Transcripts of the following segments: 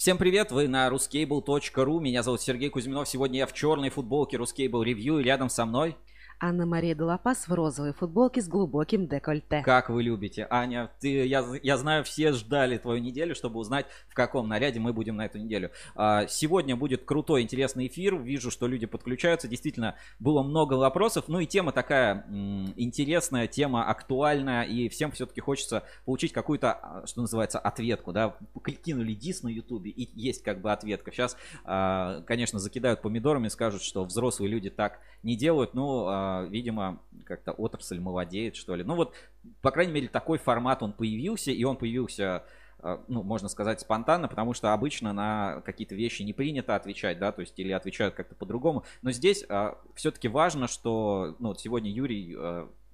Всем привет, вы на ruscable.ru, меня зовут Сергей Кузьминов, сегодня я в черной футболке Ruscable Review и рядом со мной Анна-Мария Делапас в розовой футболке с глубоким декольте. Как вы любите. Аня, ты, я, я знаю, все ждали твою неделю, чтобы узнать, в каком наряде мы будем на эту неделю. А, сегодня будет крутой, интересный эфир. Вижу, что люди подключаются. Действительно, было много вопросов. Ну и тема такая м, интересная, тема актуальная. И всем все-таки хочется получить какую-то, а, что называется, ответку. Да? Кинули дис на ютубе и есть как бы ответка. Сейчас, а, конечно, закидают помидорами, скажут, что взрослые люди так не делают. Ну, а, видимо, как-то отрасль молодеет, что ли. Ну вот, по крайней мере, такой формат он появился, и он появился а, ну, можно сказать, спонтанно, потому что обычно на какие-то вещи не принято отвечать, да, то есть или отвечают как-то по-другому. Но здесь а, все-таки важно, что, ну, вот сегодня Юрий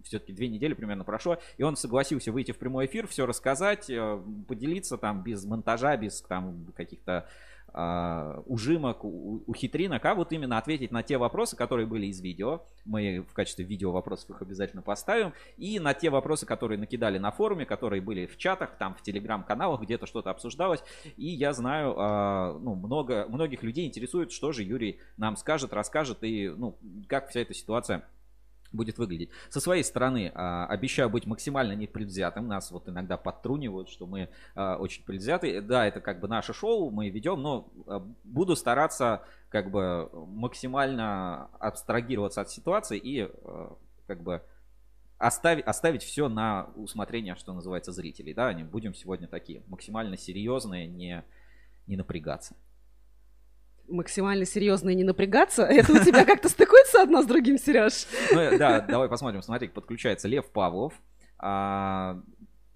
все-таки две недели примерно прошло, и он согласился выйти в прямой эфир, все рассказать, поделиться там без монтажа, без там каких-то а, ужимок, ухитринок, а вот именно ответить на те вопросы, которые были из видео. Мы в качестве видео вопросов их обязательно поставим. И на те вопросы, которые накидали на форуме, которые были в чатах, там в телеграм-каналах, где-то что-то обсуждалось. И я знаю, а, ну, много, многих людей интересует, что же Юрий нам скажет, расскажет и ну, как вся эта ситуация будет выглядеть. Со своей стороны а, обещаю быть максимально непредвзятым. Нас вот иногда подтрунивают, что мы а, очень предвзяты. Да, это как бы наше шоу, мы ведем, но а, буду стараться как бы максимально абстрагироваться от ситуации и как бы оставить, оставить все на усмотрение, что называется, зрителей. Да, не будем сегодня такие максимально серьезные, не, не напрягаться максимально серьезно и не напрягаться. Это у тебя как-то стыкуется одно с другим, Сереж? Ну, да, давай посмотрим. Смотри, подключается Лев Павлов. А,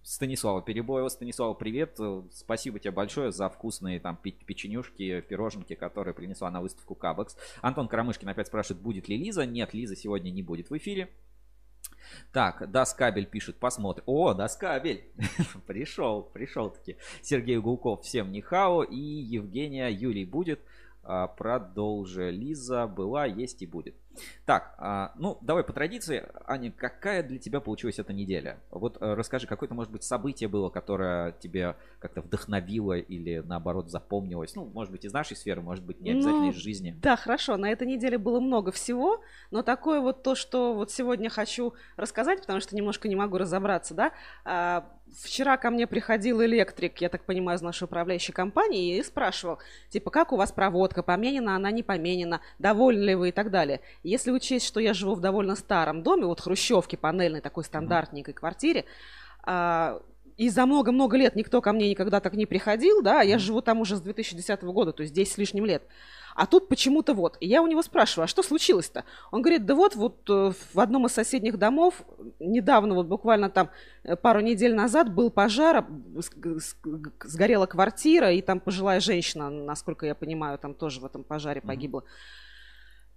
Станислава Перебоева. Станислава, привет. Спасибо тебе большое за вкусные там печенюшки, пироженки, которые принесла на выставку Кабекс. Антон Карамышкин опять спрашивает, будет ли Лиза. Нет, Лиза сегодня не будет в эфире. Так, Даскабель пишет, посмотрим. О, Даскабель! пришел, пришел таки. Сергей Гулков, всем нихао. И Евгения Юрий будет. А, продолжи. Лиза была, есть и будет. Так, а, ну, давай по традиции. Аня, какая для тебя получилась эта неделя? Вот э, расскажи, какое-то, может быть, событие было, которое тебе как-то вдохновило или, наоборот, запомнилось? Ну, может быть, из нашей сферы, может быть, не обязательно ну, из жизни. Да, хорошо. На этой неделе было много всего, но такое вот то, что вот сегодня хочу рассказать, потому что немножко не могу разобраться, да, а, Вчера ко мне приходил электрик, я так понимаю, из нашей управляющей компании, и спрашивал, типа, как у вас проводка, поменена она, не поменена, довольны ли вы и так далее. Если учесть, что я живу в довольно старом доме, вот хрущевке панельной, такой стандартненькой квартире, а, и за много-много лет никто ко мне никогда так не приходил, да, я живу там уже с 2010 года, то есть 10 с лишним лет. А тут почему-то вот. И я у него спрашиваю, а что случилось-то? Он говорит, да вот, вот э, в одном из соседних домов недавно, вот буквально там э, пару недель назад был пожар, сгорела квартира, и там пожилая женщина, насколько я понимаю, там тоже в этом пожаре погибла.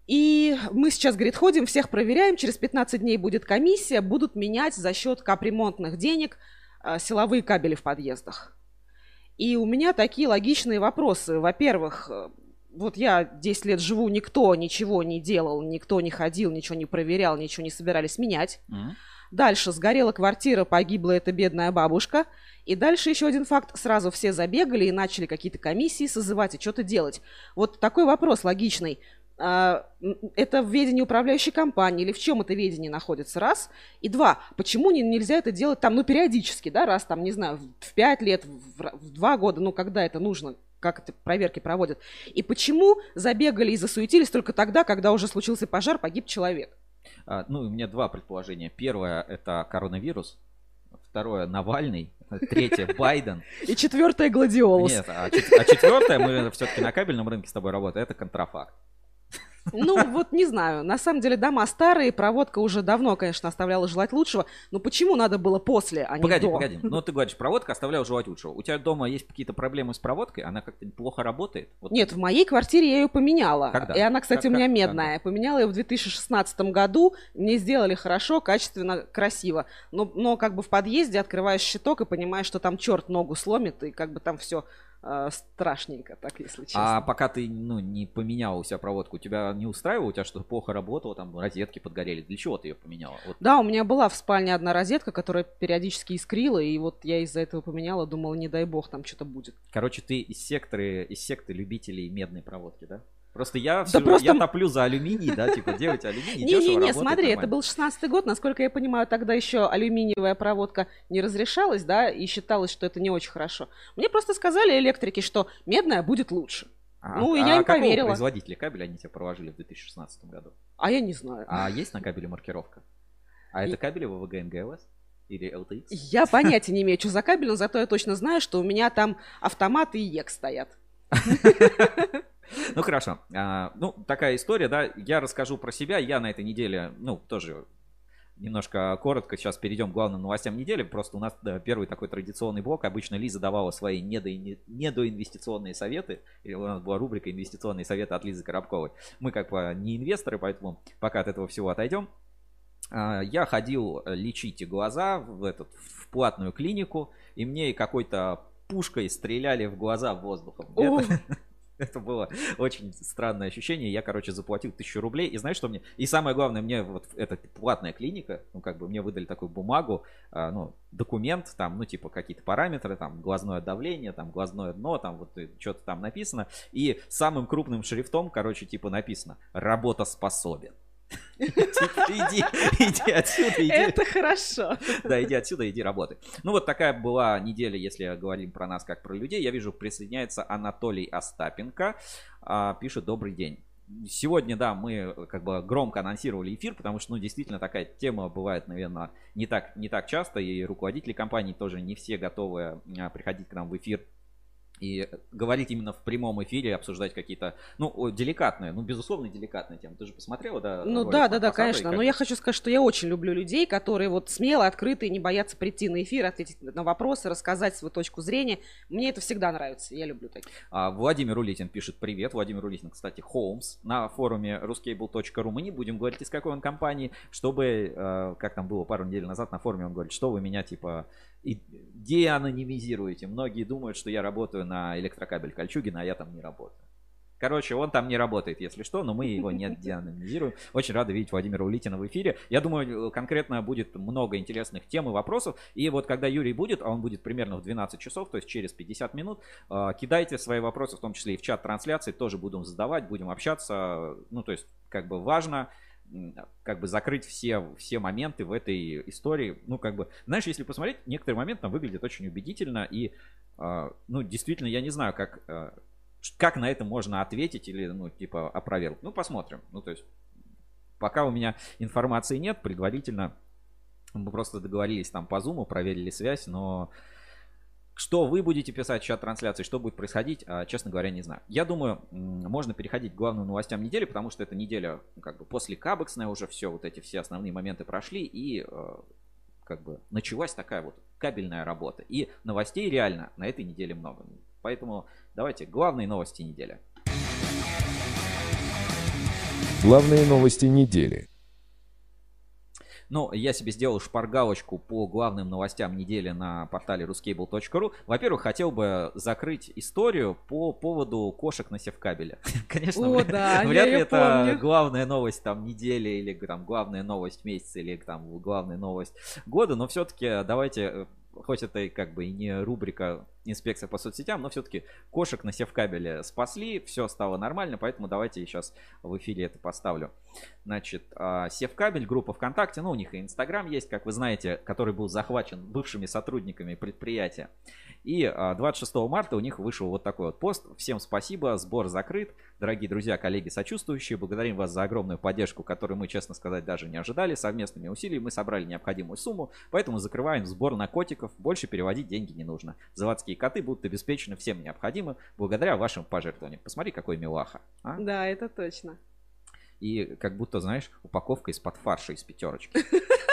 И мы сейчас, говорит, ходим, всех проверяем, через 15 дней будет комиссия, будут менять за счет капремонтных денег э, силовые кабели в подъездах. И у меня такие логичные вопросы. Во-первых, вот я 10 лет живу, никто ничего не делал, никто не ходил, ничего не проверял, ничего не собирались менять. Mm-hmm. Дальше сгорела квартира, погибла эта бедная бабушка. И дальше еще один факт. Сразу все забегали и начали какие-то комиссии созывать и что-то делать. Вот такой вопрос логичный. А, это в ведении управляющей компании или в чем это ведение находится, раз. И два, почему не, нельзя это делать там, ну, периодически, да, раз там, не знаю, в пять лет, в, в два года, ну, когда это нужно, как это проверки проводят. И почему забегали и засуетились только тогда, когда уже случился пожар, погиб человек? А, ну, у меня два предположения. Первое – это коронавирус. Второе – Навальный. Третье – Байден. И четвертое – Гладиолус. Нет, а, а четвертое, мы все-таки на кабельном рынке с тобой работаем, это контрафакт. Ну, вот не знаю. На самом деле дома старые, проводка уже давно, конечно, оставляла желать лучшего. Но почему надо было после, а не погоди, до? Погоди. Ну, ты говоришь, проводка оставляла желать лучшего. У тебя дома есть какие-то проблемы с проводкой? Она как-то плохо работает? Вот. Нет, в моей квартире я ее поменяла. Когда? И она, кстати, как, у меня как, медная. Когда? Поменяла ее в 2016 году. Мне сделали хорошо, качественно, красиво. Но, но как бы в подъезде открываешь щиток и понимаешь, что там черт ногу сломит, и как бы там все э, страшненько, так если честно. А пока ты ну, не поменяла у себя проводку, тебя не устраивало, у тебя что-то плохо работало, там розетки подгорели? Для чего ты ее поменяла? Вот. Да, у меня была в спальне одна розетка, которая периодически искрила, и вот я из-за этого поменяла, думала, не дай бог, там что-то будет. Короче, ты из секторы, из секты любителей медной проводки, да? Просто я, Да всё- просто- я топлю за алюминий, да, типа делать алюминий, Не-не-не, смотри, это был 16 год, насколько я понимаю, тогда еще алюминиевая проводка не разрешалась, да, и считалось, что это не очень хорошо. Мне просто сказали электрики, что медная будет лучше. А, ну, и а я им поверила. производителя кабеля они тебе проложили в 2016 году? А я не знаю. А есть на кабеле маркировка? А это кабели ВВГ НГЛС? Или LTX? Я понятия не имею, что за кабель, но зато я точно знаю, что у меня там автомат и ЕК стоят. Ну хорошо. А, ну, такая история, да. Я расскажу про себя. Я на этой неделе, ну, тоже немножко коротко сейчас перейдем к главным новостям недели. Просто у нас да, первый такой традиционный блок. Обычно Лиза давала свои недоини- недоинвестиционные советы. И у нас была рубрика «Инвестиционные советы» от Лизы Коробковой. Мы как бы не инвесторы, поэтому пока от этого всего отойдем. А, Я ходил лечить глаза в, этот, в платную клинику, и мне какой-то пушкой стреляли в глаза воздухом. Это- это было очень странное ощущение. Я, короче, заплатил тысячу рублей. И знаешь, что мне... И самое главное, мне вот эта платная клиника, ну, как бы мне выдали такую бумагу, а, ну, документ, там, ну, типа, какие-то параметры, там, глазное давление, там, глазное дно, там, вот что-то там написано. И самым крупным шрифтом, короче, типа, написано «Работа способен». Типа, Иди, иди отсюда, иди. это хорошо. Да, иди отсюда, иди работай. Ну вот такая была неделя, если говорим про нас как про людей. Я вижу, присоединяется Анатолий Остапенко. А, пишет «Добрый день». Сегодня, да, мы как бы громко анонсировали эфир, потому что, ну, действительно, такая тема бывает, наверное, не так, не так часто, и руководители компаний тоже не все готовы а, приходить к нам в эфир и говорить именно в прямом эфире, обсуждать какие-то, ну, деликатные, ну, безусловно, деликатные темы. Ты же посмотрела, да? Ну да, да, да, конечно. как- Но я хочу сказать, что я очень люблю людей, которые вот смело, открыты и не боятся прийти на эфир, ответить на вопросы, рассказать свою точку зрения. Мне это всегда нравится. Я люблю таких. А, Владимир Улитин пишет привет. Владимир Улитин, кстати, Холмс на форуме ruscable.ru. Мы не будем говорить, из какой он компании, чтобы, э, как там было пару недель назад на форуме, он говорит, что вы меня типа и деанонимизируете. Многие думают, что я работаю на электрокабель Кольчугина, а я там не работаю. Короче, он там не работает, если что, но мы его не деанонимизируем. Очень рады видеть Владимира Улитина в эфире. Я думаю, конкретно будет много интересных тем и вопросов. И вот когда Юрий будет, а он будет примерно в 12 часов, то есть через 50 минут, э, кидайте свои вопросы, в том числе и в чат трансляции, тоже будем задавать, будем общаться. Ну, то есть, как бы важно как бы закрыть все, все моменты в этой истории. Ну, как бы, знаешь, если посмотреть, некоторые моменты там выглядят очень убедительно. И, э, ну, действительно, я не знаю, как, ш- как на это можно ответить или, ну, типа, опровергнуть. Ну, посмотрим. Ну, то есть, пока у меня информации нет, предварительно мы просто договорились там по зуму, проверили связь, но что вы будете писать в чат трансляции, что будет происходить, а, честно говоря, не знаю. Я думаю, можно переходить к главным новостям недели, потому что это неделя ну, как бы после Кабексная уже все, вот эти все основные моменты прошли, и э, как бы началась такая вот кабельная работа. И новостей реально на этой неделе много. Поэтому давайте главные новости недели. Главные новости недели. Ну, я себе сделал шпаргалочку по главным новостям недели на портале ruscable.ru. Во-первых, хотел бы закрыть историю по поводу кошек на севкабеле. Конечно, О, вряд- да, вряд ли это помню. главная новость там недели или там главная новость месяца или там главная новость года, но все-таки давайте, э, хоть это и как бы и не рубрика инспекция по соцсетям, но все-таки кошек на севкабеле спасли, все стало нормально, поэтому давайте я сейчас в эфире это поставлю. Значит, а, Севкабель, группа ВКонтакте, ну, у них и Инстаграм есть, как вы знаете, который был захвачен бывшими сотрудниками предприятия. И а, 26 марта у них вышел вот такой вот пост. Всем спасибо, сбор закрыт. Дорогие друзья, коллеги, сочувствующие, благодарим вас за огромную поддержку, которую мы, честно сказать, даже не ожидали. Совместными усилиями мы собрали необходимую сумму, поэтому закрываем сбор на котиков. Больше переводить деньги не нужно. Заводские коты будут обеспечены всем необходимым благодаря вашим пожертвованиям. Посмотри, какой милаха. а? Да, это точно. И как будто, знаешь, упаковка из-под фарша из пятерочки.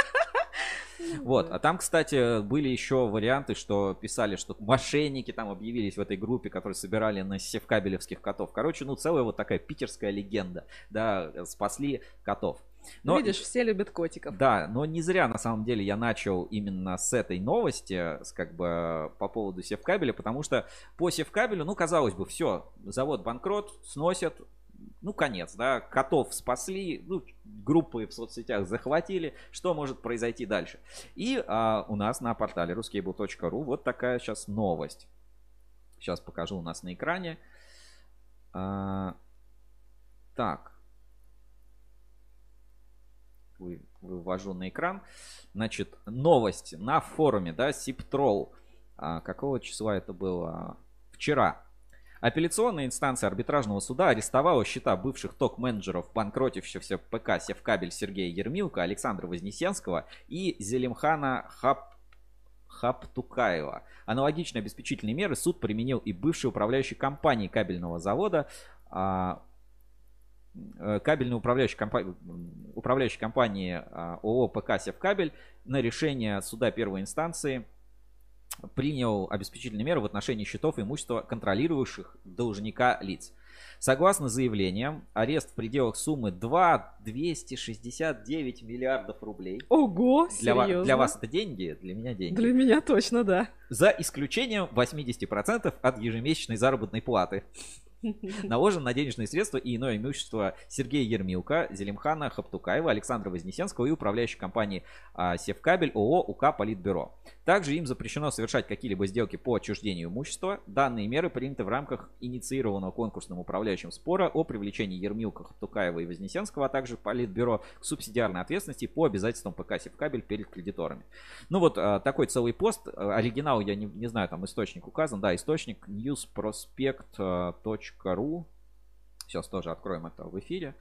Вот, а там, кстати, были еще варианты, что писали, что мошенники там объявились в этой группе, которые собирали на севкабелевских котов. Короче, ну целая вот такая питерская легенда, да, спасли котов. Но, Видишь, все любят котиков. Да, но не зря на самом деле я начал именно с этой новости, с как бы по поводу севкабеля, потому что по севкабелю, ну, казалось бы, все, завод банкрот, сносят, ну, конец, да, котов спасли, ну, группы в соцсетях захватили, что может произойти дальше. И а, у нас на портале ruscable.ru вот такая сейчас новость. Сейчас покажу у нас на экране. А, так. Вы, вывожу на экран. Значит, новость на форуме, да, Сиптрол. А, какого числа это было? Вчера. Апелляционная инстанция арбитражного суда арестовала счета бывших ток-менеджеров банкротившихся ПК Севкабель Сергея Ермилка, Александра Вознесенского и Зелимхана Хап Хаптукаева. Аналогичные обеспечительные меры суд применил и бывшей управляющей компании кабельного завода а, э, кабельной управляющей, компании, управляющей компании а, ООО ПК Севкабель на решение суда первой инстанции принял обеспечительные меры в отношении счетов и имущества контролирующих должника лиц. Согласно заявлениям, арест в пределах суммы 2 269 миллиардов рублей. Ого, Для, серьезно? для вас это деньги, для меня деньги. Для меня точно, да. За исключением 80% от ежемесячной заработной платы. Наложен на денежные средства и иное имущество Сергея Ермилка, Зелимхана Хаптукаева, Александра Вознесенского и управляющей компании а, Севкабель ООО УК Политбюро. Также им запрещено совершать какие-либо сделки по отчуждению имущества. Данные меры приняты в рамках инициированного конкурсным управляющим спора о привлечении Ермилка, Хаптукаева и Вознесенского, а также Политбюро к субсидиарной ответственности по обязательствам ПК Севкабель перед кредиторами. Ну вот а, такой целый пост. А, Оригинал, я не, не знаю, там источник указан. Да, источник newsprospect.ru. Сейчас тоже откроем это в эфире.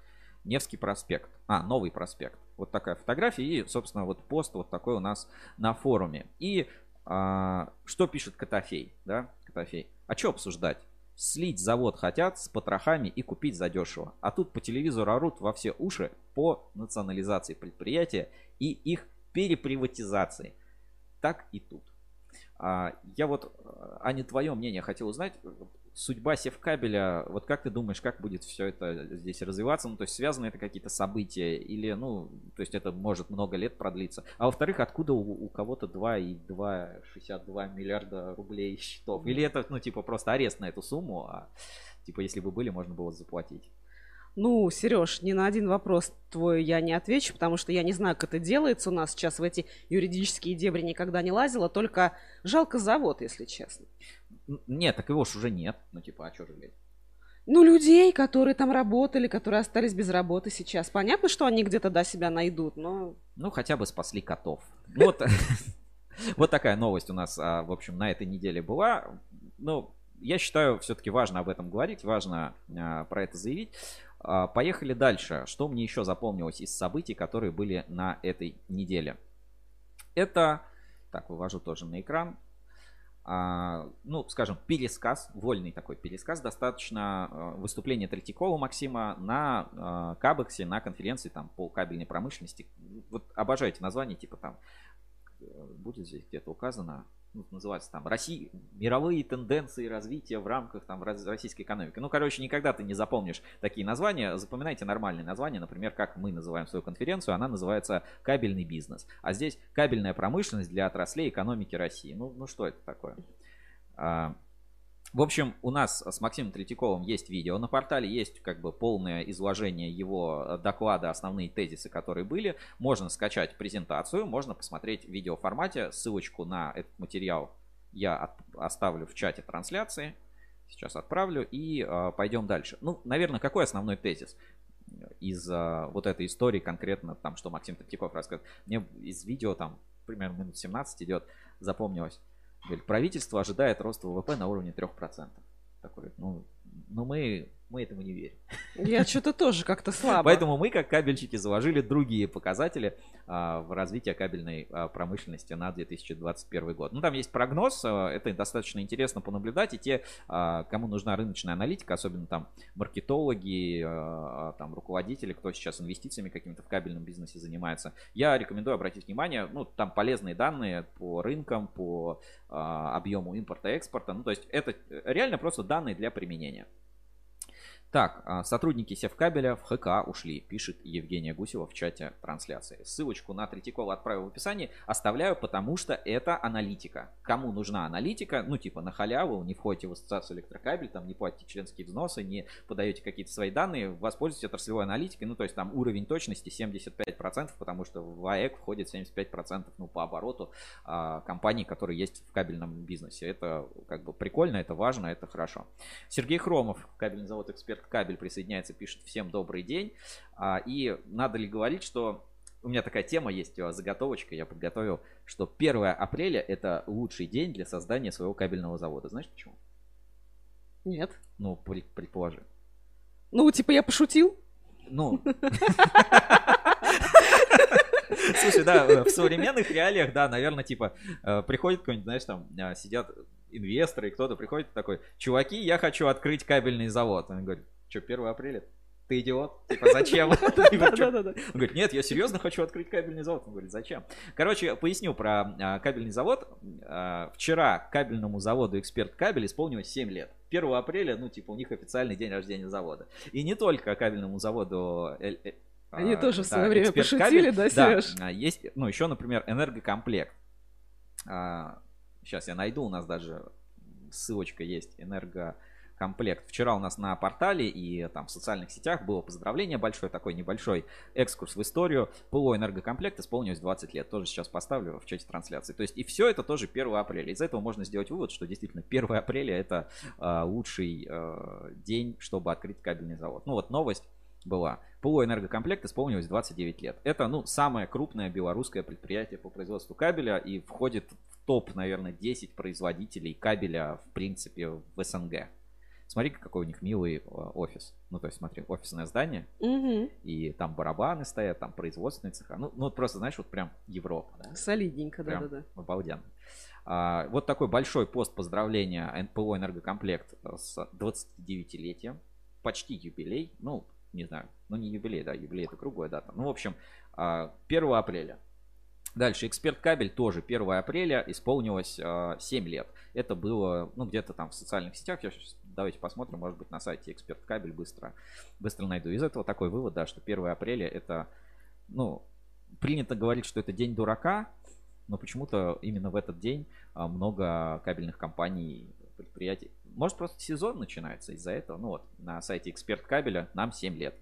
Невский проспект. А, новый проспект. Вот такая фотография. И, собственно, вот пост вот такой у нас на форуме. И а, что пишет Котофей? Да, Котофей. А что обсуждать? Слить завод хотят с потрохами и купить задешево. А тут по телевизору орут во все уши по национализации предприятия и их переприватизации. Так и тут. А, я вот, а не твое мнение хотел узнать. Судьба Севкабеля, вот как ты думаешь, как будет все это здесь развиваться? Ну, то есть связаны это какие-то события или, ну, то есть это может много лет продлиться. А во-вторых, откуда у, у кого-то 2,262 миллиарда рублей счетов? Или это, ну, типа просто арест на эту сумму, а типа если бы были, можно было заплатить? Ну, Сереж, ни на один вопрос твой я не отвечу, потому что я не знаю, как это делается у нас сейчас в эти юридические дебри никогда не лазила, только жалко завод, если честно. Нет, так его ж уже нет. Ну, типа, а что жалеть? Ну, людей, которые там работали, которые остались без работы сейчас. Понятно, что они где-то до себя найдут, но... Ну, хотя бы спасли котов. Ну, Вот, вот такая новость у нас, а, в общем, на этой неделе была. Ну, я считаю, все-таки важно об этом говорить, важно а, про это заявить. А, Поехали дальше. Что мне еще запомнилось из событий, которые были на этой неделе? Это, так, вывожу тоже на экран. А, ну, скажем, пересказ, вольный такой пересказ, достаточно а, выступление Третьякова Максима на а, Кабексе, на конференции там по кабельной промышленности. Вот обожаете название, типа там, будет здесь где-то указано, ну, называется там Россия, мировые тенденции развития в рамках там российской экономики. Ну, короче, никогда ты не запомнишь такие названия. Запоминайте нормальные названия, например, как мы называем свою конференцию, она называется кабельный бизнес. А здесь кабельная промышленность для отраслей экономики России. Ну, ну что это такое? В общем, у нас с Максимом Третьяковым есть видео на портале, есть как бы полное изложение его э, доклада, основные тезисы, которые были. Можно скачать презентацию, можно посмотреть в видеоформате. Ссылочку на этот материал я оставлю в чате трансляции. Сейчас отправлю и э, пойдем дальше. Ну, наверное, какой основной тезис из э, вот этой истории конкретно, там, что Максим Третьяков рассказывает. Мне из видео там примерно минут 17 идет, запомнилось. Правительство ожидает роста ВВП на уровне 3%. Такой, ну, ну мы, мы этому не верим. Я что-то тоже как-то слабо. Поэтому мы, как кабельщики, заложили другие показатели а, в развитии кабельной а, промышленности на 2021 год. Ну, там есть прогноз, а, это достаточно интересно понаблюдать, и те, а, кому нужна рыночная аналитика, особенно там маркетологи, а, там руководители, кто сейчас инвестициями какими-то в кабельном бизнесе занимается, я рекомендую обратить внимание, ну, там полезные данные по рынкам, по а, объему импорта-экспорта, ну, то есть это реально просто данные для применения. Так, а, сотрудники Севкабеля в ХК ушли, пишет Евгения Гусева в чате трансляции. Ссылочку на Третьякова отправил в описании. Оставляю, потому что это аналитика. Кому нужна аналитика, ну типа на халяву, не входите в ассоциацию электрокабель, там не платите членские взносы, не подаете какие-то свои данные, воспользуйтесь отраслевой аналитикой. Ну то есть там уровень точности 75%, потому что в АЭК входит 75% ну, по обороту а, компаний, которые есть в кабельном бизнесе. Это как бы прикольно, это важно, это хорошо. Сергей Хромов, кабельный завод «Эксперт Кабель» присоединяется, пишет «Всем добрый день». А, и надо ли говорить, что у меня такая тема есть, заготовочка, я подготовил, что 1 апреля это лучший день для создания своего кабельного завода. Знаешь почему? Нет. Ну, предположи. Ну, типа я пошутил? Ну. Слушай, да, в современных реалиях, да, наверное, типа, э, приходит какой-нибудь, знаешь, там, э, сидят инвесторы, и кто-то приходит такой, чуваки, я хочу открыть кабельный завод. Он говорит, что, 1 апреля? Ты идиот? Типа, зачем? Он говорит, нет, я серьезно хочу открыть кабельный завод. Он говорит, зачем? Короче, поясню про а, кабельный завод. А, вчера кабельному заводу «Эксперт Кабель» исполнилось 7 лет. 1 апреля, ну, типа, у них официальный день рождения завода. И не только кабельному заводу э, э, они а, тоже в свое время пошутили, да, Сереж? Да, есть, ну, еще, например, энергокомплект. Сейчас я найду, у нас даже ссылочка есть, энергокомплект комплект. Вчера у нас на портале и там в социальных сетях было поздравление большое, такой небольшой экскурс в историю. ПЛО энергокомплект исполнилось 20 лет. Тоже сейчас поставлю в чате трансляции. То есть и все это тоже 1 апреля. Из этого можно сделать вывод, что действительно 1 апреля это э, лучший э, день, чтобы открыть кабельный завод. Ну вот новость была. ПЛО энергокомплект исполнилось 29 лет. Это, ну, самое крупное белорусское предприятие по производству кабеля и входит в топ, наверное, 10 производителей кабеля, в принципе, в СНГ. Смотри, какой у них милый э, офис. Ну, то есть, смотри, офисное здание, угу. и там барабаны стоят, там производственные цеха. Ну, ну просто, знаешь, вот прям Европа. Да? Солидненько, да-да-да. Обалденно. А, вот такой большой пост поздравления НПО «Энергокомплект» с 29-летием. Почти юбилей. Ну, не знаю, ну не юбилей, да, юбилей это круглая дата. Ну, в общем, 1 а, апреля. Дальше, эксперт кабель тоже 1 апреля исполнилось 7 а, лет. Это было, ну, где-то там в социальных сетях, я сейчас давайте посмотрим, может быть, на сайте Эксперт Кабель быстро, быстро найду. Из этого такой вывод, да, что 1 апреля это, ну, принято говорить, что это день дурака, но почему-то именно в этот день а, много кабельных компаний, предприятий. Может, просто сезон начинается из-за этого. Ну вот, на сайте Эксперт Кабеля нам 7 лет.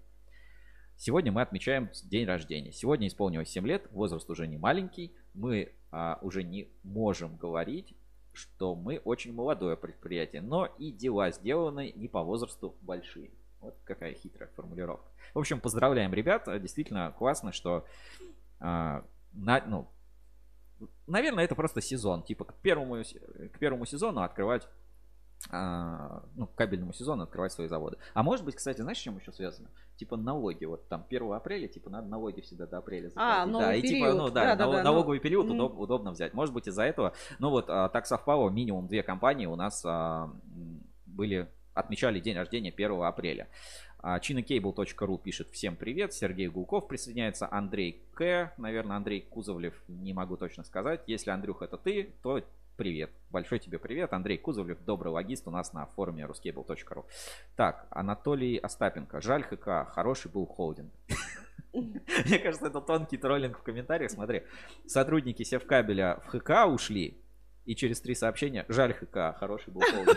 Сегодня мы отмечаем день рождения. Сегодня исполнилось 7 лет, возраст уже не маленький. Мы а, уже не можем говорить что мы очень молодое предприятие, но и дела сделаны не по возрасту большие. Вот какая хитрая формулировка. В общем, поздравляем ребят. Действительно классно, что э, на, ну, наверное, это просто сезон. Типа к первому, к первому сезону открывать а, ну, кабельному сезону открывать свои заводы. А может быть, кстати, знаешь, с чем еще связано? Типа налоги. Вот там 1 апреля, типа, надо налоги всегда до апреля заплатить. А, новый да, период. и типа, ну да, да, нал- да налоговый но... период mm-hmm. удоб- удобно взять. Может быть, из-за этого. Ну вот, а, так совпало, минимум две компании у нас а, были, отмечали день рождения 1 апреля. Chinacable.ru пишет всем привет, Сергей Гулков присоединяется, Андрей К, наверное, Андрей Кузовлев, не могу точно сказать. Если, Андрюх, это ты, то привет. Большой тебе привет. Андрей Кузовлев, добрый логист у нас на форуме ruskable.ru. Так, Анатолий Остапенко. Жаль ХК, хороший был холдинг. Мне кажется, это тонкий троллинг в комментариях. Смотри, сотрудники Севкабеля в ХК ушли, и через три сообщения «Жаль ХК, хороший был холдинг».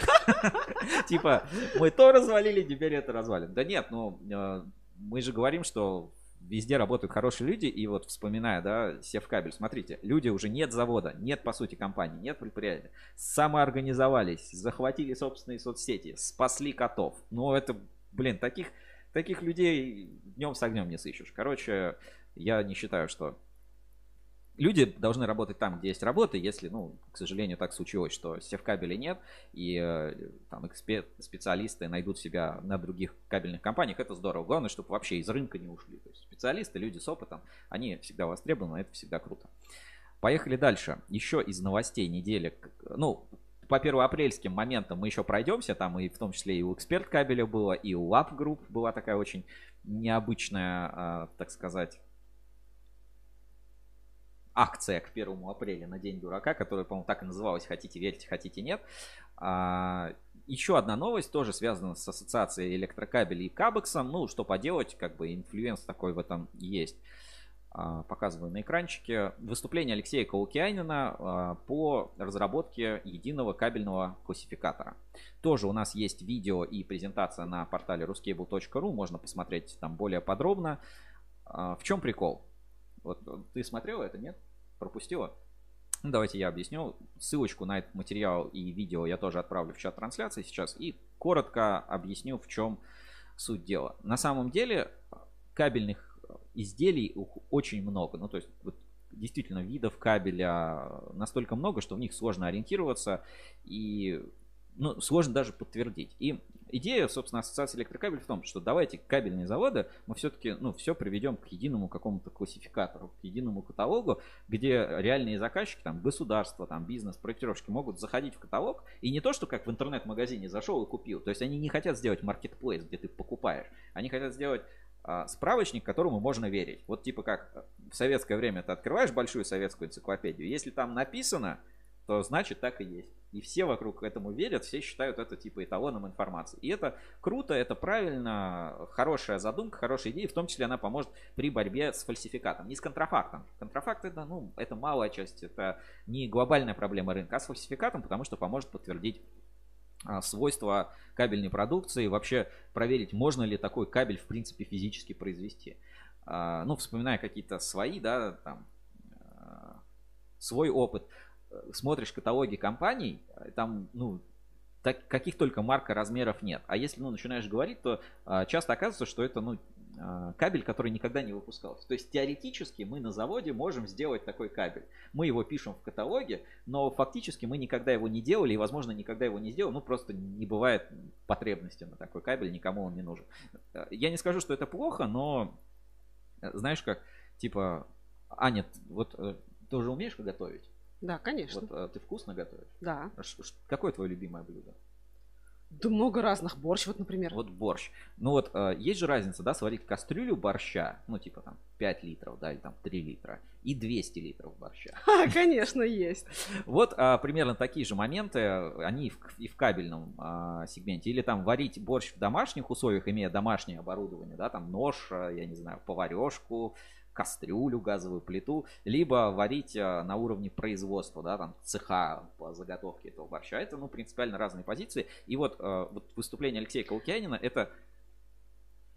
Типа, мы то развалили, теперь это развалим. Да нет, ну, э, мы же говорим, что везде работают хорошие люди, и вот вспоминая, да, Севкабель, смотрите, люди уже нет завода, нет, по сути, компании, нет предприятия, самоорганизовались, захватили собственные соцсети, спасли котов. Ну, это, блин, таких, таких людей днем с огнем не сыщешь. Короче, я не считаю, что люди должны работать там, где есть работа. Если, ну, к сожалению, так случилось, что севкабеля нет, и э, там эксперт, специалисты найдут себя на других кабельных компаниях, это здорово. Главное, чтобы вообще из рынка не ушли. То есть специалисты, люди с опытом, они всегда востребованы, это всегда круто. Поехали дальше. Еще из новостей недели. Ну, по первоапрельским моментам мы еще пройдемся. Там и в том числе и у эксперт кабеля было, и у Lapp Group была такая очень необычная, а, так сказать, акция к 1 апреля на День дурака, которая, по-моему, так и называлась «Хотите верьте, хотите нет». А, еще одна новость тоже связана с ассоциацией электрокабелей и кабексом. Ну, что поделать, как бы influence такой в этом есть. А, показываю на экранчике. Выступление Алексея Каукианина а, по разработке единого кабельного классификатора. Тоже у нас есть видео и презентация на портале ruscable.ru. Можно посмотреть там более подробно. В чем прикол? Вот ты смотрела это, нет? Пропустила? Ну, давайте я объясню. Ссылочку на этот материал и видео я тоже отправлю в чат трансляции сейчас. И коротко объясню, в чем суть дела. На самом деле кабельных изделий очень много. Ну, то есть вот, действительно видов кабеля настолько много, что в них сложно ориентироваться и ну, сложно даже подтвердить. И идея, собственно, ассоциации электрокабель в том, что давайте кабельные заводы мы все-таки, ну, все приведем к единому какому-то классификатору, к единому каталогу, где реальные заказчики, там, государства, там, бизнес, проектировщики могут заходить в каталог, и не то, что как в интернет-магазине зашел и купил, то есть они не хотят сделать маркетплейс, где ты покупаешь, они хотят сделать а, справочник, которому можно верить. Вот типа как в советское время ты открываешь большую советскую энциклопедию, если там написано, то значит так и есть. И все вокруг этому верят, все считают это типа эталоном информации. И это круто, это правильно, хорошая задумка, хорошая идея, в том числе она поможет при борьбе с фальсификатом, не с контрафактом. Контрафакт это, ну, это малая часть, это не глобальная проблема рынка, а с фальсификатом, потому что поможет подтвердить а, свойства кабельной продукции, вообще проверить, можно ли такой кабель в принципе физически произвести. А, ну, вспоминая какие-то свои, да, там, а, свой опыт смотришь каталоги компаний, там, ну, так, каких только марка размеров нет. А если, ну, начинаешь говорить, то а, часто оказывается, что это, ну, а, кабель, который никогда не выпускался. То есть теоретически мы на заводе можем сделать такой кабель. Мы его пишем в каталоге, но фактически мы никогда его не делали и, возможно, никогда его не сделаем. Ну, просто не бывает потребности на такой кабель, никому он не нужен. Я не скажу, что это плохо, но знаешь как, типа, Аня, вот э, ты уже умеешь готовить? Да, конечно. Вот а, ты вкусно готовишь? Да. Какое твое любимое блюдо? Да много разных. Борщ, вот, например. Вот борщ. Ну вот, э, есть же разница, да, сварить кастрюлю борща, ну, типа там 5 литров, да, или там 3 литра, и 200 литров борща. А, конечно, есть. Вот а, примерно такие же моменты, они и в, и в кабельном а, сегменте. Или там варить борщ в домашних условиях, имея домашнее оборудование, да, там нож, я не знаю, поварешку, кастрюлю, газовую плиту, либо варить э, на уровне производства, да, там цеха по заготовке этого борща. Это, ну, принципиально разные позиции. И вот, э, вот выступление Алексея Каукянина, это,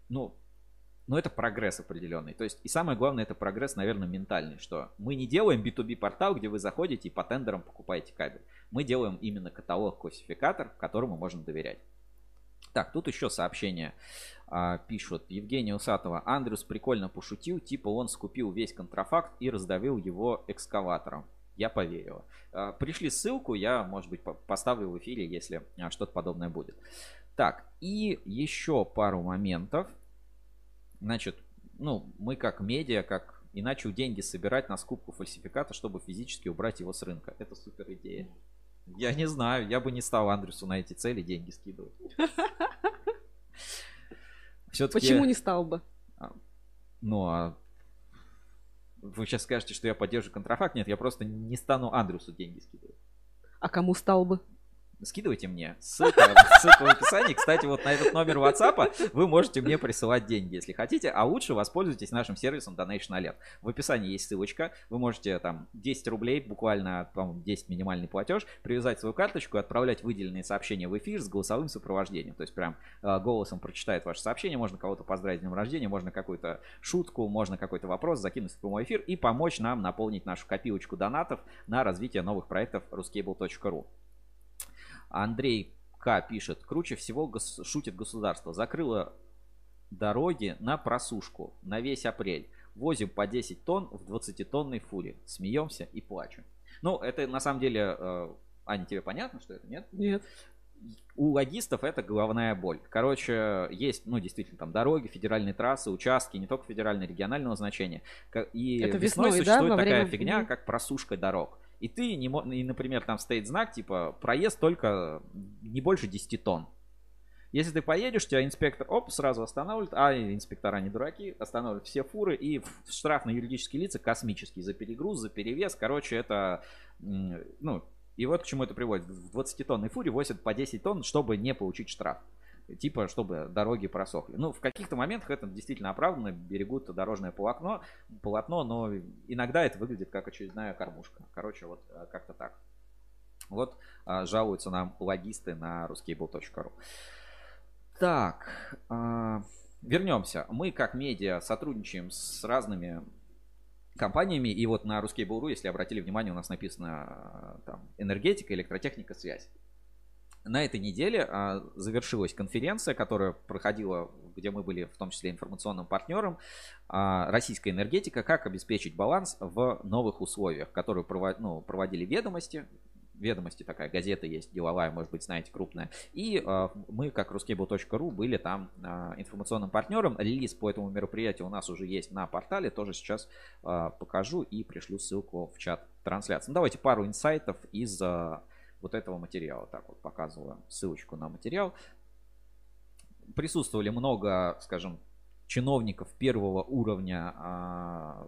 ну, но это прогресс определенный. То есть, и самое главное, это прогресс, наверное, ментальный, что мы не делаем B2B портал, где вы заходите и по тендерам покупаете кабель. Мы делаем именно каталог-классификатор, которому можно доверять. Так, тут еще сообщение а, пишут. Евгений Усатова. Андрюс прикольно пошутил, типа он скупил весь контрафакт и раздавил его экскаватором. Я поверила. А, пришли ссылку, я, может быть, поставлю в эфире, если а, что-то подобное будет. Так, и еще пару моментов. Значит, ну, мы как медиа, как и начал деньги собирать на скупку фальсификата, чтобы физически убрать его с рынка. Это супер идея. Я не знаю, я бы не стал Андрюсу на эти цели деньги скидывать. Все-таки... Почему не стал бы? А, ну, а вы сейчас скажете, что я поддерживаю контрафакт. Нет, я просто не стану Андрюсу деньги скидывать. А кому стал бы? Скидывайте мне. Ссылка, ссылка в описании. Кстати, вот на этот номер WhatsApp вы можете мне присылать деньги, если хотите. А лучше воспользуйтесь нашим сервисом Donation Alert. В описании есть ссылочка. Вы можете там 10 рублей, буквально, по 10 минимальный платеж, привязать свою карточку и отправлять выделенные сообщения в эфир с голосовым сопровождением. То есть прям э, голосом прочитает ваше сообщение. Можно кого-то поздравить с днем рождения, можно какую-то шутку, можно какой-то вопрос закинуть в прямой эфир и помочь нам наполнить нашу копилочку донатов на развитие новых проектов ruscable.ru. Андрей К. пишет, круче всего гос- шутит государство. Закрыло дороги на просушку на весь апрель. Возим по 10 тонн в 20-тонной фуре. Смеемся и плачем. Ну, это на самом деле, э, Аня, тебе понятно, что это, нет? Нет. У логистов это головная боль. Короче, есть, ну, действительно, там дороги, федеральные трассы, участки, не только федеральные, регионального значения. И это весной, весной существует да, такая время... фигня, как просушка дорог. И ты, не, и, например, там стоит знак, типа, проезд только не больше 10 тонн. Если ты поедешь, тебя инспектор, оп, сразу останавливает, а инспектора не дураки, останавливают все фуры и штраф на юридические лица космический за перегруз, за перевес. Короче, это, ну, и вот к чему это приводит. В 20-тонной фуре возят по 10 тонн, чтобы не получить штраф типа, чтобы дороги просохли. Ну, в каких-то моментах это действительно оправданно, берегут дорожное полотно, полотно, но иногда это выглядит как очередная кормушка. Короче, вот э, как-то так. Вот а, жалуются нам логисты на ruscable.ru. Так, а, вернемся. Мы как медиа сотрудничаем с разными компаниями, и вот на Ruskable.ru, если обратили внимание, у нас написано там энергетика, электротехника, связь. На этой неделе а, завершилась конференция, которая проходила, где мы были в том числе информационным партнером. А, российская энергетика, как обеспечить баланс в новых условиях, которую провод, ну, проводили ведомости. Ведомости такая газета есть, деловая, может быть, знаете, крупная. И а, мы, как ruscable.ru, были там а, информационным партнером. Релиз по этому мероприятию у нас уже есть на портале. Тоже сейчас а, покажу и пришлю ссылку в чат трансляции. Ну, давайте пару инсайтов из... А, вот этого материала. Так вот показываю ссылочку на материал. Присутствовали много, скажем, чиновников первого уровня а,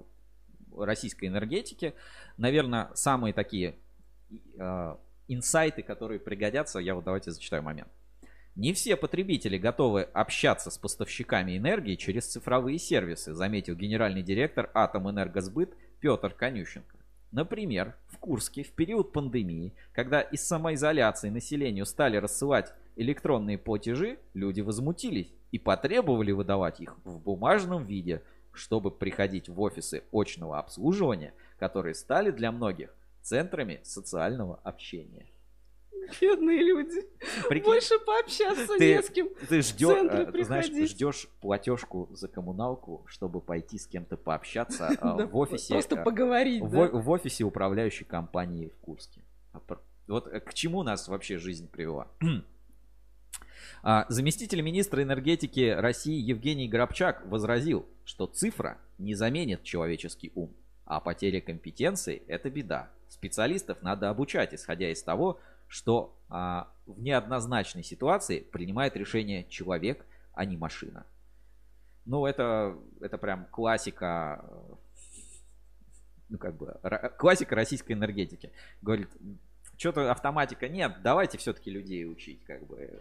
российской энергетики. Наверное, самые такие а, инсайты, которые пригодятся, я вот давайте зачитаю момент. Не все потребители готовы общаться с поставщиками энергии через цифровые сервисы, заметил генеральный директор Атомэнергосбыт Петр Конющенко. Например, в Курске в период пандемии, когда из самоизоляции населению стали рассылать электронные платежи, люди возмутились и потребовали выдавать их в бумажном виде, чтобы приходить в офисы очного обслуживания, которые стали для многих центрами социального общения. Бедные люди. Прикинь, Больше пообщаться ты, не с кем. Ты ждешь, э, знаешь, ждешь платежку за коммуналку, чтобы пойти с кем-то пообщаться а, в офисе. Просто э, поговорить. В офисе управляющей компании в Курске. А вот э, к чему нас вообще жизнь привела? А, заместитель министра энергетики России Евгений Грабчак возразил, что цифра не заменит человеческий ум, а потеря компетенции – это беда. Специалистов надо обучать, исходя из того, что а, в неоднозначной ситуации принимает решение человек, а не машина. Ну, это, это прям классика, ну, как бы, классика российской энергетики. Говорит, что-то автоматика нет, давайте все-таки людей учить, как бы.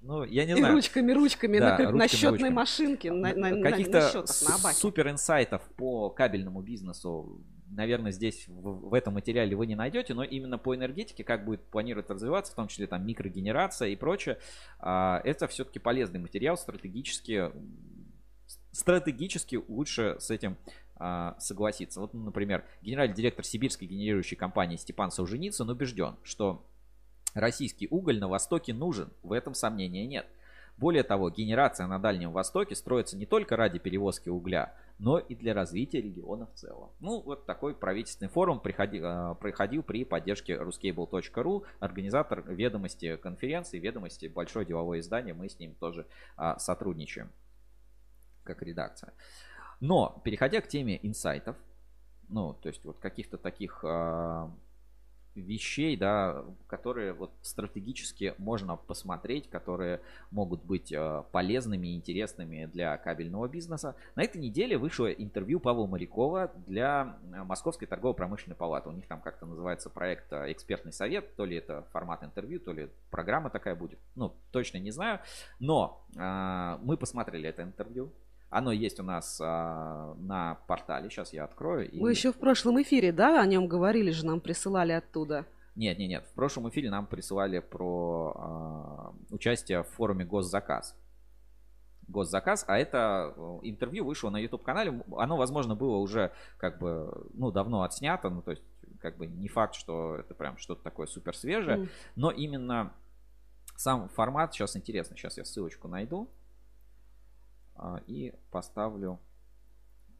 Ну, я не и знаю. ручками, ручками, да, на, ручками, на счетной ручками. машинке, на, на, Каких-то на, на супер инсайтов по кабельному бизнесу наверное, здесь в, в этом материале вы не найдете, но именно по энергетике, как будет планировать развиваться, в том числе там микрогенерация и прочее, а, это все-таки полезный материал, стратегически, стратегически лучше с этим а, согласиться. Вот, например, генеральный директор сибирской генерирующей компании Степан Солженицын убежден, что российский уголь на Востоке нужен, в этом сомнения нет. Более того, генерация на Дальнем Востоке строится не только ради перевозки угля, но и для развития региона в целом. Ну, вот такой правительственный форум приходил, а, проходил при поддержке ruscable.ru, организатор ведомости конференции, ведомости большое деловое издание, мы с ним тоже а, сотрудничаем как редакция. Но, переходя к теме инсайтов, ну, то есть вот каких-то таких а, вещей, да, которые вот стратегически можно посмотреть, которые могут быть э, полезными и интересными для кабельного бизнеса. На этой неделе вышло интервью Павла Морякова для э, Московской торгово-промышленной палаты. У них там как-то называется проект э, «Экспертный совет», то ли это формат интервью, то ли программа такая будет. Ну, точно не знаю. Но э, мы посмотрели это интервью, оно есть у нас а, на портале. Сейчас я открою. И... Вы еще в прошлом эфире, да, о нем говорили же, нам присылали оттуда. Нет, нет, нет. В прошлом эфире нам присылали про а, участие в форуме Госзаказ. Госзаказ, а это э, интервью вышло на YouTube канале. Оно, возможно, было уже как бы ну давно отснято, ну то есть как бы не факт, что это прям что-то такое супер свежее, mm. но именно сам формат сейчас интересно. Сейчас я ссылочку найду. А, и поставлю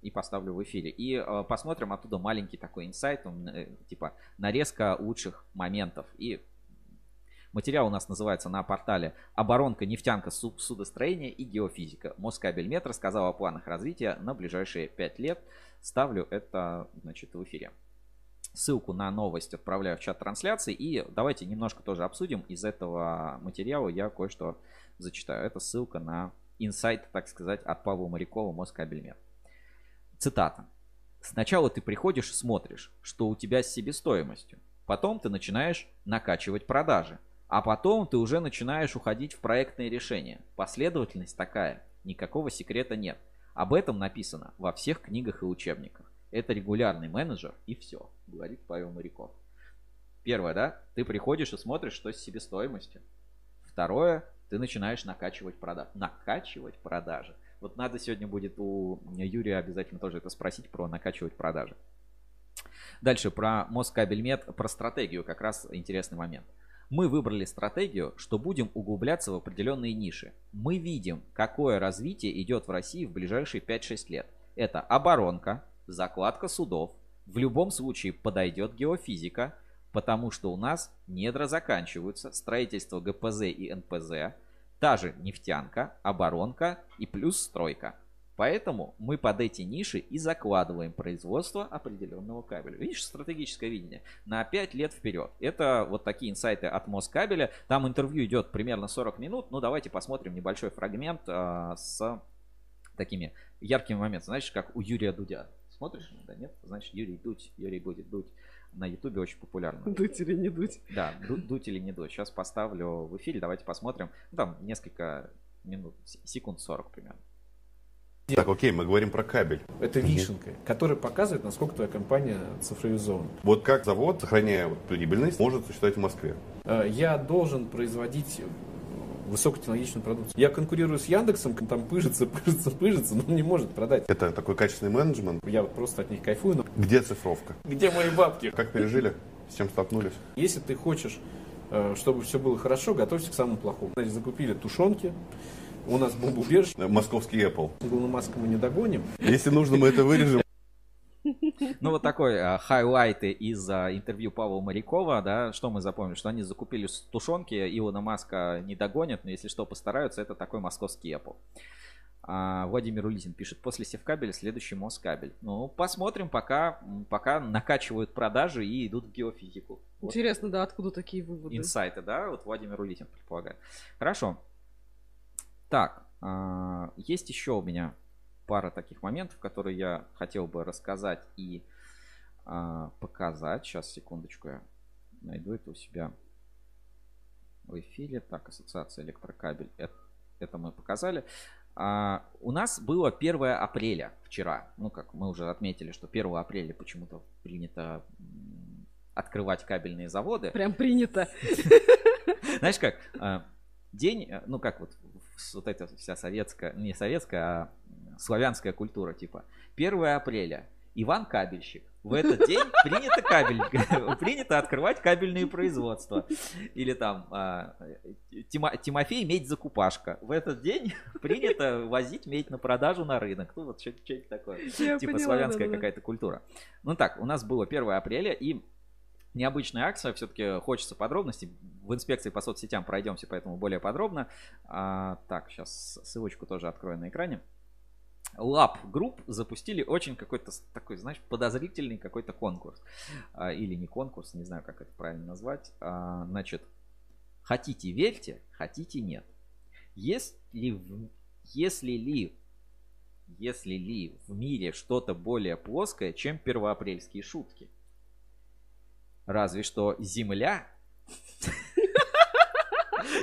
и поставлю в эфире. И э, посмотрим оттуда маленький такой инсайт, э, типа нарезка лучших моментов. И материал у нас называется на портале «Оборонка, нефтянка, судостроение и геофизика». Москабельмет рассказал о планах развития на ближайшие 5 лет. Ставлю это, значит, в эфире. Ссылку на новость отправляю в чат трансляции. И давайте немножко тоже обсудим. Из этого материала я кое-что зачитаю. Это ссылка на инсайт, так сказать, от Павла Морякова Москабельмет. Цитата. Сначала ты приходишь и смотришь, что у тебя с себестоимостью. Потом ты начинаешь накачивать продажи. А потом ты уже начинаешь уходить в проектные решения. Последовательность такая. Никакого секрета нет. Об этом написано во всех книгах и учебниках. Это регулярный менеджер и все, говорит Павел Моряков. Первое, да, ты приходишь и смотришь, что с себестоимостью. Второе, ты начинаешь накачивать продажи. Накачивать продажи. Вот надо сегодня будет у Юрия обязательно тоже это спросить про накачивать продажи. Дальше про Москабельмет, про стратегию как раз интересный момент. Мы выбрали стратегию, что будем углубляться в определенные ниши. Мы видим, какое развитие идет в России в ближайшие 5-6 лет. Это оборонка, закладка судов. В любом случае подойдет геофизика, потому что у нас недра заканчиваются, строительство ГПЗ и НПЗ, та же нефтянка, оборонка и плюс стройка. Поэтому мы под эти ниши и закладываем производство определенного кабеля. Видишь, стратегическое видение на 5 лет вперед. Это вот такие инсайты от Москабеля. Там интервью идет примерно 40 минут. Ну, давайте посмотрим небольшой фрагмент а, с такими яркими моментами. Знаешь, как у Юрия Дудя. Смотришь? Да нет? Значит, Юрий Дудь. Юрий будет дуть. На Ютубе очень популярно. Дуть или не дуть? Да, дуть или не дуть. Сейчас поставлю в эфире. Давайте посмотрим. Ну, там несколько минут, секунд 40 примерно. Так, окей, мы говорим про кабель. Это вишенка, которая показывает, насколько твоя компания цифровизована. Вот как завод, сохраняя вот прибыльность, может существовать в Москве? Э, Я должен производить высокотехнологичную продукцию. Я конкурирую с Яндексом, там пыжится, пыжится, пыжится, но не может продать. Это такой качественный менеджмент. Я просто от них кайфую. Но Где цифровка? где мои бабки? Как пережили? С чем столкнулись? Если ты хочешь, э, чтобы все было хорошо, готовься к самому плохому. Значит, закупили тушенки, у нас бомбоубежище, Московский Apple. Илона Маска мы не догоним. Если нужно, мы это вырежем. Ну, вот такой а, хайлайты из а, интервью Павла Морякова, да, что мы запомнили, что они закупили тушенки, Илона Маска не догонят, но если что, постараются, это такой московский Apple. А, Владимир Улитин пишет, после севкабеля следующий Москабель. Ну, посмотрим, пока, пока накачивают продажи и идут в геофизику. Вот Интересно, да, откуда такие выводы? инсайты, да, вот Владимир Улитин предполагает. Хорошо. Так, а, есть еще у меня пара таких моментов, которые я хотел бы рассказать и а, показать. Сейчас, секундочку, я найду это у себя в эфире. Так, ассоциация электрокабель. Это, это мы показали. А, у нас было 1 апреля вчера. Ну, как мы уже отметили, что 1 апреля почему-то принято открывать кабельные заводы. Прям принято. Знаешь как, а, день, э, ну как вот вот эта вся советская, не советская, а славянская культура, типа 1 апреля, Иван Кабельщик. В этот день принято кабель, принято открывать кабельные производства. Или там а, Тима- Тимофей медь закупашка. В этот день принято возить медь на продажу на рынок. Ну вот что-нибудь такое Я типа поняла, славянская да-да-да. какая-то культура. Ну так, у нас было 1 апреля и необычная акция, все-таки хочется подробностей. В инспекции по соцсетям пройдемся, поэтому более подробно. А, так, сейчас ссылочку тоже открою на экране. Lab Group запустили очень какой-то такой, знаешь, подозрительный какой-то конкурс. А, или не конкурс, не знаю, как это правильно назвать. А, значит, хотите верьте, хотите нет. Если, если ли если ли в мире что-то более плоское, чем первоапрельские шутки? Разве что Земля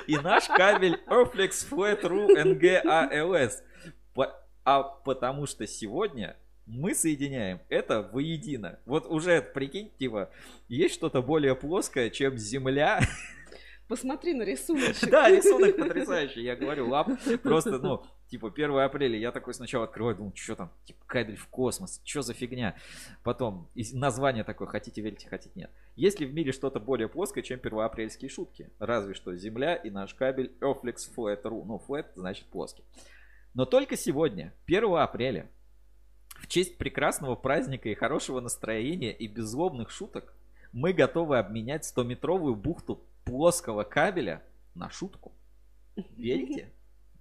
и наш кабель Earflex Flat Ru NGALS. А потому что сегодня мы соединяем это воедино. Вот уже прикинь, типа, есть что-то более плоское, чем Земля Посмотри на рисунок. да, рисунок потрясающий, я говорю, лап, просто, ну, типа 1 апреля, я такой сначала открываю, думаю, что там, типа кабель в космос, что за фигня. Потом название такое, хотите верьте, хотите нет. Есть ли в мире что-то более плоское, чем первоапрельские шутки? Разве что Земля и наш кабель Earflex Flat Ru. Ну, flat значит плоский. Но только сегодня, 1 апреля, в честь прекрасного праздника и хорошего настроения и беззлобных шуток, мы готовы обменять 100-метровую бухту плоского кабеля на шутку. Верите?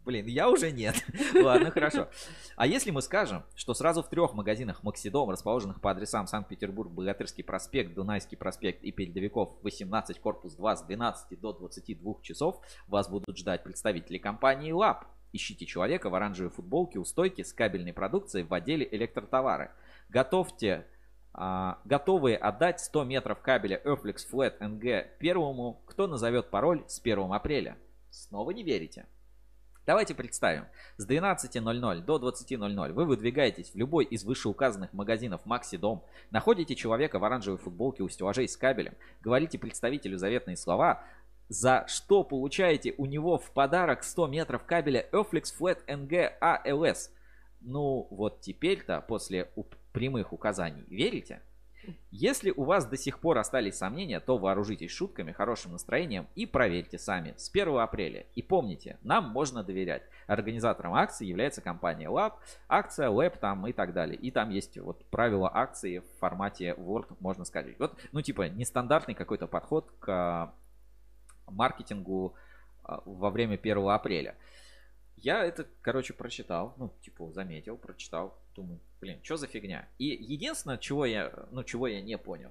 Блин, я уже нет. Ладно, хорошо. А если мы скажем, что сразу в трех магазинах Максидом, расположенных по адресам Санкт-Петербург, Богатырский проспект, Дунайский проспект и Передовиков 18, корпус 2 с 12 до 22 часов, вас будут ждать представители компании ЛАП. Ищите человека в оранжевой футболке у стойки с кабельной продукцией в отделе электротовары. Готовьте а, готовые отдать 100 метров кабеля Earflex Flat NG первому, кто назовет пароль с 1 апреля. Снова не верите? Давайте представим, с 12.00 до 20.00 вы выдвигаетесь в любой из вышеуказанных магазинов Макси Дом, находите человека в оранжевой футболке у стеллажей с кабелем, говорите представителю заветные слова, за что получаете у него в подарок 100 метров кабеля Earflex Flat NG ALS. Ну вот теперь-то после прямых указаний верите? Если у вас до сих пор остались сомнения, то вооружитесь шутками, хорошим настроением и проверьте сами с 1 апреля. И помните, нам можно доверять. Организатором акции является компания Lab, акция Lab там и так далее. И там есть вот правила акции в формате Word, можно сказать. Вот, ну типа нестандартный какой-то подход к маркетингу а, во время 1 апреля. Я это, короче, прочитал, ну, типа, заметил, прочитал, думаю, блин, что за фигня? И единственное, чего я, ну, чего я не понял,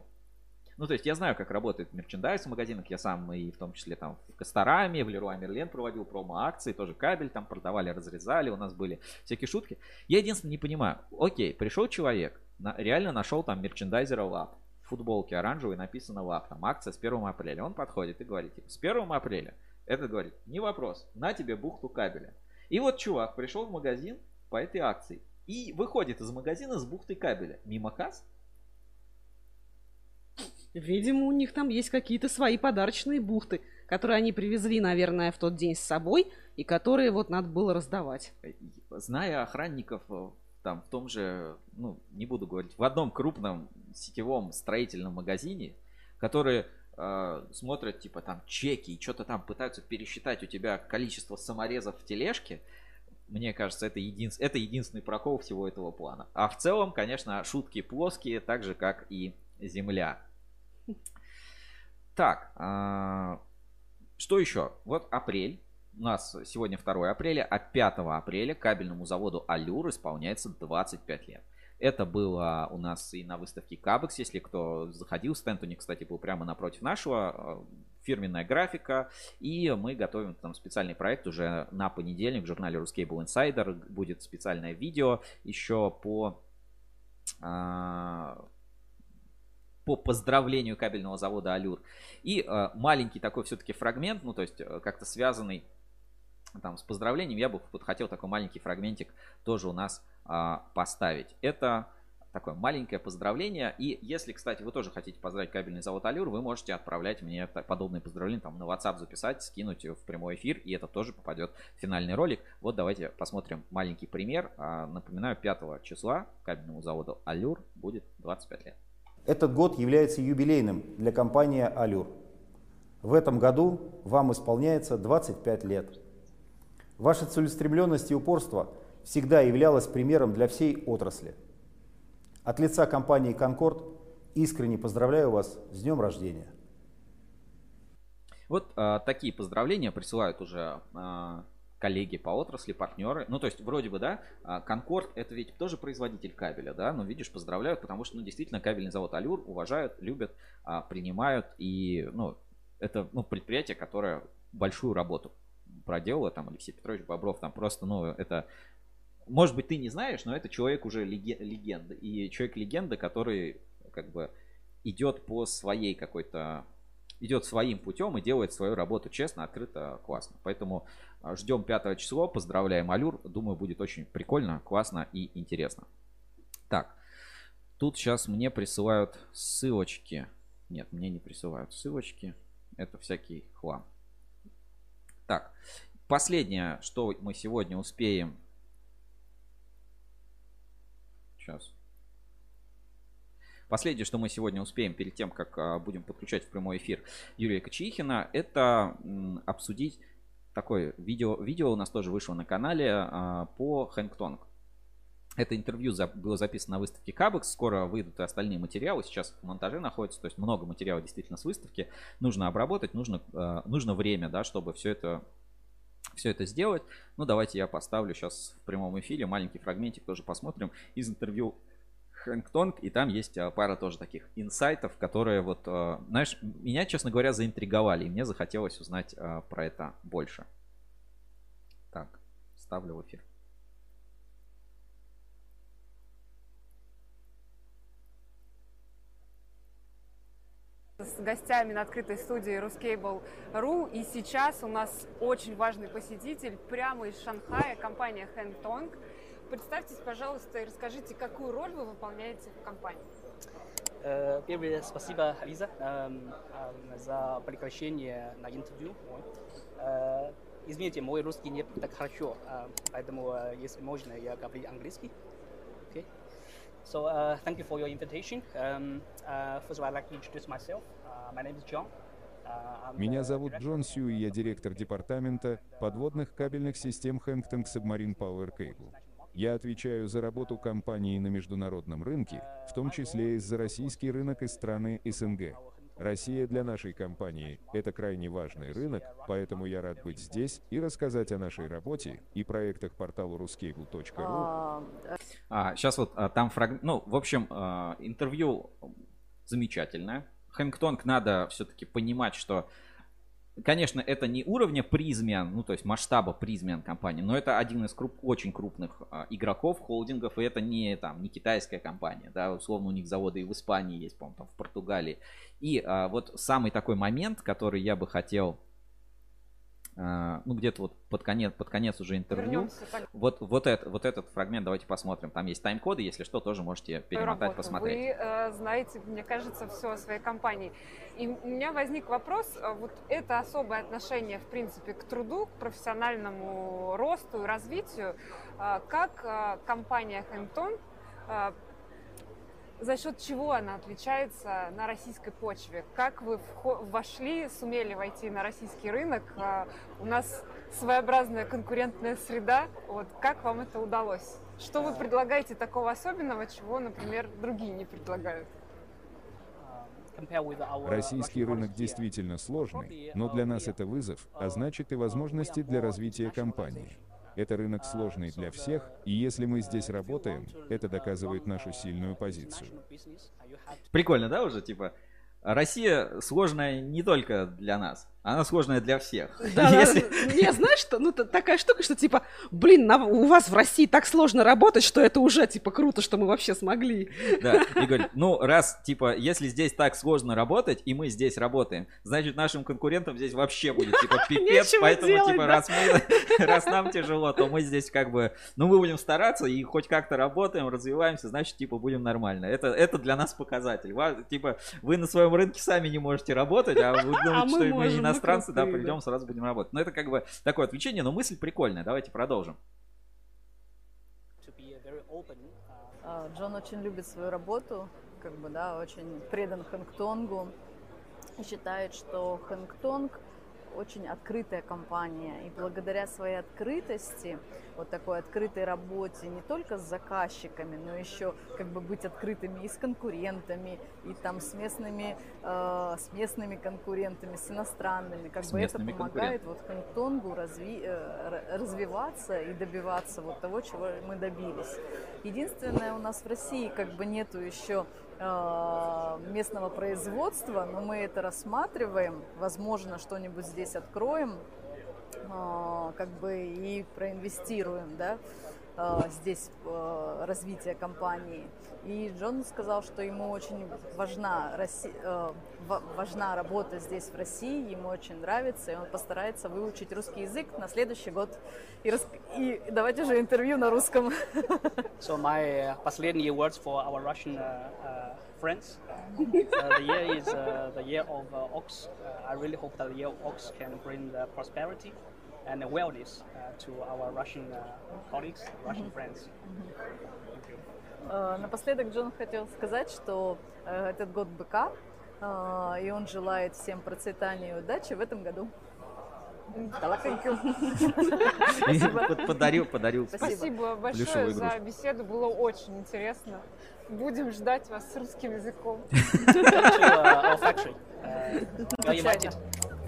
ну, то есть я знаю, как работает мерчендайз в магазинах, я сам и в том числе там в Костораме, в Леруа Мерлен проводил промо-акции, тоже кабель там продавали, разрезали, у нас были всякие шутки. Я единственное не понимаю, окей, пришел человек, на, реально нашел там мерчендайзера лап, футболке оранжевой написано лап, там акция с 1 апреля, он подходит и говорит, типа, с 1 апреля, этот говорит, не вопрос, на тебе бухту кабеля. И вот чувак пришел в магазин по этой акции и выходит из магазина с бухтой кабеля. Мимо касс? Видимо, у них там есть какие-то свои подарочные бухты, которые они привезли, наверное, в тот день с собой, и которые вот надо было раздавать. Зная охранников э, там в том же, ну, не буду говорить, в одном крупном сетевом строительном магазине, которые э, смотрят, типа, там, чеки и что-то там пытаются пересчитать у тебя количество саморезов в тележке, мне кажется, это, един... это единственный прокол всего этого плана. А в целом, конечно, шутки плоские, так же, как и Земля. Так, э, что еще? Вот апрель. У нас сегодня 2 апреля, а 5 апреля кабельному заводу Алюр исполняется 25 лет. Это было у нас и на выставке Кабекс, если кто заходил, стенд у них, кстати, был прямо напротив нашего, э, фирменная графика, и мы готовим там специальный проект уже на понедельник в журнале Ruscable Insider, будет специальное видео еще по а, по поздравлению кабельного завода Алюр. И э, маленький такой все-таки фрагмент, ну то есть э, как-то связанный там с поздравлением, я бы хотел такой маленький фрагментик тоже у нас э, поставить. Это такое маленькое поздравление. И если, кстати, вы тоже хотите поздравить кабельный завод Алюр, вы можете отправлять мне подобные поздравления там на WhatsApp записать, скинуть в прямой эфир, и это тоже попадет в финальный ролик. Вот давайте посмотрим маленький пример. А, напоминаю, 5 числа кабельному заводу Алюр будет 25 лет. Этот год является юбилейным для компании Алюр. В этом году вам исполняется 25 лет. Ваша целеустремленность и упорство всегда являлось примером для всей отрасли – от лица компании «Конкорд» искренне поздравляю вас с днем рождения. Вот а, такие поздравления присылают уже а, коллеги по отрасли, партнеры. Ну, то есть, вроде бы, да, Конкорд это ведь тоже производитель кабеля, да, но видишь, поздравляют, потому что, ну, действительно, кабельный завод Алюр уважают, любят, а, принимают, и, ну, это, ну, предприятие, которое большую работу проделало, там, Алексей Петрович Бобров, там просто, ну, это может быть, ты не знаешь, но это человек уже легенда. И человек-легенда, который как бы идет по своей какой-то идет своим путем и делает свою работу честно, открыто, классно. Поэтому а, ждем 5 число, поздравляем Алюр. Думаю, будет очень прикольно, классно и интересно. Так, тут сейчас мне присылают ссылочки. Нет, мне не присылают ссылочки. Это всякий хлам. Так, последнее, что мы сегодня успеем Сейчас. Последнее, что мы сегодня успеем перед тем, как а, будем подключать в прямой эфир Юрия Качихина, это обсудить такое видео. Видео у нас тоже вышло на канале а, по Хэнгтонг. Это интервью было записано на выставке Кабекс. Скоро выйдут и остальные материалы. Сейчас в монтаже находится. То есть много материала действительно с выставки. Нужно обработать, нужно, а, нужно время, да, чтобы все это все это сделать. Ну, давайте я поставлю сейчас в прямом эфире маленький фрагментик, тоже посмотрим из интервью Хэнк Тонг, и там есть а, пара тоже таких инсайтов, которые вот, а, знаешь, меня, честно говоря, заинтриговали, и мне захотелось узнать про это больше. Так, ставлю в эфир. С гостями на открытой студии Ruscable.ru. И сейчас у нас очень важный посетитель прямо из Шанхая, компания Hentong. Представьтесь, пожалуйста, и расскажите, какую роль вы выполняете в компании. Э, первое, спасибо, Лиза, эм, эм, за приглашение на интервью. Э, извините, мой русский не так хорошо, э, поэтому, если можно, я говорю английский. So, uh, thank you for your invitation. Um, uh, first of all, I'd like to introduce myself. Uh, my name is John. Меня зовут Джон Сью, и я директор департамента подводных кабельных систем Hangtang Submarine Power Cable. Я отвечаю за работу компании на международном рынке, в том числе и за российский рынок и страны СНГ. Россия для нашей компании – это крайне важный рынок, поэтому я рад быть здесь и рассказать о нашей работе и проектах портала ruscable.ru. А, сейчас вот а, там фрагмент, ну, в общем, а, интервью замечательное. Хэнгтонг надо все-таки понимать, что Конечно, это не уровня призмен, ну то есть масштаба призмен компании, но это один из круп, очень крупных а, игроков, холдингов, и это не там не китайская компания, да, условно у них заводы и в Испании есть, по-моему, там в Португалии. И а, вот самый такой момент, который я бы хотел ну где-то вот под конец, под конец уже интервью. Вот, вот, это, вот этот фрагмент давайте посмотрим. Там есть тайм-коды, если что, тоже можете перемотать, Работу. посмотреть. Вы э, знаете, мне кажется, все о своей компании. И у меня возник вопрос, э, вот это особое отношение, в принципе, к труду, к профессиональному росту и развитию. Э, как э, компания Хэмптон э, за счет чего она отличается на российской почве? Как вы вошли, сумели войти на российский рынок? А, у нас своеобразная конкурентная среда. Вот как вам это удалось? Что вы предлагаете такого особенного, чего, например, другие не предлагают? Российский рынок действительно сложный, но для нас это вызов, а значит и возможности для развития компании. Это рынок сложный для всех, и если мы здесь работаем, это доказывает нашу сильную позицию. Прикольно, да, уже, типа, Россия сложная не только для нас. Она сложная для всех. Да, Если... да, не, знаешь что, ну такая штука, что типа, блин, на, у вас в России так сложно работать, что это уже типа круто, что мы вообще смогли. Да, и говорит, ну раз типа, если здесь так сложно работать, и мы здесь работаем, значит нашим конкурентам здесь вообще будет типа пипец, поэтому делать, типа да? раз мы, раз нам тяжело, то мы здесь как бы, ну мы будем стараться и хоть как-то работаем, развиваемся, значит типа будем нормально. Это, это для нас показатель. Типа вы на своем рынке сами не можете работать, а вы думаете, а что мы не иностранцы, да, придем, сразу будем работать. Но это как бы такое отвлечение, но мысль прикольная. Давайте продолжим. А, Джон очень любит свою работу, как бы, да, очень предан Хэнгтонгу и считает, что Хэнгтонг очень открытая компания. И благодаря своей открытости, вот такой открытой работе, не только с заказчиками, но еще как бы быть открытыми и с конкурентами, и там с местными, э, с местными конкурентами, с иностранными. Как с бы это помогает вот Хэнктонгу разви, э, развиваться и добиваться вот того, чего мы добились. Единственное, у нас в России как бы нету еще местного производства, но мы это рассматриваем, возможно, что-нибудь здесь откроем, э, как бы и проинвестируем, да, э, здесь развитие компании. И Джон сказал, что ему очень важна, важна работа здесь в России, ему очень нравится, и он постарается выучить русский язык на следующий год. И, рас... и давайте уже интервью на русском. So my последние words for our Russian uh, friends. Uh, the year is uh, the year of uh, ox. Uh, I really hope that the year of ox can bring the prosperity and wellness uh, to our Russian uh, colleagues, Russian mm-hmm. friends. Mm-hmm. Напоследок Джон хотел сказать, что этот год быка, и он желает всем процветания и удачи в этом году. Подарил, подарил. Спасибо большое за беседу, было очень интересно. Будем ждать вас с русским языком.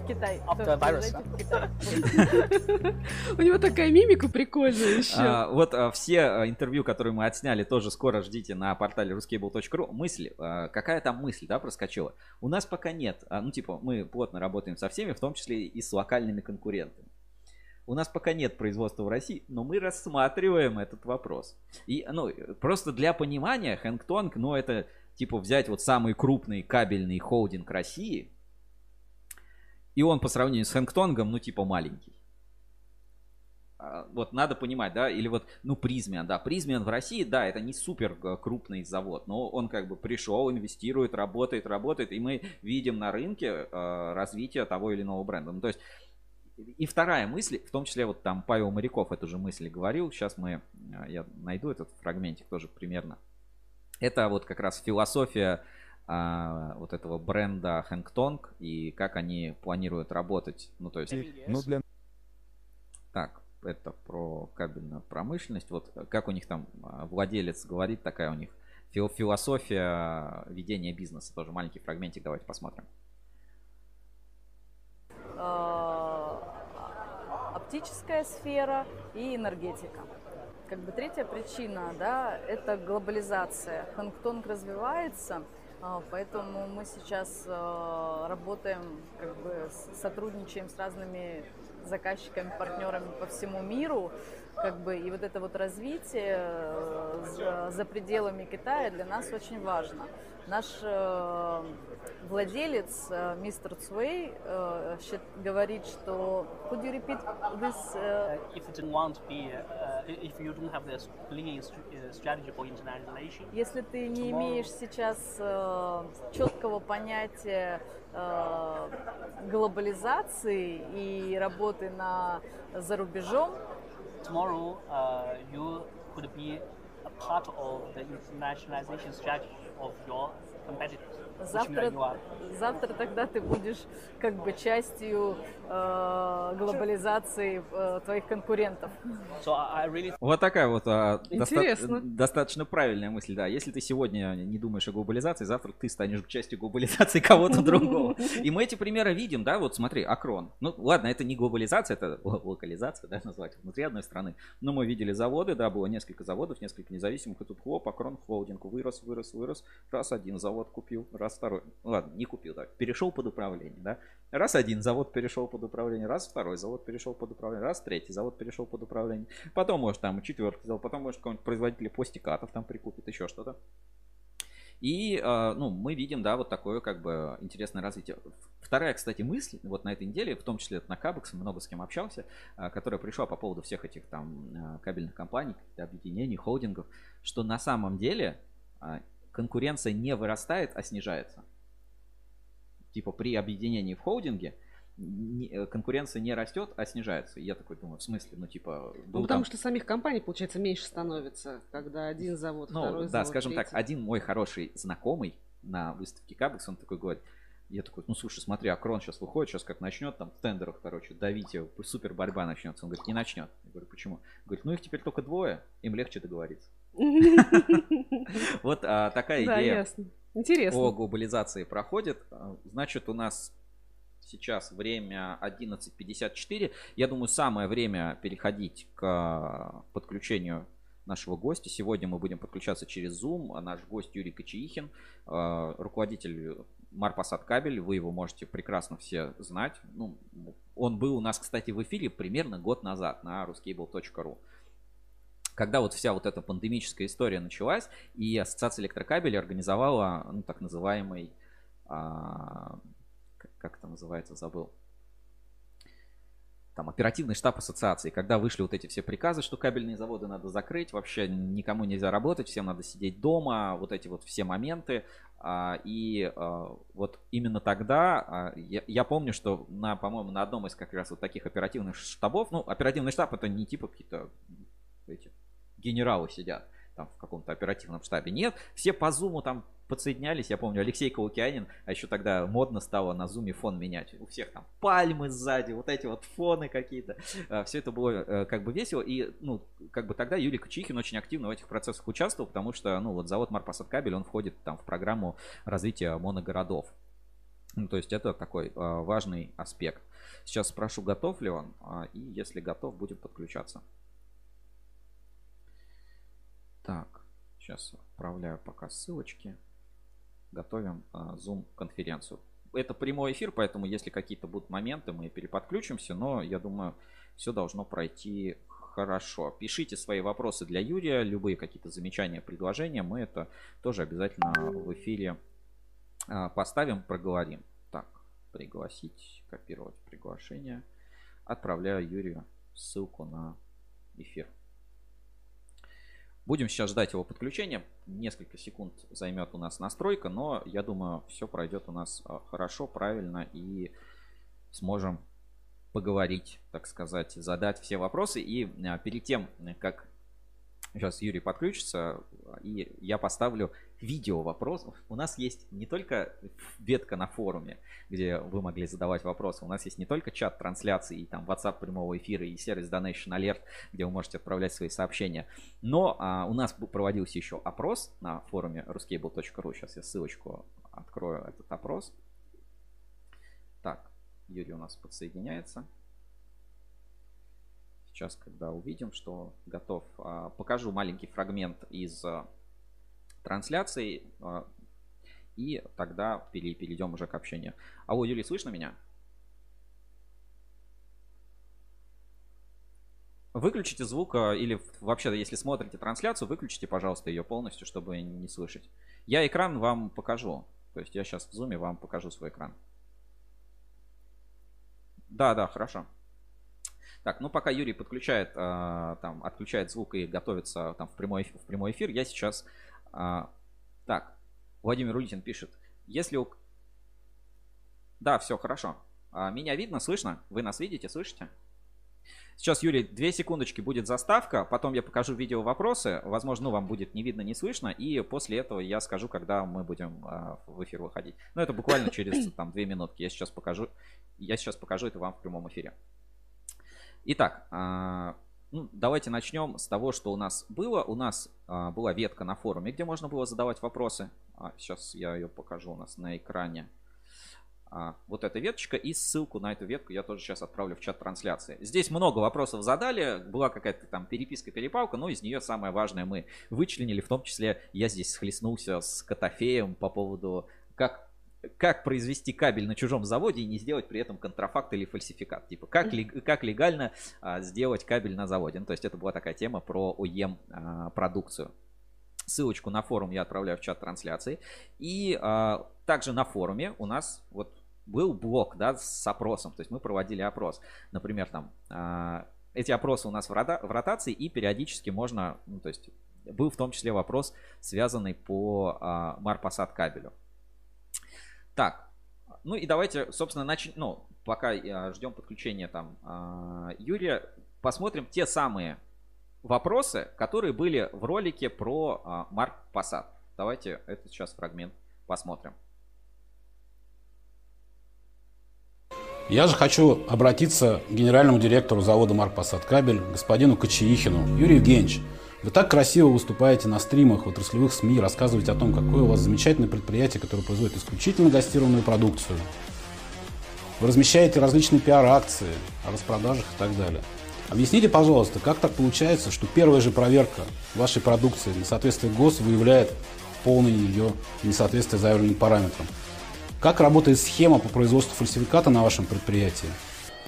В Китай. After virus. У него такая мимика прикольная еще. А, вот а, все а, интервью, которые мы отсняли, тоже скоро ждите на портале ruskable.ru. Мысль, а, какая там мысль, да, проскочила? У нас пока нет, ну типа мы плотно работаем со всеми, в том числе и с локальными конкурентами. У нас пока нет производства в России, но мы рассматриваем этот вопрос. И, ну, просто для понимания, Хэнгтонг, ну, это, типа, взять вот самый крупный кабельный холдинг России, и он по сравнению с Хэнгтонгом, ну, типа, маленький. А, Вот надо понимать, да, или вот, ну, Призмиан, да, Призмиан в России, да, это не супер э, крупный завод, но он как бы пришел, инвестирует, работает, работает, и мы видим на рынке э, развитие того или иного бренда. Ну, то есть и вторая мысль, в том числе вот там Павел Моряков эту же мысль говорил, сейчас мы, э, я найду этот фрагментик тоже примерно. Это вот как раз философия а, вот этого бренда Хэнгтонг и как они планируют работать. Ну, то есть, Но для так, это про кабельную промышленность. Вот как у них там а, владелец говорит, такая у них фил- философия ведения бизнеса. Тоже маленький фрагментик, давайте посмотрим. э, оптическая сфера и энергетика. Как бы третья причина, да, это глобализация. Хангтонг развивается, а, поэтому мы сейчас э, работаем, как бы сотрудничаем с разными заказчиками, партнерами по всему миру, как бы и вот это вот развитие э, за, за пределами Китая для нас очень важно. Наш э, владелец, э, мистер Цуэй, э, говорит, что could you repeat this? Uh, if you don't want to be, uh, if you don't have this clean uh, strategy for internationalization, Если ты не имеешь сейчас э, четкого понятия э, глобализации и работы на за рубежом, tomorrow uh, you could be a part of the internationalization strategy of your competitors, завтра, завтра тогда ты будешь как бы частью э, глобализации э, твоих конкурентов. So I really Вот такая вот а, доста- достаточно правильная мысль, да. Если ты сегодня не думаешь о глобализации, завтра ты станешь частью глобализации кого-то другого. И мы эти примеры видим, да, вот смотри, Акрон. Ну, ладно, это не глобализация, это локализация, да, назвать внутри одной страны. Но мы видели заводы, да, было несколько заводов, несколько независимых, и тут хлоп, Акрон холдинг вырос, вырос, вырос. Раз один завод купил, раз второй. Ну, ладно, не купил, да, перешел под управление, да. Раз один завод перешел под управление, раз второй завод перешел под управление, раз третий завод перешел под управление. Потом, может, там четвертый завод, потом, может, какой-нибудь производитель пластикатов там прикупит, еще что-то. И, э, ну, мы видим, да, вот такое, как бы, интересное развитие. Вторая, кстати, мысль, вот на этой неделе, в том числе на Кабекс, много с кем общался, э, которая пришла по поводу всех этих там э, кабельных компаний, объединений, холдингов, что на самом деле конкуренция не вырастает, а снижается. Типа при объединении в холдинге не- э, конкуренция не растет, а снижается. И я такой думаю, в смысле, ну типа... Ну, потому там- что самих компаний, получается, меньше становится, когда один завод, ну, второй да, завод, скажем так, третий. один мой хороший знакомый на выставке Кабекс, он такой говорит, я такой, ну слушай, смотри, Акрон сейчас выходит, сейчас как начнет там в тендерах, короче, давить его, супер борьба начнется. Он говорит, не начнет. Я говорю, почему? Говорит, ну их теперь только двое, им легче договориться. Вот а, такая идея. Интересно. о глобализации проходит. А, Значит, у нас сейчас время 11.54. Я думаю, самое время переходить к а, подключению нашего гостя. Сегодня мы будем подключаться через Zoom. Наш гость Юрий Кочеихин, руководитель Марпасад Кабель. Вы его можете прекрасно все знать. Ну, он был у нас, кстати, в эфире примерно год назад на ruscable.ru когда вот вся вот эта пандемическая история началась, и Ассоциация электрокабелей организовала, ну, так называемый, а, как это называется, забыл, там, оперативный штаб ассоциации, когда вышли вот эти все приказы, что кабельные заводы надо закрыть, вообще никому нельзя работать, всем надо сидеть дома, вот эти вот все моменты. а, И а, вот именно тогда а, я, я помню, что на, по-моему, на одном из как раз вот таких оперативных штабов, ну, оперативный штаб это не типа какие-то эти генералы сидят там в каком-то оперативном штабе. Нет, все по зуму там подсоединялись. Я помню, Алексей Каукианин, а еще тогда модно стало на зуме фон менять. У всех там пальмы сзади, вот эти вот фоны какие-то. Все это было э, как бы весело. И, ну, как бы тогда Юрий Кучихин очень активно в этих процессах участвовал, потому что, ну, вот завод Марпасад Кабель, он входит там в программу развития моногородов. Ну, то есть это такой а, важный аспект. Сейчас спрошу, готов ли он, а, и если готов, будем подключаться. Так, сейчас отправляю пока ссылочки. Готовим а, Zoom конференцию. Это прямой эфир, поэтому если какие-то будут моменты, мы переподключимся, но я думаю, все должно пройти хорошо. Пишите свои вопросы для Юрия, любые какие-то замечания, предложения, мы это тоже обязательно в эфире а, поставим, проговорим. Так, пригласить, копировать приглашение. Отправляю Юрию ссылку на эфир. Будем сейчас ждать его подключения. Несколько секунд займет у нас настройка, но я думаю, все пройдет у нас а, хорошо, правильно и сможем поговорить, так сказать, задать все вопросы. И а, перед тем, как сейчас Юрий подключится, и я поставлю видео вопросов. У нас есть не только ветка на форуме, где вы могли задавать вопросы. У нас есть не только чат трансляции, и там WhatsApp прямого эфира, и сервис Donation Alert, где вы можете отправлять свои сообщения. Но а, у нас проводился еще опрос на форуме ruscable.ru. Сейчас я ссылочку открою этот опрос. Так, Юрий у нас подсоединяется. Сейчас, когда увидим, что готов, а, покажу маленький фрагмент из а, трансляции. А, и тогда перейдем уже к общению. Алло, Юлий, слышно меня? Выключите звук или вообще, если смотрите трансляцию, выключите, пожалуйста, ее полностью, чтобы не слышать. Я экран вам покажу. То есть я сейчас в зуме вам покажу свой экран. Да, да, хорошо. Так, ну пока Юрий подключает, там, отключает звук и готовится там в прямой, в прямой эфир, я сейчас а, так, Владимир Улитин пишет. Если у... Да, все хорошо. А, меня видно, слышно? Вы нас видите, слышите? Сейчас, Юрий, две секундочки будет заставка, потом я покажу видео вопросы. Возможно, ну, вам будет не видно, не слышно, и после этого я скажу, когда мы будем а, в эфир выходить. Ну, это буквально через там две минутки. Я сейчас покажу, я сейчас покажу это вам в прямом эфире. Итак, а, ну, давайте начнем с того, что у нас было. У нас а, была ветка на форуме, где можно было задавать вопросы. А, сейчас я ее покажу у нас на экране. А, вот эта веточка и ссылку на эту ветку я тоже сейчас отправлю в чат трансляции. Здесь много вопросов задали, была какая-то там переписка, перепалка, но из нее самое важное мы вычленили, в том числе я здесь схлестнулся с Котофеем по поводу как как произвести кабель на чужом заводе и не сделать при этом контрафакт или фальсификат. Типа, как, как легально а, сделать кабель на заводе. Ну, то есть это была такая тема про OEM а, продукцию. Ссылочку на форум я отправляю в чат трансляции. И а, также на форуме у нас вот был блок, да, с опросом. То есть мы проводили опрос. Например, там а, эти опросы у нас в, рота, в ротации и периодически можно, ну, то есть был в том числе вопрос, связанный по а, Марпасад кабелю. Так, ну и давайте, собственно, начнем, ну, пока ждем подключения там а, Юрия, посмотрим те самые вопросы, которые были в ролике про а, Марк Посад. Давайте этот сейчас фрагмент посмотрим. Я же хочу обратиться к генеральному директору завода Марк Посад Кабель, господину Кочеихину. Юрий Евгеньевич, вы так красиво выступаете на стримах в отраслевых СМИ, рассказываете о том, какое у вас замечательное предприятие, которое производит исключительно гастированную продукцию. Вы размещаете различные пиар-акции о распродажах и так далее. Объясните, пожалуйста, как так получается, что первая же проверка вашей продукции на соответствие ГОС выявляет полное ее несоответствие заявленным параметрам? Как работает схема по производству фальсификата на вашем предприятии?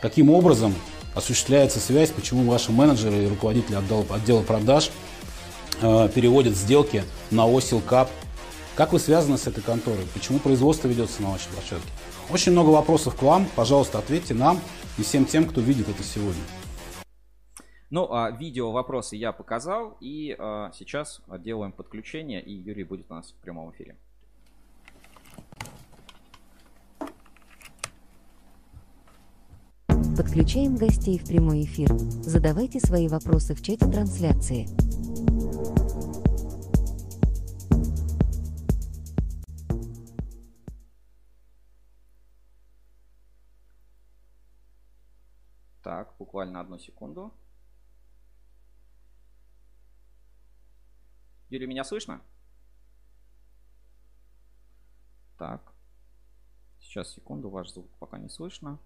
Каким образом осуществляется связь, почему ваши менеджеры и руководители отдела, отдела продаж э, переводят сделки на Осилкап. Как вы связаны с этой конторой? Почему производство ведется на вашей площадке? Очень много вопросов к вам. Пожалуйста, ответьте нам и всем тем, кто видит это сегодня. Ну, а видео вопросы я показал, и а, сейчас делаем подключение, и Юрий будет у нас в прямом эфире. Подключаем гостей в прямой эфир. Задавайте свои вопросы в чате трансляции. Так, буквально одну секунду. Юрий, меня слышно? Так. Сейчас, секунду, ваш звук пока не слышно.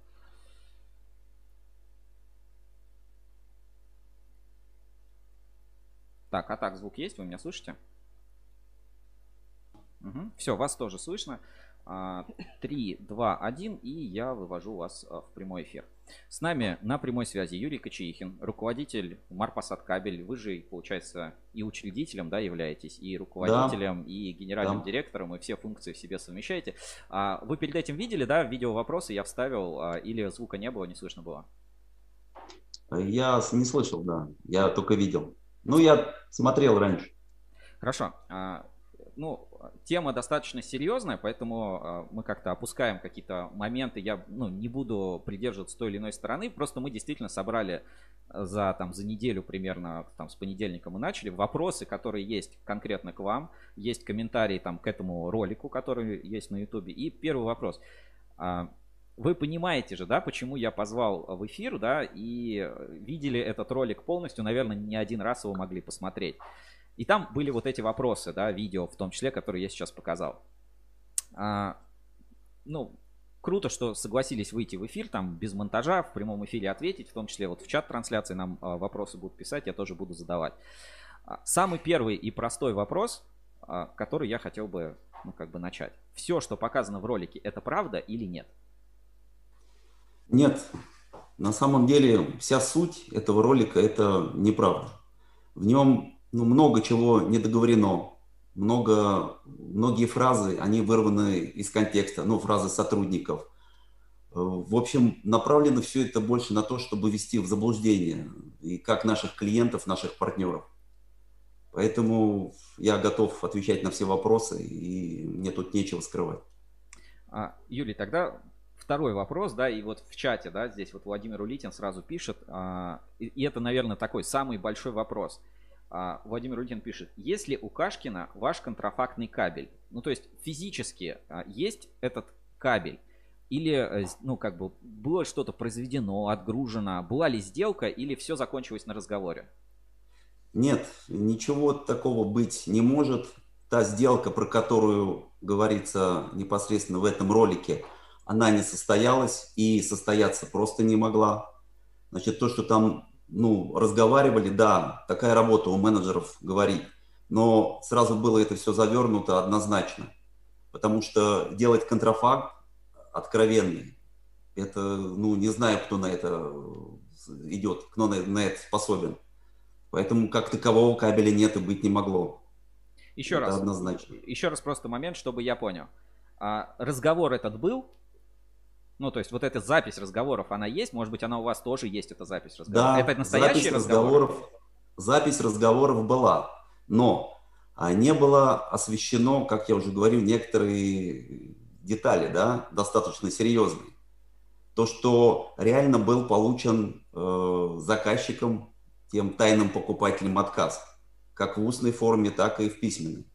Так, а так, звук есть? Вы меня слышите? Угу. Все, вас тоже слышно. 3, 2, 1, и я вывожу вас а, в прямой эфир. С нами на прямой связи Юрий Кочеихин, руководитель Марпасад Кабель. Вы же, получается, и учредителем да, являетесь, и руководителем, да. и генеральным да. директором, и все функции в себе совмещаете. А вы перед этим видели, да, видео вопросы я вставил, а, или звука не было, не слышно было? Я не слышал, да. Я только видел. Ну, я смотрел раньше. Хорошо. А, ну, тема достаточно серьезная, поэтому а, мы как-то опускаем какие-то моменты. Я ну, не буду придерживаться той или иной стороны. Просто мы действительно собрали за, там, за неделю примерно, там, с понедельника мы начали, вопросы, которые есть конкретно к вам. Есть комментарии там, к этому ролику, который есть на YouTube. И первый вопрос. Вы понимаете же, да, почему я позвал в эфир, да, и видели этот ролик полностью, наверное, не один раз его могли посмотреть. И там были вот эти вопросы, да, видео в том числе, которые я сейчас показал. А, ну, круто, что согласились выйти в эфир, там, без монтажа, в прямом эфире ответить, в том числе вот в чат трансляции нам а, вопросы будут писать, я тоже буду задавать. А, самый первый и простой вопрос, а, который я хотел бы, ну, как бы начать. Все, что показано в ролике, это правда или нет? Нет. На самом деле вся суть этого ролика это неправда. В нем ну, много чего не договорено, много, многие фразы, они вырваны из контекста, ну, фразы сотрудников. В общем, направлено все это больше на то, чтобы ввести в заблуждение и как наших клиентов, наших партнеров. Поэтому я готов отвечать на все вопросы, и мне тут нечего скрывать. А, Юлий, тогда второй вопрос, да, и вот в чате, да, здесь вот Владимир Улитин сразу пишет, а, и, и это, наверное, такой самый большой вопрос – а, Владимир Рудин пишет, есть ли у Кашкина ваш контрафактный кабель? Ну, то есть физически а, есть этот кабель? Или, э, ну, как бы, было что-то произведено, отгружено? Была ли сделка или все закончилось на разговоре? Нет, ничего такого быть не может. Та сделка, про которую говорится непосредственно в этом ролике, она не состоялась и состояться просто не могла. Значит, то, что там ну, разговаривали, да, такая работа у менеджеров говорить, но сразу было это все завернуто однозначно, потому что делать контрафакт откровенный, это, ну, не знаю, кто на это идет, кто на, на это способен. Поэтому как такового кабеля нет и быть не могло. Еще это раз. Однозначно. Еще раз просто момент, чтобы я понял. А, разговор этот был, ну, то есть вот эта запись разговоров, она есть? Может быть, она у вас тоже есть, эта запись разговоров? Да, это настоящий запись разговор? разговоров, запись разговоров была, но не было освещено, как я уже говорил, некоторые детали, да, достаточно серьезные. То, что реально был получен э, заказчиком, тем тайным покупателем отказ, как в устной форме, так и в письменной.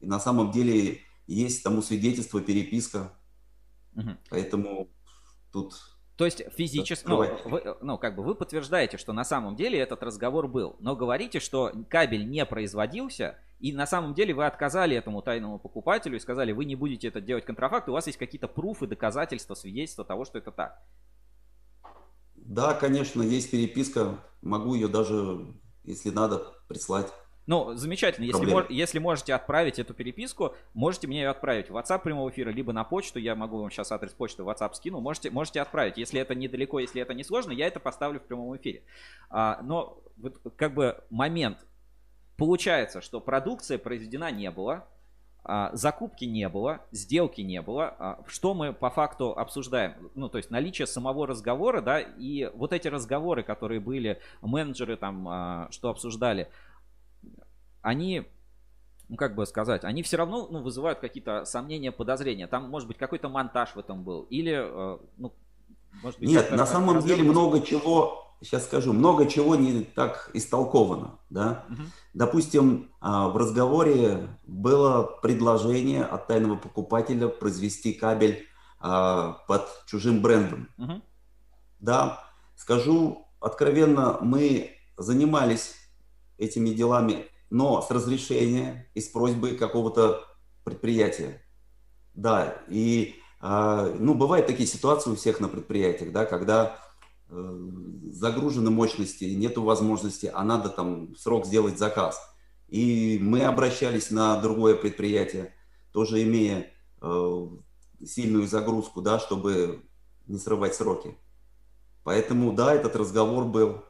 И на самом деле есть тому свидетельство, переписка. Угу. Поэтому тут то есть физически, ну, вы, ну, как бы вы подтверждаете, что на самом деле этот разговор был, но говорите, что кабель не производился, и на самом деле вы отказали этому тайному покупателю и сказали, вы не будете это делать контрафакт, у вас есть какие-то пруфы, доказательства, свидетельства того, что это так. Да, конечно, есть переписка, могу ее даже, если надо, прислать. Ну, замечательно. Если, мож, если можете отправить эту переписку, можете мне ее отправить в WhatsApp прямого эфира, либо на почту. Я могу вам сейчас адрес почты в WhatsApp скину. Можете, можете отправить. Если это недалеко, если это не сложно, я это поставлю в прямом эфире. А, но вот, как бы момент. Получается, что продукция произведена не было, а, закупки не было, сделки не было. А, что мы по факту обсуждаем? Ну, то есть наличие самого разговора, да, и вот эти разговоры, которые были, менеджеры там, а, что обсуждали, они, ну как бы сказать, они все равно ну, вызывают какие-то сомнения, подозрения. Там, может быть, какой-то монтаж в этом был. Или, э, ну, может быть... Нет, на самом деле много чего, сейчас скажу, много чего не так истолковано. Да? Угу. Допустим, а, в разговоре было предложение от тайного покупателя произвести кабель а, под чужим брендом. Угу. Да, скажу откровенно, мы занимались этими делами но с разрешения и с просьбой какого-то предприятия. Да, и а, ну, бывают такие ситуации у всех на предприятиях, да, когда э, загружены мощности, нету возможности, а надо там срок сделать заказ. И мы обращались на другое предприятие, тоже имея э, сильную загрузку, да, чтобы не срывать сроки. Поэтому, да, этот разговор был,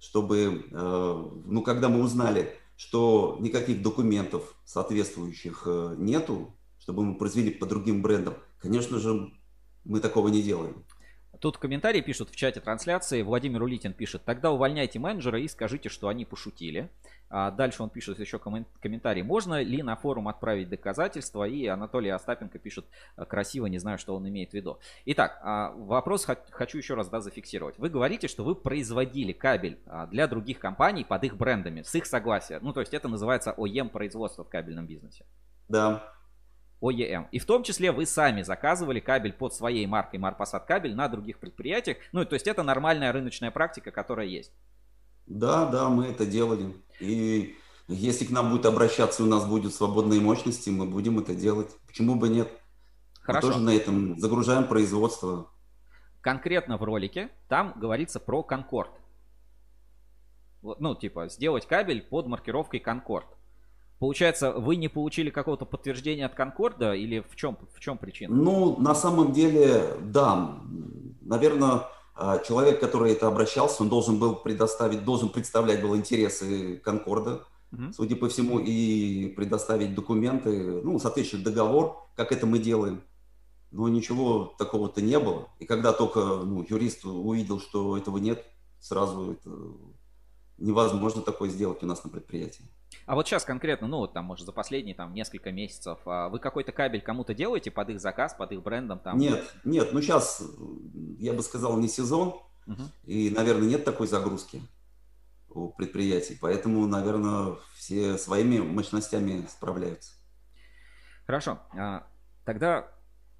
чтобы, э, ну, когда мы узнали, что никаких документов соответствующих э, нету, чтобы мы произвели по другим брендам, конечно же, мы такого не делаем. Тут комментарии пишут в чате трансляции. Владимир Улитин пишет, тогда увольняйте менеджера и скажите, что они пошутили. А дальше он пишет еще комментарий. Можно ли на форум отправить доказательства? И Анатолий Остапенко пишет «Э, красиво, не знаю, что он имеет в виду. Итак, а, вопрос хочу еще раз да, зафиксировать. Вы говорите, что вы производили кабель а, для других компаний под их брендами, с их согласия. Ну, то есть это называется ОЕМ производство в кабельном бизнесе. Да. OEM. И в том числе вы сами заказывали кабель под своей маркой Марпасад кабель на других предприятиях. Ну, то есть это нормальная рыночная практика, которая есть. Да, да, мы это делали. И если к нам будет обращаться, у нас будут свободные мощности, мы будем это делать. Почему бы нет? Хорошо. Мы тоже на этом загружаем производство. Конкретно в ролике там говорится про Конкорд. Ну, типа, сделать кабель под маркировкой Конкорд. Получается, вы не получили какого-то подтверждения от Конкорда или в чем, в чем причина? Ну, на самом деле, да. Наверное, а, человек, который это обращался, он должен был предоставить, должен представлять был интересы Конкорда, угу. судя по всему, и предоставить документы, ну, соответствующий договор, как это мы делаем. Но ничего такого-то не было. И когда только ну, юрист увидел, что этого нет, сразу это невозможно такое сделать у нас на предприятии. А вот сейчас конкретно, ну вот там, может, за последние там несколько месяцев, а вы какой-то кабель кому-то делаете под их заказ, под их брендом? Там? Нет, нет, ну сейчас, я бы сказал, не сезон, угу. и, наверное, нет такой загрузки у предприятий, поэтому, наверное, все своими мощностями справляются. Хорошо, а, тогда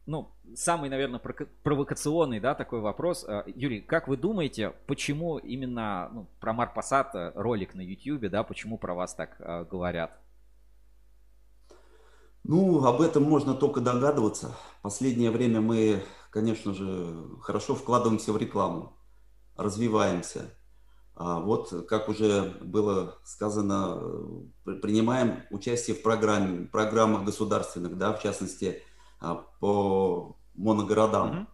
ну, самый, наверное, провокационный, да, такой вопрос. Э, Юрий, как вы думаете, почему именно ну, про Марпасад э, ролик на YouTube, да, почему про вас так э, говорят? Ну, об этом можно только догадываться. Последнее время мы, конечно же, хорошо вкладываемся в рекламу, развиваемся. А вот, как уже было сказано, принимаем участие в программе, программах государственных, да, в частности, а, по моногородам. Mm-hmm.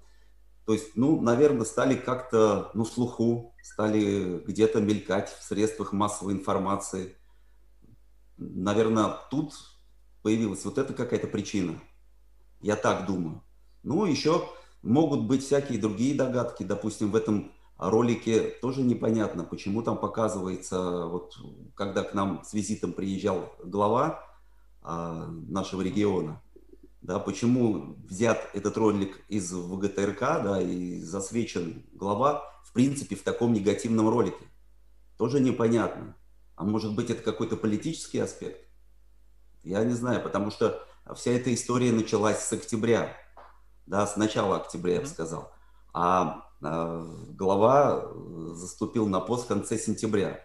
То есть, ну, наверное, стали как-то, ну, слуху, стали где-то мелькать в средствах массовой информации. Наверное, тут появилась вот эта какая-то причина. Я так думаю. Ну, еще могут быть всякие другие догадки. Допустим, в этом ролике тоже непонятно, почему там показывается, вот когда к нам с визитом приезжал глава а, нашего региона, да, почему взят этот ролик из ВГТРК, да, и засвечен глава, в принципе, в таком негативном ролике. Тоже непонятно. А может быть, это какой-то политический аспект? Я не знаю, потому что вся эта история началась с октября, да, с начала октября, я бы сказал. А, а глава заступил на пост в конце сентября.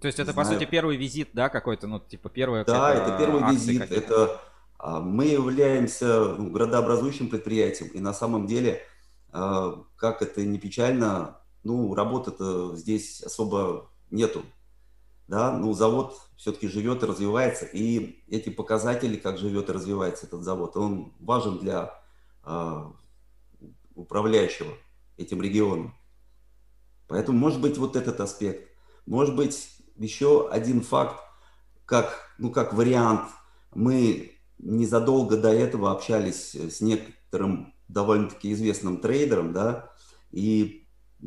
То есть это, Знаю. по сути, первый визит, да, какой-то, ну, типа, первый... Да, это первый визит, это мы являемся ну, градообразующим предприятием, и на самом деле, а, как это не печально, ну, работы-то здесь особо нету. Да, ну, завод все-таки живет и развивается, и эти показатели, как живет и развивается этот завод, он важен для э, управляющего этим регионом. Поэтому, может быть, вот этот аспект. Может быть, еще один факт, как, ну, как вариант, мы незадолго до этого общались с некоторым довольно-таки известным трейдером, да, и э,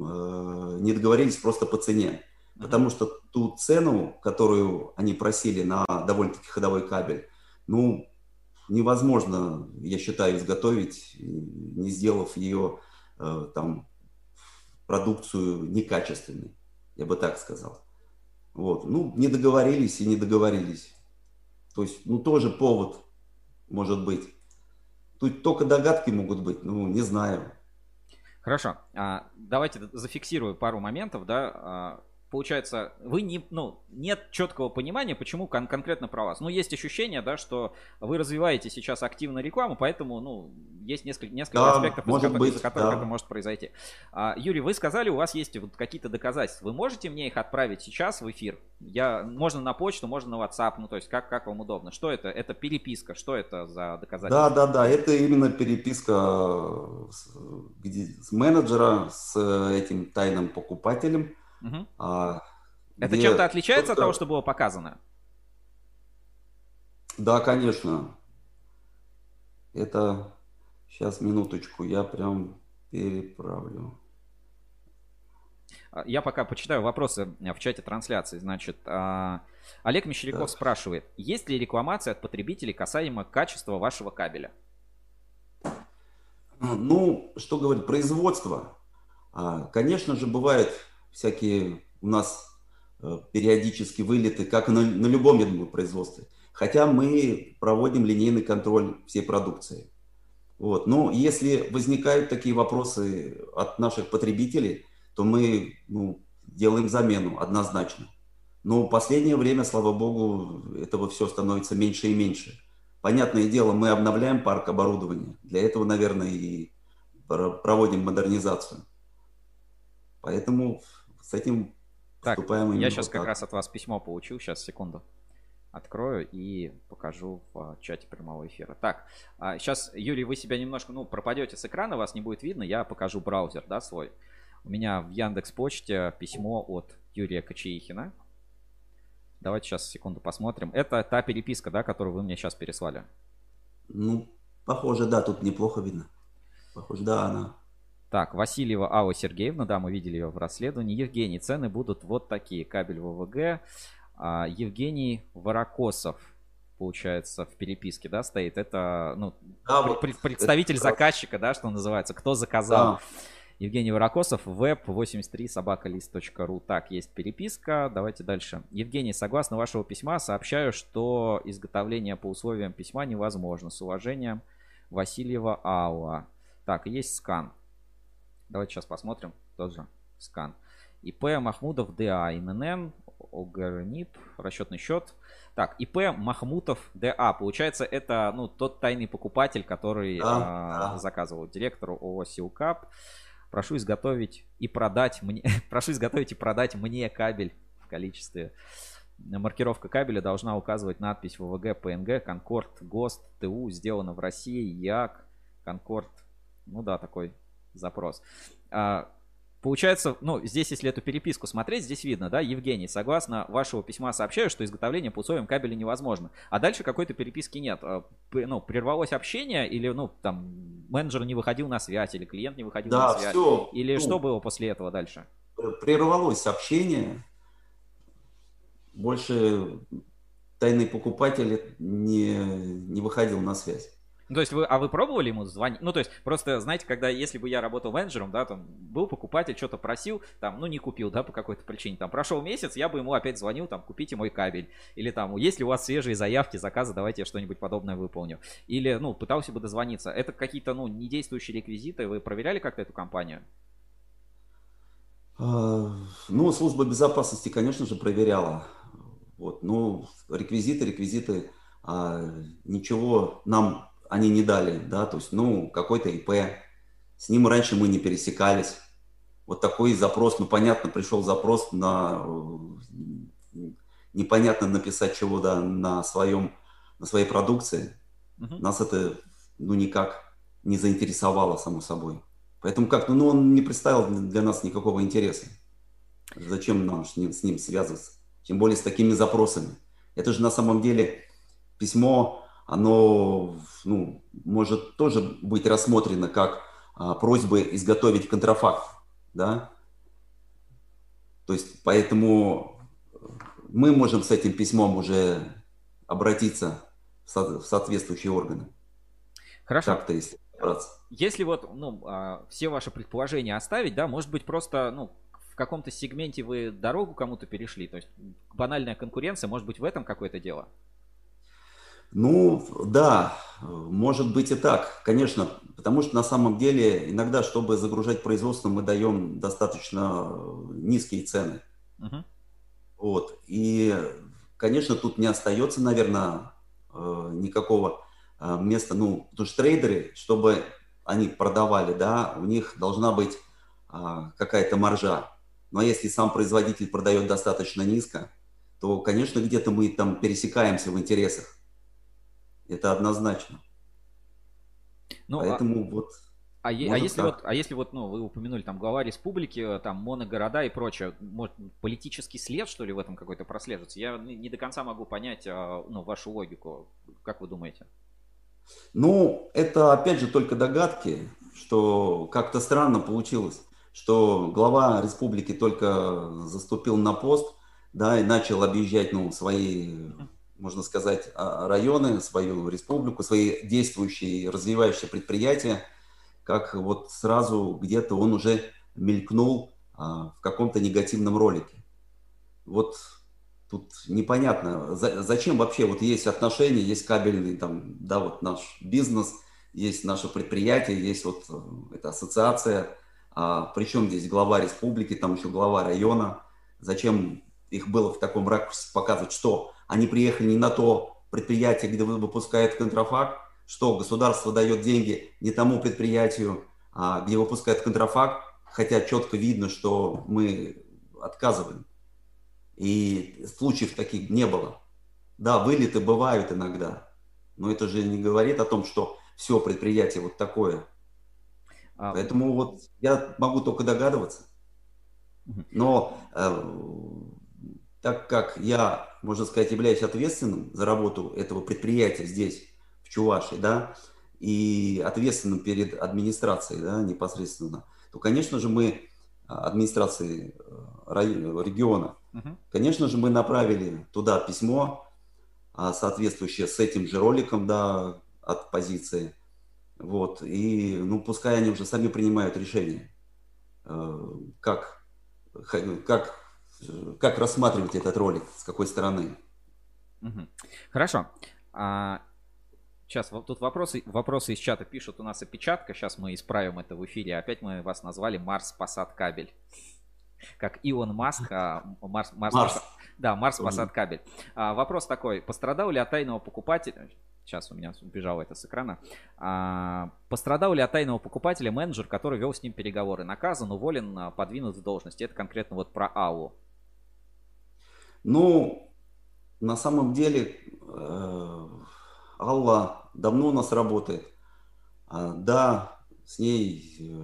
не договорились просто по цене. Потому что ту цену, которую они просили на довольно-таки ходовой кабель, ну, невозможно, я считаю, изготовить, не сделав ее э, там продукцию некачественной, я бы так сказал. Вот, ну, не договорились и не договорились. То есть, ну, тоже повод может быть. Тут только догадки могут быть, ну, не знаю. Хорошо. А, давайте зафиксирую пару моментов, да. Получается, вы не, ну, нет четкого понимания, почему кон- конкретно про вас. Ну, есть ощущение, да, что вы развиваете сейчас активно рекламу, поэтому, ну, есть несколько, несколько Да, аспектов, из может которых, из-за быть, которых да. это может произойти. А, Юрий, вы сказали, у вас есть вот какие-то доказательства. Вы можете мне их отправить сейчас в эфир? Я, можно на почту, можно на WhatsApp, ну, то есть как, как вам удобно. Что это? Это переписка, что это за доказательства? Да, да, да, это именно переписка с, где, с менеджера с этим тайным покупателем. Мгм. а, Это чем-то отличается от того, что было показано? Да, конечно. Это сейчас минуточку, я прям переправлю. А, Я пока почитаю вопросы э, в чате трансляции. Значит, а, Олег Мещеряков Так. спрашивает, есть ли рекламация от потребителей касаемо качества вашего кабеля? Ну, что говорить, производство. А, Конечно же, бывают всякие у нас э, периодически вылеты, как на, на любом, я думаю, производстве. Хотя мы проводим линейный контроль всей продукции. Вот. Но если возникают такие вопросы от наших потребителей, то мы ну, делаем замену однозначно. Но в последнее время, слава богу, этого все становится меньше и меньше. Понятное дело, мы обновляем парк оборудования. Для этого, наверное, и про- проводим модернизацию. Поэтому этим Так, поступаем я сейчас вот как так. раз от вас письмо получил. Сейчас, секунду. Открою и покажу в а, чате прямого эфира. Так, сейчас, Юрий, вы себя немножко, ну, пропадете с экрана, вас не будет видно. Я покажу браузер, да, свой. У меня в Яндекс Почте письмо от Юрия Кочеихина. Давайте сейчас секунду посмотрим. Это та переписка, да, которую вы мне сейчас переслали. Ну, похоже, да, тут неплохо видно. Похоже, да, она. Так, Васильева Алла Сергеевна, да, мы видели ее в расследовании. Евгений, цены будут вот такие. Кабель ВВГ. А, Евгений Ворокосов, получается, в переписке, да, стоит. Это, ну, Да, пр- вот пр- представитель это заказчика, да, что называется. Кто заказал? Да. Евгений Ворокосов, web83 собакалист.ру. Так, есть переписка. Давайте дальше. Евгений, согласно вашего письма, сообщаю, что изготовление по условиям письма невозможно. С уважением, Васильева Алла. Так, есть скан. Давайте сейчас посмотрим. Тоже скан. ИП Махмудов ДА, ИНН, ОГРНИП, расчетный счет. Так, ИП Махмутов ДА. Получается, это ну, тот тайный покупатель, который Да, а, да. заказывал директору ООО Силкап. Прошу изготовить и продать мне, прошу изготовить и продать мне кабель в количестве. Маркировка кабеля должна указывать надпись ВВГ, ПНГ, Конкорд, ГОСТ, ТУ, сделано в России, ЯК, Конкорд. Ну да, такой запрос. А, Получается, ну, здесь, если эту переписку смотреть, здесь видно, да, Евгений, согласно вашего письма сообщаю, что изготовление по условиям кабеля невозможно. А дальше какой-то переписки нет. А, Ну, прервалось общение или, ну, там, менеджер не выходил на связь, или клиент не выходил Да, на связь. всё, Или ну. что было после этого дальше? Прервалось общение. Больше тайный покупатель не, не выходил на связь. Ну, то есть вы, а вы пробовали ему звонить? Ну, то есть просто, знаете, когда, если бы я работал менеджером, да, там, был покупатель, что-то просил, там, ну, не купил, да, по какой-то причине, там, прошел месяц, я бы ему опять звонил, там, купите мой кабель, или там, есть ли у вас свежие заявки, заказы, давайте я что-нибудь подобное выполню. Или, ну, пытался бы дозвониться. Это какие-то, ну, недействующие реквизиты, вы проверяли как-то эту компанию? А, Ну, служба безопасности, конечно же, проверяла. Вот, ну, реквизиты, реквизиты, а, ничего нам они не дали, да, то есть, ну, какой-то ИП, с ним раньше мы не пересекались. Вот такой запрос, ну, понятно, пришел запрос на, э, непонятно написать чего, да, на своем, на своей продукции. Мгм. Нас это, ну, никак не заинтересовало, само собой. Поэтому как, ну, он не представил для для нас никакого интереса. Зачем нам с ним, с ним связываться? Тем более с такими запросами. Это же на самом деле письмо, оно ну, может тоже быть рассмотрено как а, просьба изготовить контрафакт. Да? То есть поэтому мы можем с этим письмом уже обратиться в со- в соответствующие органы. Хорошо. Так-то если разобраться. Если вот, ну, а, все ваши предположения оставить, да, может быть, просто, ну, в каком-то сегменте вы дорогу кому-то перешли, то есть банальная конкуренция, может быть, в этом какое-то дело? Ну, да, может быть и так, конечно, потому что на самом деле иногда, чтобы загружать производство, мы даем достаточно низкие цены. Мгм. Вот. И, конечно, тут не остается, наверное, э, никакого э, места, ну, потому что трейдеры, чтобы они продавали, да, у них должна быть а, какая-то маржа. Но если сам производитель продает достаточно низко, то, конечно, где-то мы там пересекаемся в интересах. Это однозначно. Ну, Поэтому а... вот а, е- а если вот, а если вот, ну, вы упомянули там глава республики, там моногорода и прочее, может, политический след, что ли, в этом какой-то прослеживается? Я не до конца могу понять, а, ну, вашу логику. Как вы думаете? Ну, это опять же только догадки, что как-то странно получилось, что глава республики только заступил на пост, да, и начал объезжать, ну, свои, можно сказать, а, районы, свою республику, свои действующие, развивающие предприятия – как вот сразу где-то он уже мелькнул а, в каком-то негативном ролике. Вот тут непонятно, за, зачем вообще вот есть отношения, есть кабельный там, да, вот наш бизнес, есть наше предприятие, есть вот э, эта ассоциация, а, причем здесь глава республики, там еще глава района, зачем их было в таком ракурсе показывать, что они приехали не на то предприятие, где выпускают контрафакт, что государство дает деньги не тому предприятию, а, где выпускают контрафакт, хотя четко видно, что мы отказываем. И случаев таких не было. Да, вылеты бывают иногда, но это же не говорит о том, что все предприятие вот такое. А... Поэтому вот я могу только догадываться. Но э, так как я, можно сказать, являюсь ответственным за работу этого предприятия здесь, в Чувашии, да, и ответственным перед администрацией, да, непосредственно, то, конечно же, мы а, администрации э, региона, угу. конечно же, мы направили туда письмо, а, соответствующее с этим же роликом, да, от позиции, вот, и, ну, пускай они уже сами принимают решение, э, как, как, как рассматривать этот ролик, с какой стороны. Угу. Хорошо. А Сейчас тут вопросы, вопросы из чата пишут, у нас опечатка, сейчас мы исправим это в эфире. Опять мы вас назвали Марс Посад Кабель. Как Илон Маск, а Марс, Марс, Марс. Да, Марс Посад Кабель. А, вопрос такой, пострадал ли от тайного покупателя, сейчас у меня убежало это с экрана, а, пострадал ли от тайного покупателя менеджер, который вел с ним переговоры, наказан, уволен, а, подвинут в должности? Это конкретно вот про АУ. Ну, на самом деле, э, Алла давно у нас работает. А, да, с ней э,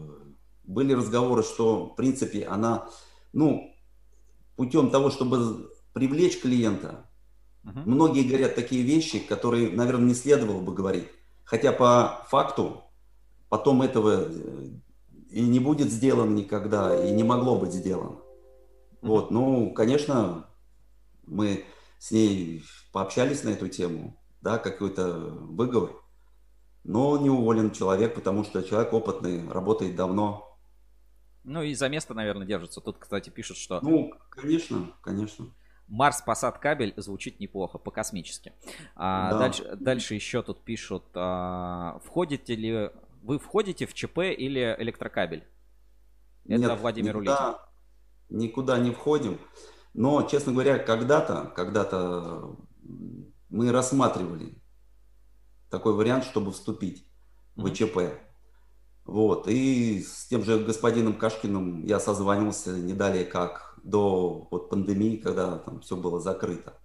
были разговоры, что, в принципе, она, ну, путем того, чтобы привлечь клиента, uh-huh. многие говорят такие вещи, которые, наверное, не следовало бы говорить. Хотя по факту потом этого э, и не будет сделано никогда, и не могло быть сделано. Uh-huh. Вот, ну, конечно, мы с ней пообщались на эту тему да, какой-то выговор. Но не уволен человек, потому что человек опытный, работает давно. Ну и за место, наверное, держится. Тут, кстати, пишут, что... Ну, конечно, конечно. Марс посад кабель звучит неплохо, по-космически. А, да. дальше, дальше еще тут пишут, а, входите ли вы входите в ЧП или электрокабель? Это Нет, Владимир никуда, никуда не входим. Но, честно говоря, когда-то, когда-то мы рассматривали такой вариант, чтобы вступить в ИЧП. Вот. И с тем же господином Кашкиным я созвонился не далее, как до вот, пандемии, когда там все было закрыто.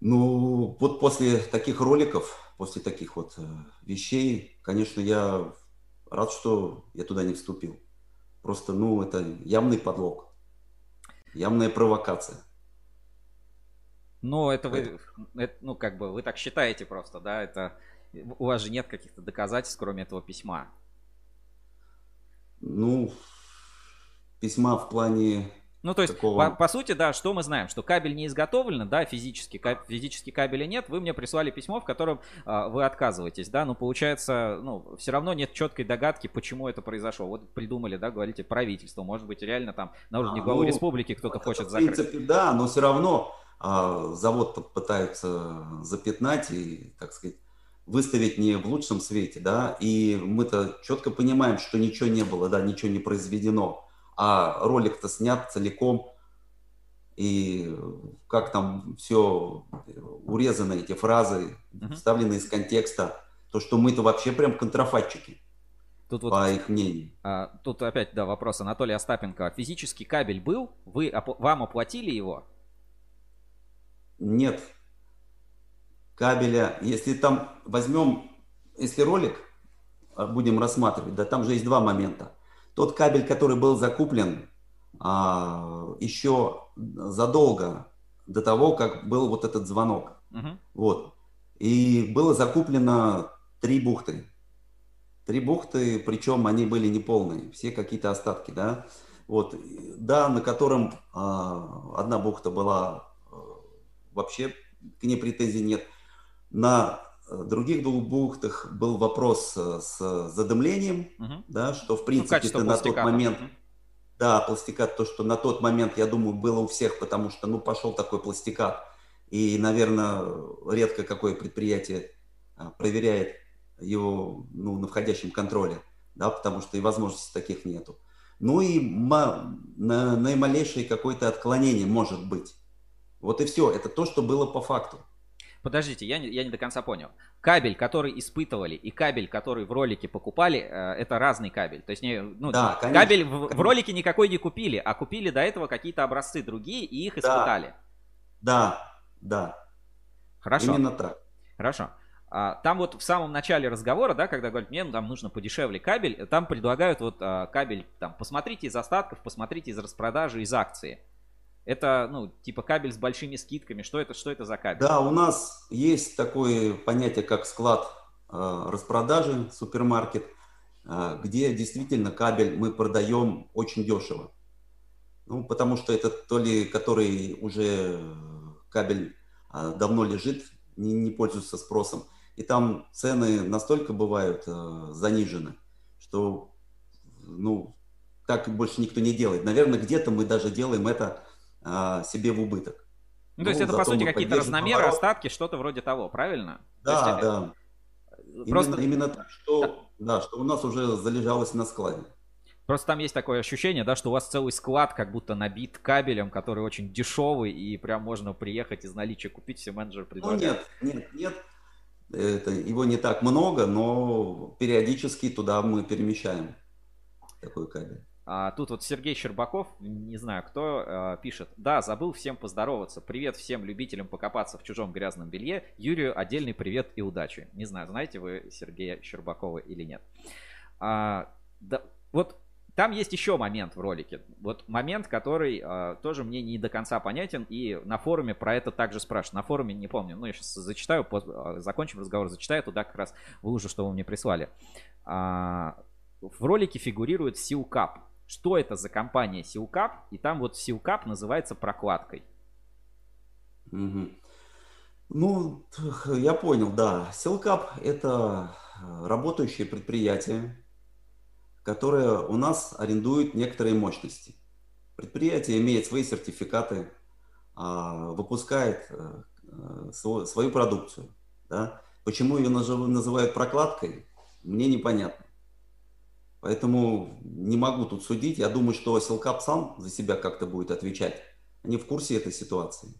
Ну, вот после таких роликов, после таких вот э, вещей, конечно, я рад, что я туда не вступил. Просто, ну, это явный подлог, явная провокация. Ну, это вы, это, ну, как бы, вы так считаете просто, да, это, у вас же нет каких-то доказательств, кроме этого письма. Ну, письма в плане ну, то есть, такого... по, по сути, да, что мы знаем? Что кабель не изготовлен, да, физически, каб, физически кабеля нет. Вы мне прислали письмо, в котором а, вы отказываетесь, да, но получается, ну, все равно нет четкой догадки, почему это произошло. Вот придумали, да, говорите, правительство, может быть, реально там на уровне а, главы ну, республики кто-то хочет закрыть. В принципе, да, но все равно а завод пытаются запятнать и, так сказать, выставить не в лучшем свете, да, и мы-то четко понимаем, что ничего не было, да, ничего не произведено, а ролик-то снят целиком и как там все урезано, эти фразы, Мгм. вставлены из контекста, то, что мы-то вообще прям контрафактчики, Тут вот по их мнению. А, тут опять, да, вопрос Анатолия Остапенко. Физический кабель был? Вы, опо- вам оплатили его? Нет кабеля. Если там возьмем, если ролик а, будем рассматривать, да, там же есть два момента. Тот кабель, который был закуплен а, еще задолго до того, как был вот этот звонок. Мгм. Вот. И было закуплено три бухты. Три бухты, причем они были неполные, все какие-то остатки, да. Вот, да, на котором а, одна бухта была а, вообще к ней претензий нет. На других двух бухтах был вопрос э, с задымлением, Мгм. да, что в Ну, принципе это на тот момент, да, пластикат, то, что на тот момент, я думаю, было у всех, потому что, ну, пошел такой пластикат, и, наверное, редко какое предприятие а, проверяет его, ну, на входящем контроле, да, потому что и возможностей таких нету. Ну и на, наималейшее какое-то отклонение может быть. Вот и все. Это то, что было по факту. Подождите, я не, я не до конца понял. Кабель, который испытывали, и кабель, который в ролике покупали, э, это разный кабель. То есть, не, ну, Да, конечно, кабель в, в ролике никакой не купили, а купили до этого какие-то образцы другие и их Да. испытали. Да, да. Хорошо. Именно так. Хорошо. А, там вот в самом начале разговора, да, когда говорят, мне ну, там нужно подешевле кабель, там предлагают вот а, кабель, там, посмотрите из остатков, посмотрите из распродажи, из акции. Это, ну, типа кабель с большими скидками. Что это, что это за кабель? Да, у нас есть такое понятие, как склад э, распродажи, супермаркет, э, где действительно кабель мы продаем очень дешево. Ну, потому что это то ли, который уже кабель э, давно лежит, не, не пользуется спросом. И там цены настолько бывают э, занижены, что, ну, так больше никто не делает. Наверное, где-то мы даже делаем это э, себе в убыток. Ну, то есть Ну, это, по сути, какие-то разномеры, оборот. остатки, что-то вроде того, правильно? То Да, э, да. Просто, Именно, именно так, что, да, что у нас уже залежалось на складе. просто там есть такое ощущение, да, что у вас целый склад как будто набит кабелем, который очень дешевый, и прям можно приехать из наличия купить, все менеджер Ну предлагает. нет, нет, нет. Это, его не так много, но периодически туда мы перемещаем такой кабель. А тут вот Сергей Щербаков, не знаю кто, э, пишет. Да, забыл всем поздороваться. Привет всем любителям покопаться в чужом грязном белье. Юрию отдельный привет и удачи. Не знаю, знаете вы Сергея Щербакова или нет. А, да, вот там есть еще момент в ролике. Вот момент, который э, тоже мне не до конца понятен. И на форуме про это также спрашивают. На форуме не помню. Ну, я сейчас зачитаю, пос- э, закончим разговор, зачитаю туда как раз выложу, что вы мне прислали. А, в ролике фигурирует Силкап. Что это за компания Силкап? И там вот Силкап называется прокладкой. Мгм. Ну, я понял, да. Силкап – это э, работающее предприятие, которое у нас арендует некоторые мощности. Предприятие имеет свои сертификаты, а, выпускает э, э, сво- свою продукцию. Да? Почему ее называют прокладкой, мне непонятно. Поэтому не могу тут судить. Я думаю, что Силкап сам за себя как-то будет отвечать. Они в курсе этой ситуации.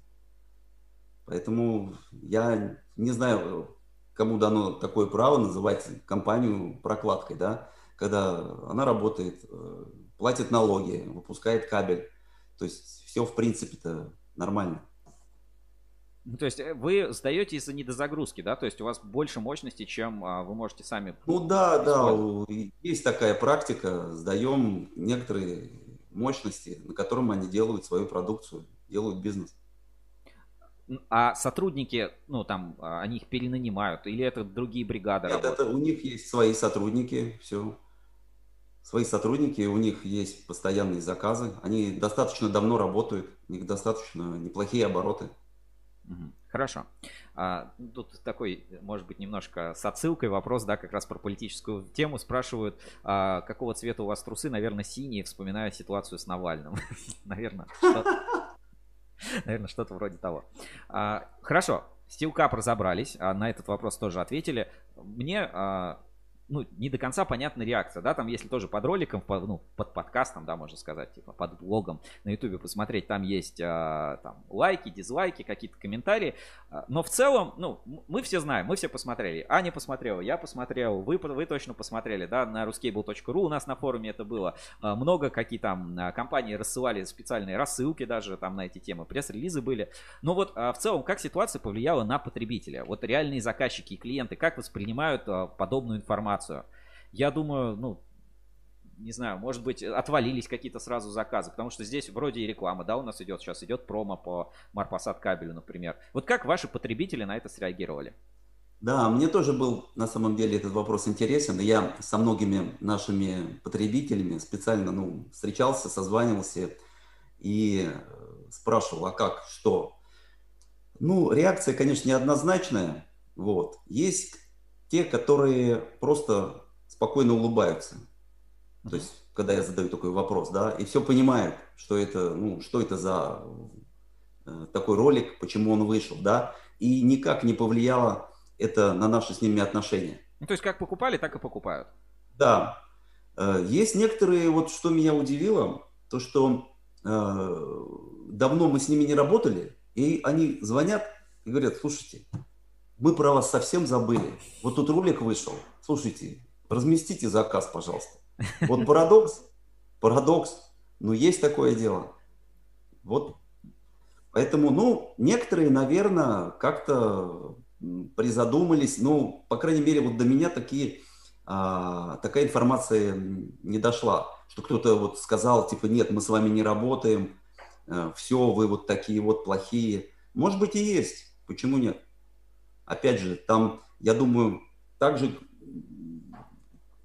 Поэтому я не знаю, кому дано такое право называть компанию прокладкой, да, когда она работает, э, платит налоги, выпускает кабель. То есть все в принципе-то нормально. Ну, то есть э, вы сдаете из-за недозагрузки, да? То есть у вас больше мощности, чем а, вы можете сами... Ну да, да, использовать. есть такая практика, сдаем некоторые мощности, на котором они делают свою продукцию, делают бизнес. А сотрудники, ну, там, а, они их перенанимают? Или это другие бригады Нет, работают? это у них есть свои сотрудники, все. Свои сотрудники, у них есть постоянные заказы. Они достаточно давно работают, у них достаточно неплохие обороты. Хорошо. А, тут такой, может быть, немножко с отсылкой вопрос, да, как раз про политическую тему. Спрашивают, а, какого цвета у вас трусы? Наверное, синие, вспоминая ситуацию с Навальным. Наверное, что- Наверное, что-то вроде того. А, Хорошо, Cup разобрались, а на этот вопрос тоже ответили. Мне а, ну, не до конца понятна реакция, да, там, если тоже под роликом, под, ну, под подкастом, да, можно сказать, типа, под блогом на ютубе посмотреть, там есть, а, там, лайки, дизлайки, какие-то комментарии, а, но в целом, ну, мы все знаем, мы все посмотрели, Аня посмотрела, я посмотрел, вы, вы точно посмотрели, да, на ruscable.ru у нас на форуме это было, а, много какие там компании рассылали специальные рассылки даже там на эти темы, пресс-релизы были, но вот в целом, как ситуация повлияла на потребителя, вот реальные заказчики и клиенты, как воспринимают подобную информацию, информацию. Я думаю, ну, не знаю, может быть, отвалились какие-то сразу заказы, потому что здесь вроде и реклама, да, у нас идет, сейчас идет промо по Марпасад кабелю, например. Вот как ваши потребители на это среагировали? Да, мне тоже был на самом деле этот вопрос интересен. Я со многими нашими потребителями специально ну, встречался, созванивался и спрашивал, а как, что. Ну, реакция, конечно, неоднозначная. Вот. Есть те, которые просто спокойно улыбаются. То есть, когда я задаю такой вопрос, да, и все понимают, что это, ну, что это за э, такой ролик, почему он вышел, да, и никак не повлияло это на наши с ними отношения. Ну, то есть, как покупали, так и покупают. Да. Э, есть некоторые, вот что меня удивило, то, что э, давно мы с ними не работали, и они звонят и говорят, слушайте, мы про вас совсем забыли. Вот тут ролик вышел. Слушайте, разместите заказ, пожалуйста. Вот парадокс, парадокс, ну есть такое дело. Вот поэтому, ну, некоторые, наверное, как-то призадумались, ну, по крайней мере, вот до меня такие, а, такая информация не дошла, что кто-то вот сказал, типа, нет, мы с вами не работаем, а, все, вы вот такие вот плохие. Может быть и есть, почему нет? Опять же, там, я думаю, также,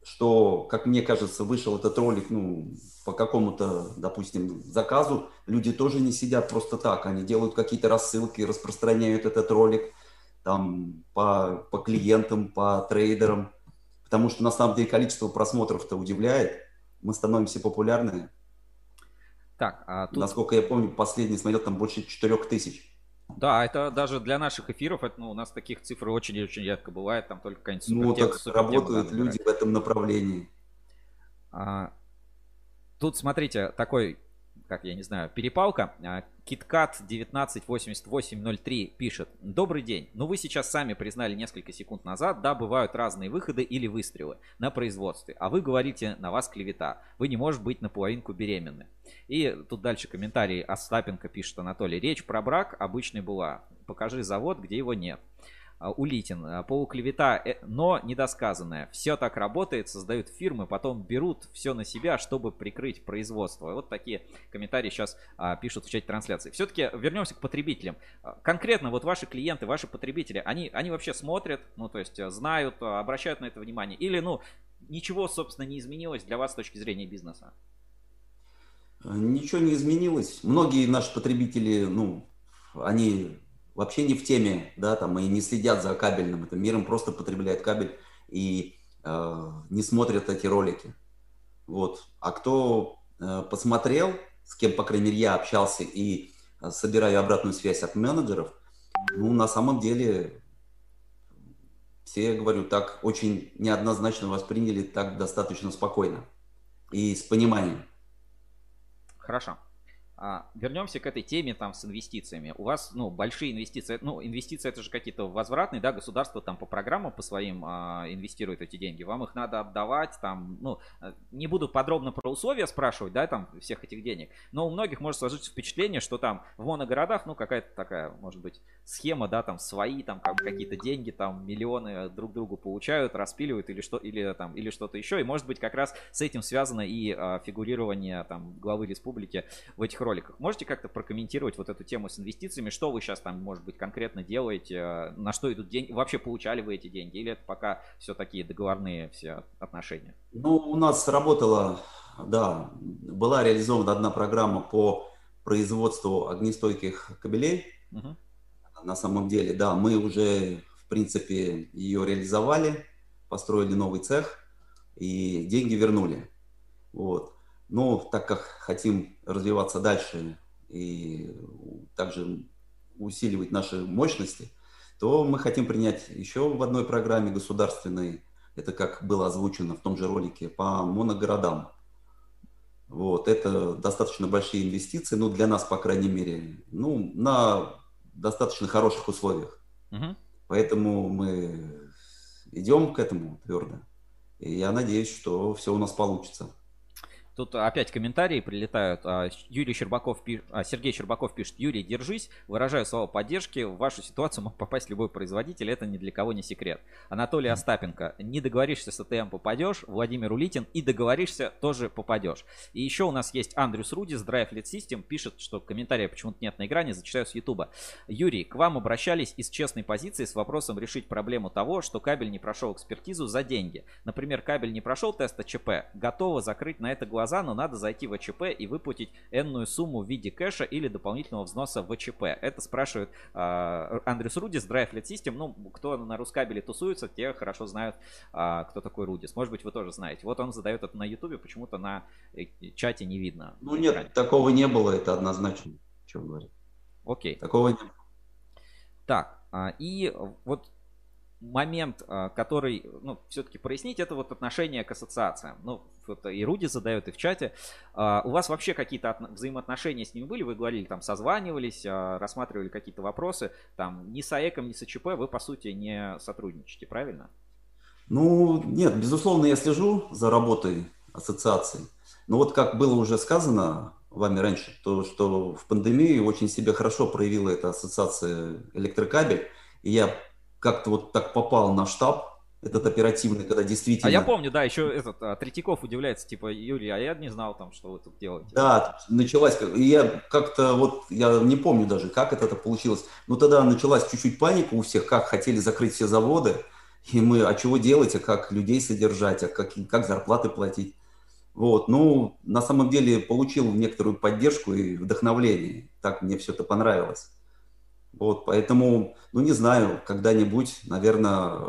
что, как мне кажется, вышел этот ролик, ну, по какому-то, допустим, заказу, люди тоже не сидят просто так, они делают какие-то рассылки, распространяют этот ролик там по, по клиентам, по трейдерам, потому что на самом деле количество просмотров-то удивляет, мы становимся популярны. Так, а тут... Насколько я помню, последний смотрел там больше 4 тысяч. Да, это даже для наших эфиров, это, ну, у нас таких цифр очень-очень редко бывает, там только какая-нибудь Ну, так работают люди в этом направлении. А, тут, смотрите, такой, как я не знаю, перепалка. А, KitKat 198803 пишет. Добрый день. Ну вы сейчас сами признали несколько секунд назад, да, бывают разные выходы или выстрелы на производстве. А вы говорите, на вас клевета. Вы не можете быть наполовинку беременны. И тут дальше комментарий Остапенко пишет Анатолий. Речь про брак обычной была. Покажи завод, где его нет. А, Улитин. А, полуклевета, э, но недосказанная. Все так работает, создают фирмы, потом берут все на себя, чтобы прикрыть производство. Вот такие комментарии сейчас а, пишут в чате трансляции. Все-таки вернемся к потребителям. Конкретно вот ваши клиенты, ваши потребители, они, они вообще смотрят, ну то есть знают, обращают на это внимание? Или, ну, ничего, собственно, не изменилось для вас с точки зрения бизнеса? Ничего не изменилось. Многие наши потребители, ну, они вообще не в теме, да, там, и не следят за кабельным это миром, просто потребляют кабель и э, не смотрят эти ролики. Вот. А кто э, посмотрел, с кем, по крайней мере, я общался и э, собираю обратную связь от менеджеров, ну, на самом деле, все, я говорю, так очень неоднозначно восприняли, так достаточно спокойно и с пониманием. Хорошо. А, вернемся к этой теме там с инвестициями. У вас, ну, большие инвестиции, ну, инвестиции это же какие-то возвратные, да, государство там по программам по своим а, инвестирует эти деньги. Вам их надо отдавать, там, ну, э, не буду подробно про условия спрашивать, да, там, всех этих денег, но у многих может сложиться впечатление, что там в моногородах, ну, какая-то такая, может быть, схема, да, там, свои, там, как, какие-то деньги, там, миллионы друг другу получают, распиливают или что, или там, или что-то еще, и может быть как раз с этим связано и а, фигурирование, там, главы республики в этих роликах. Можете как-то прокомментировать вот эту тему с инвестициями? Что вы сейчас там, может быть, конкретно делаете? На что идут деньги? Вообще получали вы эти деньги? Или это пока все такие договорные все отношения? Ну, у нас работала, да, была реализована одна программа по производству огнестойких кабелей. Угу. На самом деле, да, мы уже, в принципе, ее реализовали, построили новый цех и деньги вернули. Вот. Но так как хотим развиваться дальше и также усиливать наши мощности, то мы хотим принять еще в одной программе государственной это как было озвучено в том же ролике, по моногородам. Вот, это достаточно большие инвестиции, ну, для нас, по крайней мере, ну, на достаточно хороших условиях. Мгм. Поэтому мы идем к этому твердо. И я надеюсь, что все у нас получится. Тут опять комментарии прилетают. А, Юрий Щербаков, а, Сергей Щербаков пишет, Юрий, держись, выражаю слова поддержки. В вашу ситуацию мог попасть любой производитель, это ни для кого не секрет. Анатолий Остапенко, не договоришься с АТМ, попадешь. Владимир Улитин, и договоришься, тоже попадешь. И еще у нас есть Андрюс Рудис, Drive Lead System, пишет, что комментария почему-то нет на экране, зачитаю с Ютуба. Юрий, к вам обращались из честной позиции с вопросом решить проблему того, что кабель не прошел экспертизу за деньги. Например, кабель не прошел тест АЧП, готово закрыть на это глаза, но надо зайти в АЧП и выплатить энную сумму в виде кэша или дополнительного взноса в АЧП. Это спрашивает э, Андрюс Рудис, Drive Lead System. Ну, кто на Рускабеле тусуется, те хорошо знают, а, кто такой Рудис. Может быть, вы тоже знаете. Вот он задает это на Ютубе, почему-то на э, чате не видно. Ну нет, такого не было, это однозначно. Что говорить. Окей. Такого не было. Так, а, и вот момент, а, который, ну, все-таки прояснить, это вот отношение к ассоциациям. Ну, вот и Руди задает, и в чате. А, У вас вообще какие-то отно- взаимоотношения с ними были? Вы говорили, там, созванивались, а, рассматривали какие-то вопросы. Там, ни с АЭКом, ни с АЧП вы, по сути, не сотрудничаете, правильно? Ну, нет, безусловно, я слежу за работой ассоциации. Но вот как было уже сказано вами раньше, то что в пандемии очень себя хорошо проявила эта ассоциация электрокабель. И я как-то вот так попал на штаб, этот оперативный, когда действительно... А я помню, да, еще этот а, Третьяков удивляется, типа, Юрий, а я не знал там, что вы тут делаете. Да, началась, я как-то вот, я не помню даже, как это так получилось, но тогда началась чуть-чуть паника у всех, как хотели закрыть все заводы, и мы, а чего делать, а как людей содержать, а как, как зарплаты платить. Вот, ну, на самом деле получил некоторую поддержку и вдохновление, так мне все это понравилось. Вот, поэтому, ну, не знаю, когда-нибудь, наверное,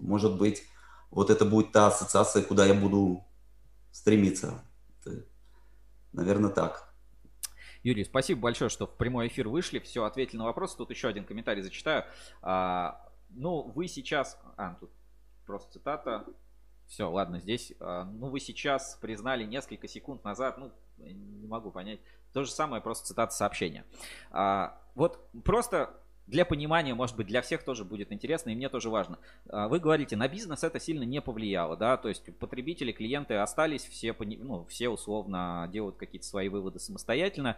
может быть, вот это будет та ассоциация, куда я буду стремиться. Наверное, так. Юрий, спасибо большое, что в прямой эфир вышли. Все, ответили на вопросы. Тут еще один комментарий зачитаю. А, ну, вы сейчас... А, тут просто цитата. Все, ладно, здесь... а, ну, вы сейчас признали несколько секунд назад, ну, не могу понять. То же самое, просто цитата сообщения. А, вот просто для понимания, может быть, для всех тоже будет интересно, и мне тоже важно. А, Вы говорите, на бизнес это сильно не повлияло, да, то есть потребители, клиенты остались, все, ну, все условно делают какие-то свои выводы самостоятельно.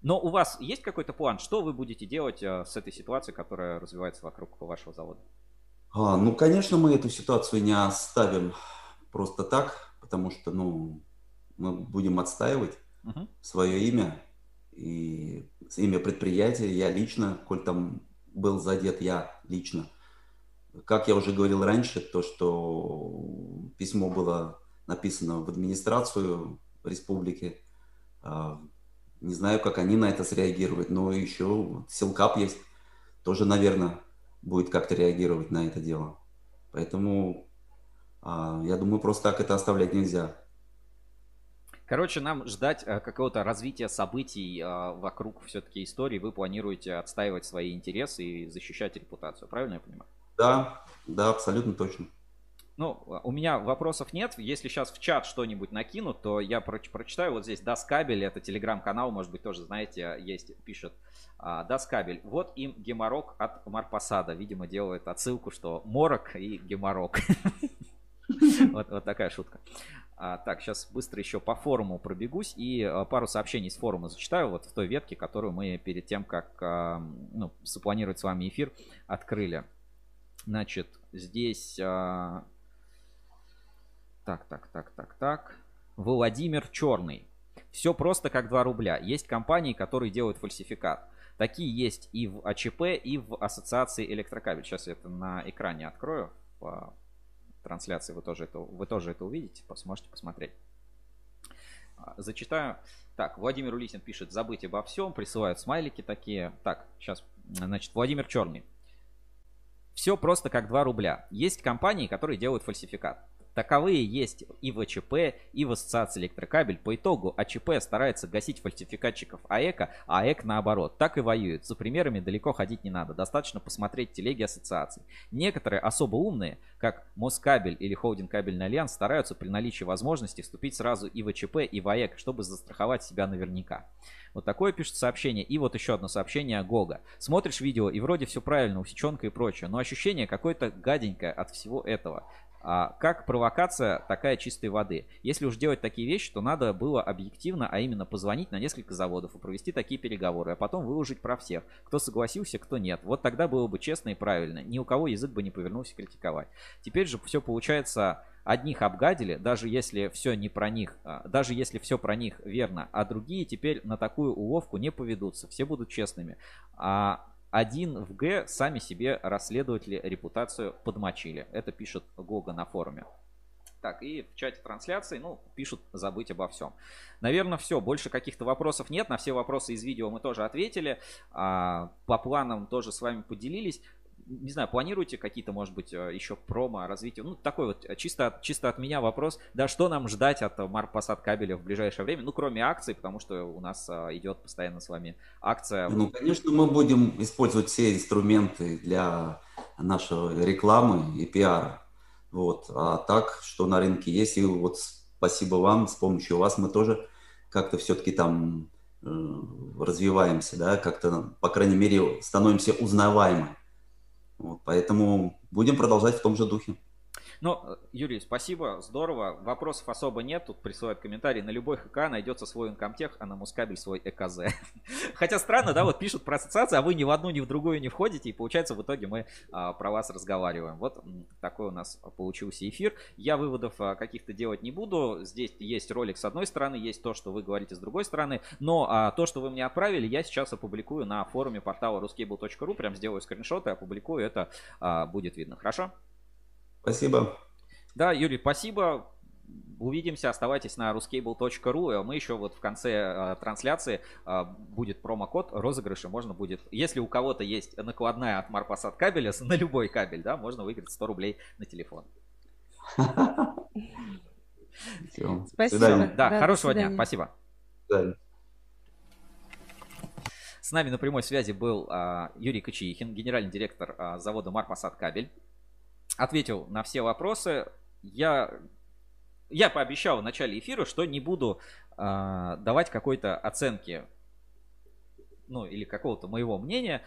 Но у вас есть какой-то план, что вы будете делать а, с этой ситуацией, которая развивается вокруг вашего завода? А, ну, конечно, мы эту ситуацию не оставим просто так, потому что, ну, мы будем отстаивать Мгм. свое имя и имя предприятия, я лично, коль там был задет я лично. Как я уже говорил раньше, то, что письмо было написано в администрацию республики, а, не знаю, как они на это среагируют, но еще Силкап есть, тоже, наверное, будет как-то реагировать на это дело. Поэтому а, я думаю, просто так это оставлять нельзя. Короче, нам ждать э, какого-то развития событий э, вокруг все-таки истории. Вы планируете отстаивать свои интересы и защищать репутацию, правильно я понимаю? Да, да, абсолютно точно. Ну, у меня вопросов нет. Если сейчас в чат что-нибудь накинут, то я проч- прочитаю. Вот здесь Даскабель, это телеграм-канал, может быть, тоже знаете, есть, пишет. А, Даскабель. Вот им геморрок от Марпасада. Видимо, делает отсылку, что морок и геморрок. Вот, вот такая шутка. А, так, сейчас быстро еще по форуму пробегусь и а, пару сообщений с форума зачитаю. Вот в той ветке, которую мы перед тем, как а, ну, запланировать с вами эфир, открыли. Значит, здесь... а, Так, так, так, так, так. Владимир Черный. Все просто как 2 рубля. Есть компании, которые делают фальсификат. Такие есть и в АЧП, и в Ассоциации Электрокабель. Сейчас я это на экране открою. Трансляции вы тоже это, вы тоже это увидите. Сможете посмотреть. А, Зачитаю. Так, Владимир Улисин пишет, забыть обо всем, присылают смайлики такие. Так, сейчас, значит, Владимир Черный. Все просто как 2 рубля. Есть компании, которые делают фальсификат. Таковые есть и в АЧП, и в ассоциации электрокабель. По итогу АЧП старается гасить фальсификатчиков АЭКа, а АЭК наоборот. Так и воюет. За примерами далеко ходить не надо. Достаточно посмотреть телеги ассоциаций. Некоторые особо умные, как Москабель или Холдинг Кабельный Альянс, стараются при наличии возможности вступить сразу и в АЧП, и в АЭК, чтобы застраховать себя наверняка. Вот такое пишет сообщение. И вот еще одно сообщение Гога. Смотришь видео, и вроде все правильно, усеченка и прочее, но ощущение какое-то гаденькое от всего этого. А как провокация такая чистой воды? Если уж делать такие вещи, то надо было объективно, а именно позвонить на несколько заводов и провести такие переговоры, а потом выложить про всех, кто согласился, кто нет. Вот тогда было бы честно и правильно. Ни у кого язык бы не повернулся критиковать. Теперь же все получается одних обгадили, даже если все не про них, а, даже если все про них верно, а другие теперь на такую уловку не поведутся, все будут честными. А один в Г сами себе расследователи репутацию подмочили. Это пишет Гога на форуме. Так, и в чате трансляции, ну, пишут забыть обо всем. Наверное, все. Больше каких-то вопросов нет. На все вопросы из видео мы тоже ответили. А, по планам тоже с вами поделились не знаю, планируете какие-то, может быть, э, еще промо, развитие? Ну, такой вот э, чисто, чисто от меня вопрос. Да, что нам ждать от Марпасад кабеля в ближайшее время? Ну, кроме акций, потому что у нас э, идет постоянно с вами акция. Ну, конечно, мы будем использовать все инструменты для нашей рекламы и пиара. Вот. А так, что на рынке есть, и вот спасибо вам, с помощью вас мы тоже как-то все-таки там развиваемся, да, как-то, по крайней мере, становимся узнаваемы. Вот, поэтому будем продолжать в том же духе. Ну, Юрий, спасибо, здорово. Вопросов особо нет. Тут присылают комментарии. На любой ХК найдется свой инкомтех, а на Мускабель свой ЭКЗ. Хотя странно, да, вот пишут про ассоциации, а вы ни в одну, ни в другую не входите, и получается в итоге мы а, про вас разговариваем. Вот такой у нас получился эфир. Я выводов а, каких-то делать не буду. Здесь есть ролик с одной стороны, есть то, что вы говорите с другой стороны. Но а, то, что вы мне отправили, я сейчас опубликую на форуме портала ruscable.ru. Прям сделаю скриншоты, опубликую, это а, будет видно. Хорошо? Спасибо. Да, Юрий, спасибо. Увидимся, оставайтесь на ruscable.ru. Мы еще вот в конце э, трансляции э, будет промокод розыгрыша. Можно будет, если у кого-то есть накладная от Марпасад кабеля на любой кабель, да, можно выиграть 100 рублей на телефон. Спасибо. Да, хорошего дня. Спасибо. С нами на прямой связи был а, Юрий Кочеихин, генеральный директор а, завода Марпасад кабель ответил на все вопросы. Я, я пообещал в начале эфира, что не буду э, давать какой-то оценки, ну, или какого-то моего мнения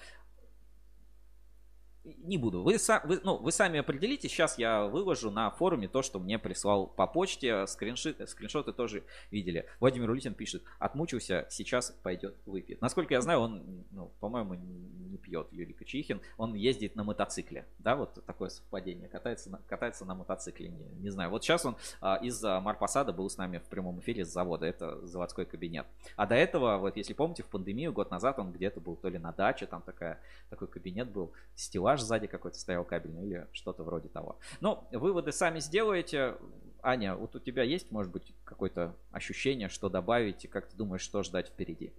не буду. Вы, вы, ну, вы сами определите. Сейчас я выложу на форуме то, что мне прислал по почте. Скриншоты, скриншоты тоже видели. Владимир Улитин пишет, отмучился, сейчас пойдет выпьет. Насколько я знаю, он, ну, по-моему, не пьет Юрий Качихин. Он ездит на мотоцикле. Да, вот такое совпадение. Катается на, катается на мотоцикле. Не, не знаю. Вот сейчас он а, из Марпасада был с нами в прямом эфире с завода. Это заводской кабинет. А до этого, вот если помните, в пандемию год назад он где-то был то ли на даче, там такая, такой кабинет был, стеллаж стеллаж сзади какой-то стоял кабельный или что-то вроде того. Но выводы сами сделаете. Аня, вот у тебя есть, может быть, какое-то ощущение, что добавить, и как ты думаешь, что ждать впереди?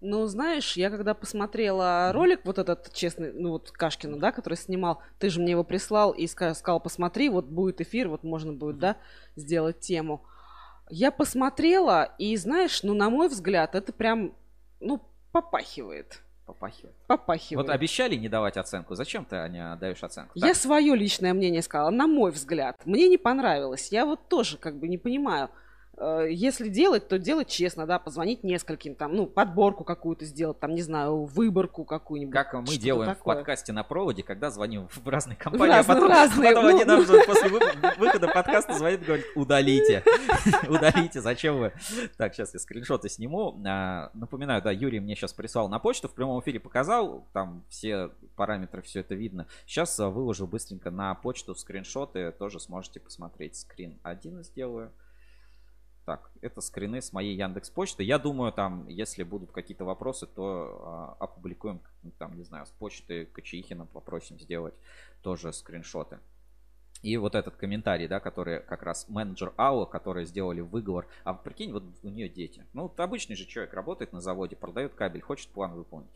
Ну, знаешь, я когда посмотрела ролик, вот этот честный, ну вот Кашкина, да, который снимал, ты же мне его прислал и сказал, посмотри, вот будет эфир, вот можно будет, да, сделать тему. Я посмотрела, и знаешь, ну, на мой взгляд, это прям, ну, попахивает. Попахивает. Попахивает. Вот обещали не давать оценку. Зачем ты, Аня, даешь оценку? Я так? свое личное мнение сказала. На мой взгляд. Мне не понравилось. Я вот тоже как бы не понимаю. Э, если делать, то делать честно, да, позвонить нескольким, там, ну, подборку какую-то сделать, там, не знаю, выборку какую-нибудь. Как мы делаем такое. в подкасте на проводе, когда звоним в разные компании, в разные, а потом, разные, потом ну, они нам ну... после выхода подкаста звонят и говорят, удалите, удалите, зачем вы? Так, сейчас я скриншоты сниму. А, напоминаю, да, Юрий мне сейчас прислал на почту, в прямом эфире показал, там все параметры, все это видно. Сейчас а, выложу быстренько на почту скриншоты, тоже сможете посмотреть. Скрин один сделаю. Так, это скрины с моей Яндекс Почты. Я думаю, там, если будут какие-то вопросы, то э, опубликуем, там, не знаю, с почты Кочеихина попросим сделать тоже скриншоты. И вот этот комментарий, да, который как раз менеджер АО, которые сделали выговор. А прикинь, вот у нее дети. Ну, вот обычный же человек работает на заводе, продает кабель, хочет план выполнить.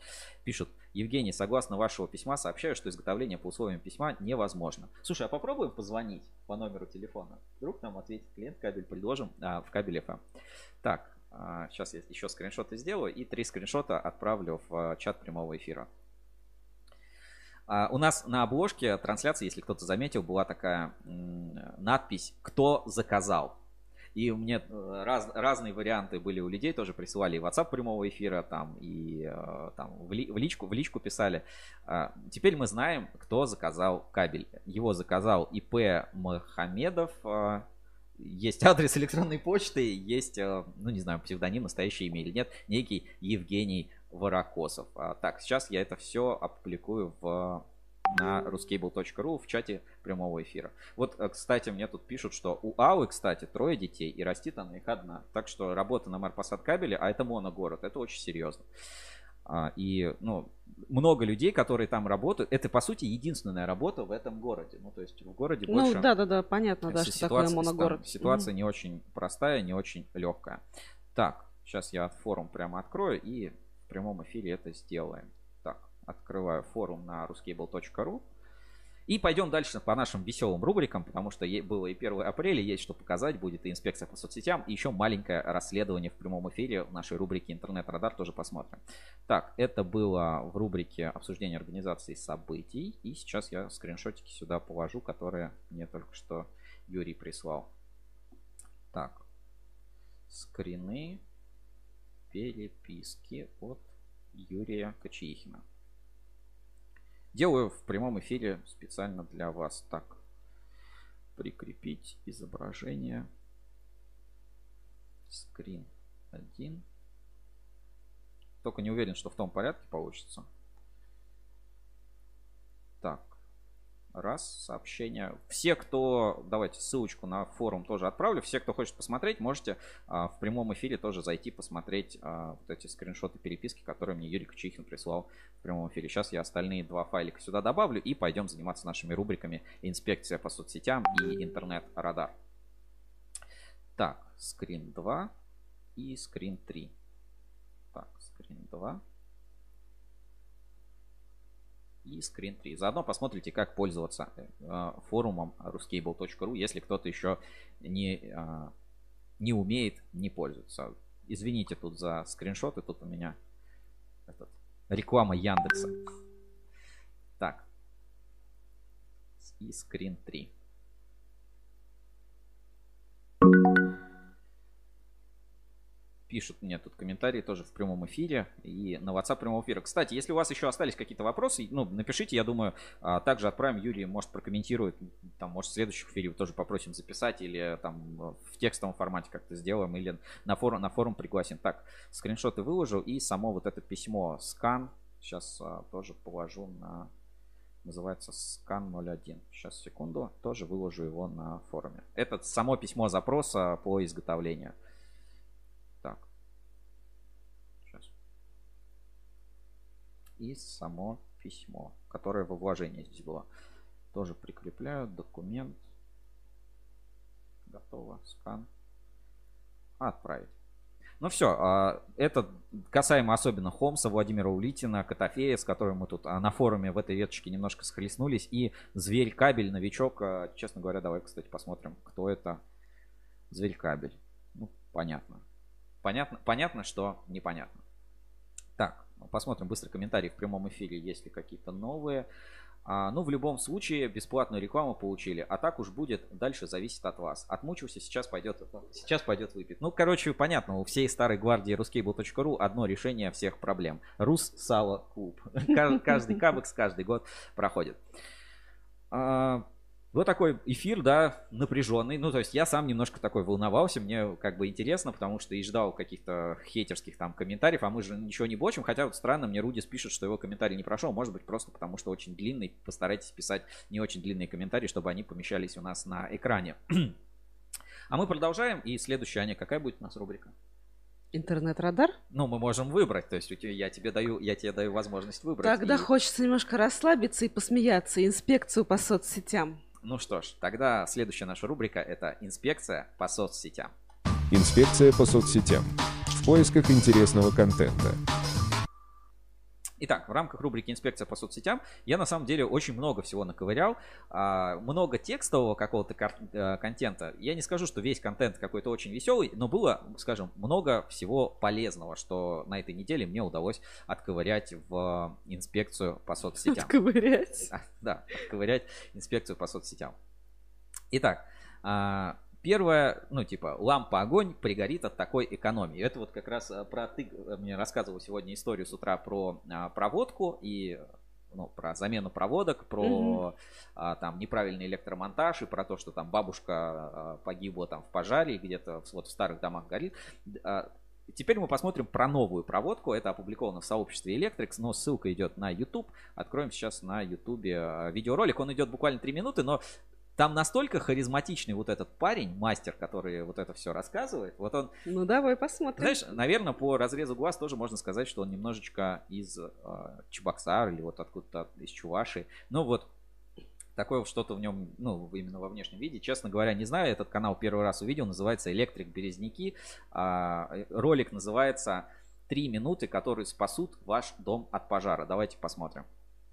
Пишут, Евгений, согласно вашего письма, сообщаю, что изготовление по условиям письма невозможно. Слушай, а попробуем позвонить по номеру телефона. Вдруг нам ответит клиент, кабель предложим а, в кабеле FM. Так, а, сейчас я еще скриншоты сделаю и три скриншота отправлю в а, чат прямого эфира. А, у нас на обложке трансляции, если кто-то заметил, была такая надпись «Кто заказал?». И мне э, раз, разные варианты были у людей, тоже присылали и WhatsApp прямого эфира, там, и э, там, в, ли, в, личку, в личку писали. А, теперь мы знаем, кто заказал кабель. Его заказал ИП Махамедов, а, есть адрес электронной почты, есть, э, ну не знаю, псевдоним, настоящее имя или нет, некий Евгений Ворокосов. А, так, сейчас я это все опубликую в на ruscable.ru в чате прямого эфира. Вот, э, кстати, мне тут пишут, что у Аллы, кстати, трое детей, и растит она их одна. Так что работа на Марпасад кабеле, а это моногород, это очень серьезно. А, и, ну, много людей, которые там работают, это, по сути, единственная работа в этом городе. Ну, то есть в городе ну, больше... Ну, да-да-да, понятно, да, что такое моногород. Там, ситуация mm не очень простая, не очень легкая. Так, сейчас я форум прямо открою и в прямом эфире это сделаем. Открываю форум на ruscable.ru. И пойдем дальше по нашим веселым рубрикам, потому что было и 1 апреля, есть что показать, будет и инспекция по соцсетям, и еще маленькое расследование в прямом эфире в нашей рубрике «Интернет-радар» тоже посмотрим. Так, это было в рубрике обсуждения организации событий, и сейчас я скриншотики сюда положу, которые мне только что Юрий прислал. Так, скрины, переписки от Юрия Кочеихина. Делаю в прямом эфире специально для вас так. Прикрепить изображение. Скрин 1. Только не уверен, что в том порядке получится. Так. Раз, сообщение. Все, кто, давайте ссылочку на форум тоже отправлю. Все, кто хочет посмотреть, можете а, в прямом эфире тоже зайти посмотреть а, вот эти скриншоты переписки, которые мне Юрий Кучихин прислал в прямом эфире. Сейчас я остальные два файлика сюда добавлю и пойдем заниматься нашими рубриками «Инспекция по соцсетям» и «Интернет-радар». Так, скрин 2 и скрин 3. Так, скрин 2 и Screen 3. Заодно посмотрите, как пользоваться э, форумом ruscable.ru, если кто-то еще не, э, не умеет, не пользуется. Извините тут за скриншоты, тут у меня этот, реклама Яндекса. Так. И Screen 3. Пишут мне тут комментарии тоже в прямом эфире и на WhatsApp прямого эфира. Кстати, если у вас еще остались какие-то вопросы, ну, напишите, я думаю, а, также отправим, Юрий, может, прокомментирует, там, может, в следующих эфире тоже попросим записать или там в текстовом формате как-то сделаем или на форум, на форум пригласим. Так, скриншоты выложил и само вот это письмо, скан, сейчас а, тоже положу на, называется скан 01. Сейчас, секунду, тоже выложу его на форуме. Это само письмо запроса по изготовлению. И само письмо, которое во вложении здесь было. Тоже прикрепляю документ. Готово. Скан. Отправить. Ну все, а, это касаемо особенно Хомса, Владимира Улитина, Котофея, с которым мы тут а, на форуме в этой веточке немножко схлестнулись. И Зверь Кабель, новичок. А, честно говоря, давай, кстати, посмотрим, кто это. Зверь Кабель. Ну, понятно. Понятно, понятно, что непонятно. Так, Посмотрим быстро комментарии в прямом эфире, есть ли какие-то новые. А, ну, в любом случае, бесплатную рекламу получили. А так уж будет, дальше зависит от вас. Отмучился, сейчас пойдет, сейчас пойдет выпить. Ну, короче, понятно, у всей старой гвардии ruscable.ru одно решение всех проблем. Рус Сало Клуб. Каждый кабекс каждый год проходит. А, вот такой эфир, да, напряженный. Ну, то есть я сам немножко такой волновался, мне как бы интересно, потому что и ждал каких-то хейтерских там комментариев, а мы же ничего не бочим. Хотя вот странно, мне Рудис пишет, что его комментарий не прошел. Может быть, просто потому что очень длинный. Постарайтесь писать не очень длинные комментарии, чтобы они помещались у нас на экране. а мы продолжаем. И следующая, Аня, какая будет у нас рубрика? Интернет-радар? Ну, мы можем выбрать, то есть я тебе даю, я тебе даю возможность выбрать. Тогда и... хочется немножко расслабиться и посмеяться. Инспекцию по соцсетям. Ну что ж, тогда следующая наша рубрика – это инспекция по соцсетям. Инспекция по соцсетям. В поисках интересного контента. Итак, в рамках рубрики «Инспекция по соцсетям» я на самом деле очень много всего наковырял. А, много текстового какого-то э, контента. Я не скажу, что весь контент какой-то очень веселый, но было, скажем, много всего полезного, что на этой неделе мне удалось отковырять в инспекцию по соцсетям. Отковырять? А, да, отковырять инспекцию по соцсетям. Итак, а, Первое, ну, типа, лампа огонь пригорит от такой экономии. Это вот как раз э, про ты э, мне рассказывал сегодня историю с утра про а, проводку и ну, про замену проводок, про угу. а, там неправильный электромонтаж и про то, что там бабушка а, погибла там в пожаре и где-то вот в старых домах горит. А, Теперь мы посмотрим про новую проводку. Это опубликовано в сообществе Electrix, но ссылка идет на YouTube. Откроем сейчас на YouTube э, видеоролик. Он идет буквально 3 минуты, но там настолько харизматичный вот этот парень, мастер, который вот это все рассказывает. Вот он. Ну давай посмотрим. Знаешь, наверное, по разрезу глаз тоже можно сказать, что он немножечко из э, Чебоксар или вот откуда-то из Чуваши. Ну вот такое что-то в нем, ну, именно во внешнем виде. Честно говоря, не знаю, этот канал первый раз увидел, называется «Электрик Березники». А, ролик называется «Три минуты, которые спасут ваш дом от пожара». Давайте посмотрим.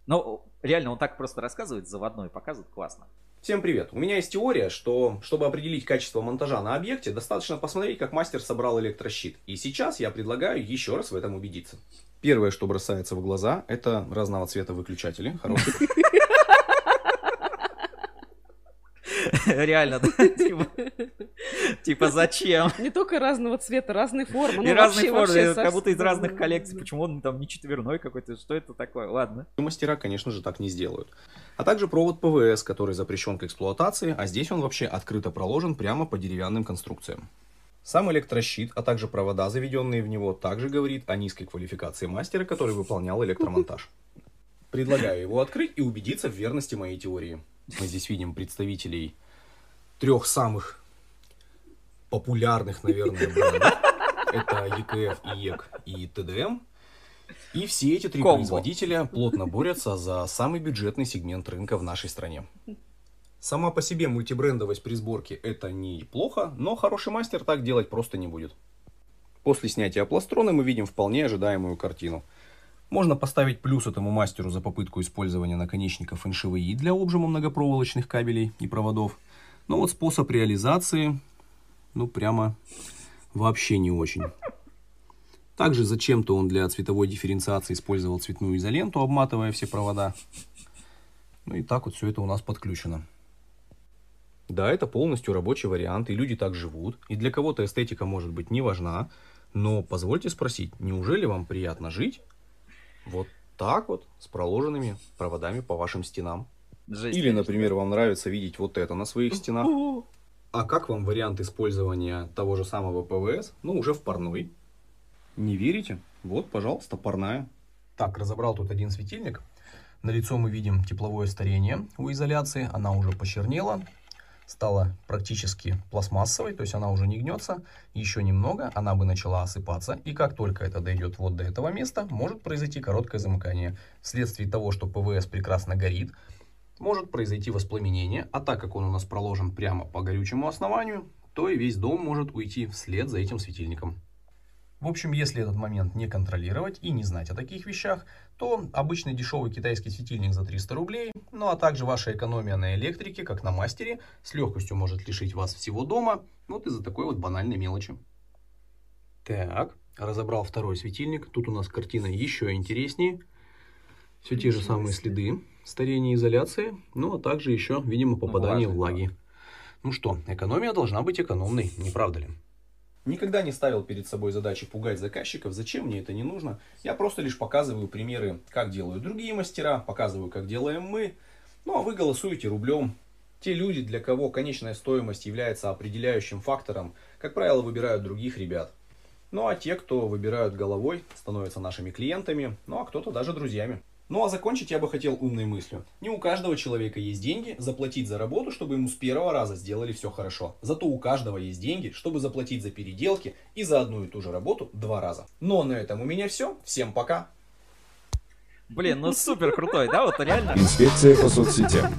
Ну, реально, он так просто рассказывает, заводной, показывает классно. Всем привет! У меня есть теория, что чтобы определить качество монтажа на объекте, достаточно посмотреть, как мастер собрал электрощит. И сейчас я предлагаю еще раз в этом убедиться. Первое, что бросается в глаза, это разного цвета выключатели. Хорошие. Реально, да? Типа, типа зачем? Не только разного цвета, разной формы. И ну, разной формы, как будто из разных коллекций. Почему он там не четверной какой-то? Что это такое? Ладно. Мастера, конечно же, так не сделают. А также провод ПВС, который запрещен к эксплуатации, а здесь он вообще открыто проложен прямо по деревянным конструкциям. Сам электрощит, а также провода, заведенные в него, также говорит о низкой квалификации мастера, который выполнял электромонтаж. Предлагаю его открыть и убедиться в верности моей теории. Мы здесь видим представителей трех самых популярных, наверное, брендов. Это EKF, EEC и TDM. И все эти три Комбо. производителя плотно борются за самый бюджетный сегмент рынка в нашей стране. Сама по себе мультибрендовость при сборке это неплохо, но хороший мастер так делать просто не будет. После снятия пластрона мы видим вполне ожидаемую картину – можно поставить плюс этому мастеру за попытку использования наконечников NШVI для обжима многопроволочных кабелей и проводов. Но вот способ реализации, ну прямо вообще не очень. Также зачем-то он для цветовой дифференциации использовал цветную изоленту, обматывая все провода. Ну и так вот все это у нас подключено. Да, это полностью рабочий вариант, и люди так живут. И для кого-то эстетика может быть не важна. Но позвольте спросить, неужели вам приятно жить вот так вот, с проложенными проводами по вашим стенам. Жесть, Или, например, вам нравится видеть вот это на своих стенах. А как вам вариант использования того же самого ПВС, ну уже в парной? Не верите? Вот, пожалуйста, парная. Так, разобрал тут один светильник. На лицо мы видим тепловое старение у изоляции. Она уже почернела, стала практически пластмассовой, то есть она уже не гнется. Еще немного, она бы начала осыпаться. И как только это дойдет вот до этого места, может произойти короткое замыкание. Вследствие того, что ПВС прекрасно горит, может произойти воспламенение. А так как он у нас проложен прямо по горючему основанию, то и весь дом может уйти вслед за этим светильником. В общем, если этот момент не контролировать и не знать о таких вещах, то обычный дешевый китайский светильник за 300 рублей, ну а также ваша экономия на электрике, как на мастере, с легкостью может лишить вас всего дома, вот из-за такой вот банальной мелочи. Так, разобрал второй светильник. Тут у нас картина еще интереснее. Все те же самые следы старения изоляции, ну а также еще, видимо, попадание влаги. Ну что, экономия должна быть экономной, не правда ли? Никогда не ставил перед собой задачи пугать заказчиков, зачем мне это не нужно. Я просто лишь показываю примеры, как делают другие мастера, показываю, как делаем мы. Ну а вы голосуете рублем. Те люди, для кого конечная стоимость является определяющим фактором, как правило, выбирают других ребят. Ну а те, кто выбирают головой, становятся нашими клиентами, ну а кто-то даже друзьями. Ну а закончить я бы хотел умной мыслью. Не у каждого человека есть деньги заплатить за работу, чтобы ему с первого раза сделали все хорошо. Зато у каждого есть деньги, чтобы заплатить за переделки и за одну и ту же работу два раза. Но на этом у меня все. Всем пока! Блин, ну супер крутой, да, вот реально. Инспекция по соцсетям.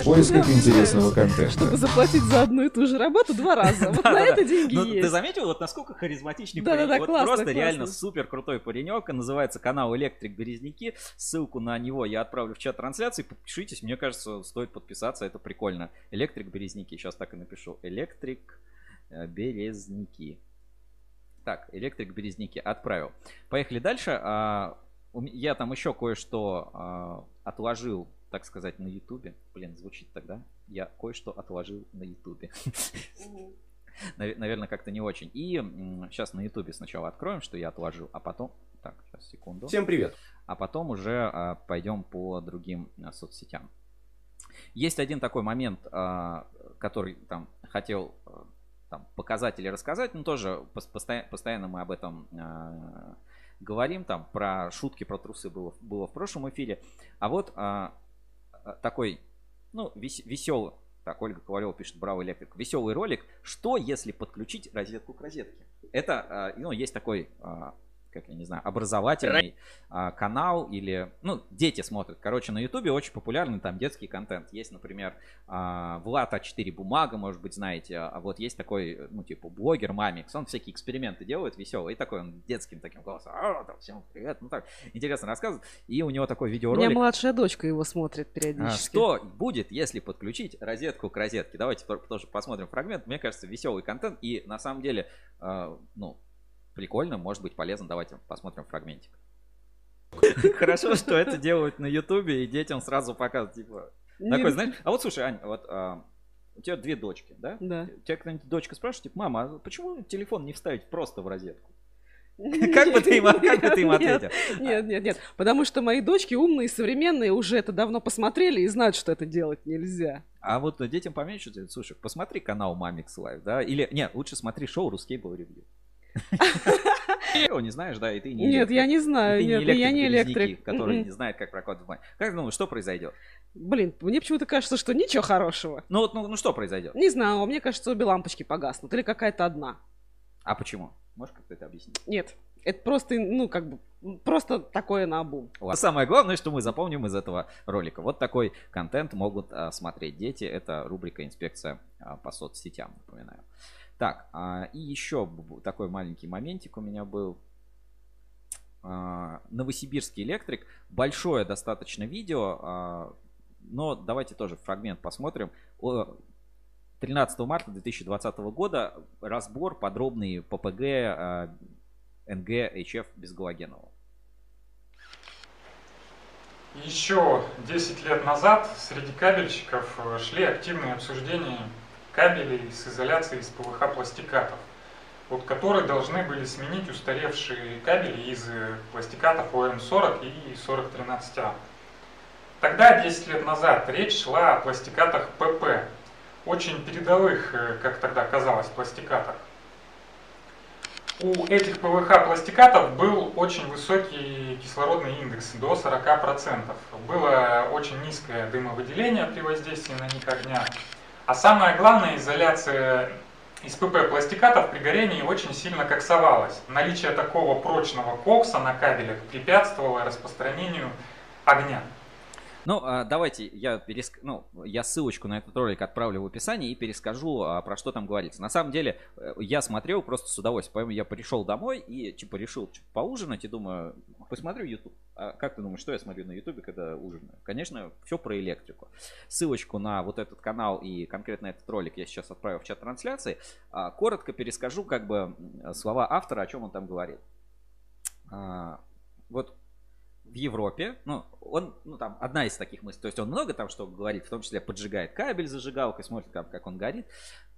В поисках интересного контента. Чтобы заплатить за одну и ту же работу два раза. Вот на это деньги Ну, Ты есть. заметил, вот насколько харизматичный парень? Вот классно, просто реально супер крутой паренек. Называется канал Электрик Березники. Ссылку на него я отправлю в чат трансляции. Подпишитесь, мне кажется, стоит подписаться, это прикольно. Электрик Березники, сейчас так и напишу. Электрик э, Березники. Так, Электрик Березники отправил. Поехали дальше. Я там еще кое-что а, отложил, так сказать, на Ютубе. Блин, звучит тогда. Я кое-что отложил на Ютубе. Наверное, как-то не очень. И сейчас на Ютубе сначала откроем, что я отложил, а потом... Так, сейчас, секунду. Всем привет. А потом уже а, пойдем по другим а, соцсетям. Есть один такой момент, который там хотел там, показать или рассказать, но тоже пос- постоя- постоянно мы об этом говорим, там про шутки про трусы было, было в прошлом эфире. А вот а, а, такой, ну, веселый, так, Ольга Ковалева пишет, браво, электрик, веселый ролик, что если подключить розетку к розетке? Это, а, ну, есть такой, а, как я не знаю, образовательный а, канал или, ну, дети смотрят. Короче, на Ютубе очень популярный там детский контент. Есть, например, а, Влад А4 Бумага, может быть, знаете. А вот есть такой, ну, типа, блогер Мамикс. Он всякие эксперименты делает веселые. И такой он детским таким голосом. «А, там, всем привет. Ну, так, интересно рассказывает. И у него такой У меня видеоролик. младшая дочка его смотрит А, периодически. Что будет, если подключить розетку к розетке? Давайте то- тоже посмотрим фрагмент. Мне кажется, веселый контент. И на самом деле, э, ну, прикольно, может быть полезно. Давайте посмотрим фрагментик. Хорошо, что это делают на Ютубе, и детям сразу показывают, типа... Такой, знаешь, а вот слушай, Ань, вот а, у тебя две дочки, да? Да. У тебя кто-нибудь дочка спрашивает, типа, мама, а почему телефон не вставить просто в розетку? Как бы ты им, как бы ты им ответил? Нет, нет, нет. Потому что мои дочки умные, современные, уже это давно посмотрели и знают, что это делать нельзя. А вот детям поменьше, слушай, посмотри канал Mамикс Лайв, да? Или, нет, лучше смотри шоу Рускейбл Ревью. Его не знаешь, да, и ты не Нет, я не знаю, нет, я не электрик. который не знает, как прокладывать бань. Как думаешь, что произойдет? Блин, мне почему-то кажется, что ничего хорошего. Ну вот, ну, ну что произойдет? Не знаю, мне кажется, обе лампочки погаснут. Или какая-то одна. А почему? Можешь как-то это объяснить? Нет, это просто, ну, как бы, просто такое на обум. Самое главное, что мы запомним из этого ролика. Вот такой контент могут а, смотреть дети. Это рубрика «Инспекция а, по соцсетям», напоминаю. Так, а, и еще такой маленький моментик у меня был. А, Новосибирский электрик. Большое достаточно видео, а, но давайте тоже фрагмент посмотрим. О, 13 марта 2020 года разбор подробный ППГ НГ HF Безгалогенова. Еще 10 лет назад среди кабельщиков шли активные обсуждения кабелей с изоляцией из ПВХ пластикатов, вот которые должны были сменить устаревшие кабели из э, пластикатов ОМ-40 и 4013А. Тогда, 10 лет назад, речь шла о пластикатах ПП, очень передовых, э, как тогда казалось, пластикатах. У этих ПВХ пластикатов был очень высокий кислородный индекс, до 40%. Было очень низкое дымовыделение при воздействии на них огня. А самое главное, изоляция из ПП пластикатов при горении очень сильно коксовалась. Наличие такого прочного кокса на кабелях препятствовало распространению огня. Ну, а, давайте я, переск... ну, я ссылочку на этот ролик отправлю в описании и перескажу, а, про что там говорится. На самом деле, э, я смотрел просто с удовольствием. Поэтому я пришел домой и типа решил поужинать и думаю, посмотрю YouTube. А как ты думаешь, что я смотрю на YouTube, когда ужинаю? Конечно, все про электрику. Ссылочку на вот этот канал и конкретно этот ролик я сейчас отправил в чат трансляции. А, Коротко перескажу как бы слова автора, о чем он там говорит. Вот в Европе, ну, он, ну, там, одна из таких мыслей, то есть он много там что говорит, в том числе поджигает кабель зажигалкой, смотрит, как, как он горит,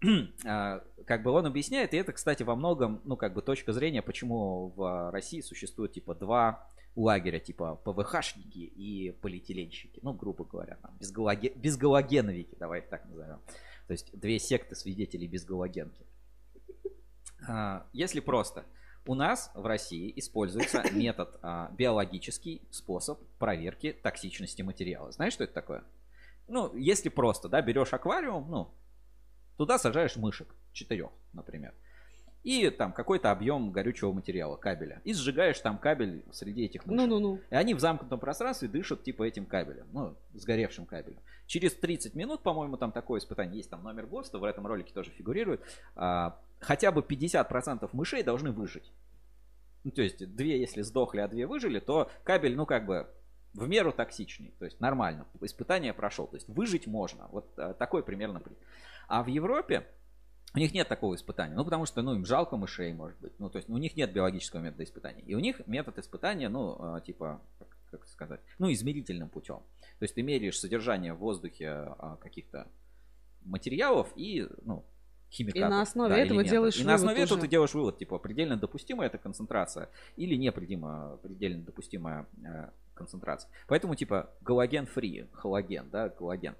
А, как бы он объясняет, и это, кстати, во многом, ну, как бы точка зрения, почему в России существует, типа, два лагеря, типа, ПВХшники и полиэтиленщики, ну, грубо говоря, там, безгалоге- безгалогеновики, давай так назовем, то есть две секты свидетелей безгалогенки. А, Если просто, у нас в России используется метод, а, биологический способ проверки токсичности материала. Знаешь, что это такое? Ну, если просто, да, берешь аквариум, ну, туда сажаешь мышек, четырех, например. И там какой-то объем горючего материала, кабеля. И сжигаешь там кабель среди этих мышей. Ну-ну-ну. И они в замкнутом пространстве дышат типа этим кабелем, ну, сгоревшим кабелем. Через 30 минут, по-моему, там такое испытание, есть там номер ГОСТа, в этом ролике тоже фигурирует, а, хотя бы 50% мышей должны выжить. Ну, то есть две, если сдохли, а две выжили, то кабель, ну, как бы в меру токсичный, то есть нормально, испытание прошел, то есть выжить можно, вот а, такой примерно. А в Европе у них нет такого испытания, ну потому что, ну им жалко мышей, может быть, ну то есть у них нет биологического метода испытания, и у них метод испытания, ну а, типа, как, как сказать, ну измерительным путем, то есть ты меряешь содержание в воздухе а, каких-то материалов и, ну химикатов. И на основе да, этого делаешь И на основе этого ты делаешь вывод, типа, предельно допустимая эта концентрация или не предельно, допустимая э, концентрация. Поэтому, типа, галоген фри, халоген, да, галоген.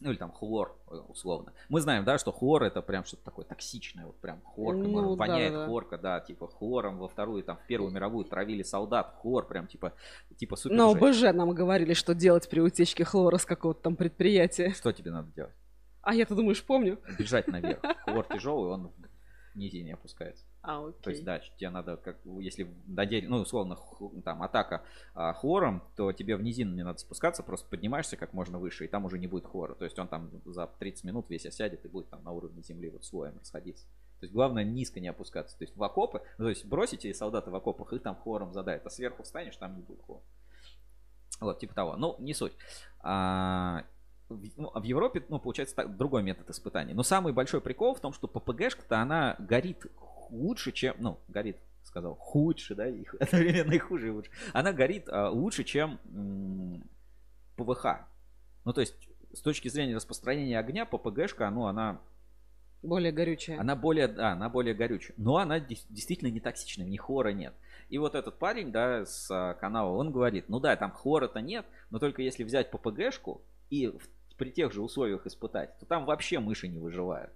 Ну или там хлор, э, условно. Мы знаем, да, что хлор это прям что-то такое токсичное, вот прям хлорка, Ну, может, воняет да-да-да. хлорка, да, типа хлором во вторую, там, в первую мировую травили солдат, хлор прям типа, типа супер жесть. ОБЖ нам говорили, что делать при утечке хлора с какого-то там предприятия. Что тебе надо делать? А я, ты думаешь, помню? Бежать наверх. Хлор тяжелый, он в низине опускается. А, окей. То есть, да, тебе надо, как, если надели, ну, условно, там, атака а, хлором, то тебе в низину не надо спускаться, просто поднимаешься как можно выше, и там уже не будет хлора. То есть он там за 30 минут весь осядет и будет там на уровне земли вот слоем расходиться. То есть главное низко не опускаться. То есть в окопы, ну, то есть бросите солдаты в окопах, их там хлором задает, а сверху встанешь, там не будет хлора. Вот, типа того. Ну, не суть. А, в, ну, а в Европе, ну, получается, так, другой метод испытаний. Но самый большой прикол в том, что ППГшка-то она горит лучше, чем, ну, горит, сказал, худше, да, и одновременно и хуже, и лучше. Она горит а, лучше, чем м, ПВХ. Ну, то есть, с точки зрения распространения огня, ППГшка, ну, она Более горючая. она более, да, она более горючая. Но она дес- действительно не токсичная, в ней хлора нет. И вот этот парень, да, с а, канала, он говорит, ну да, там хлора-то нет, но только если взять ППГшку и в- при тех же условиях испытать, то там вообще мыши не выживают.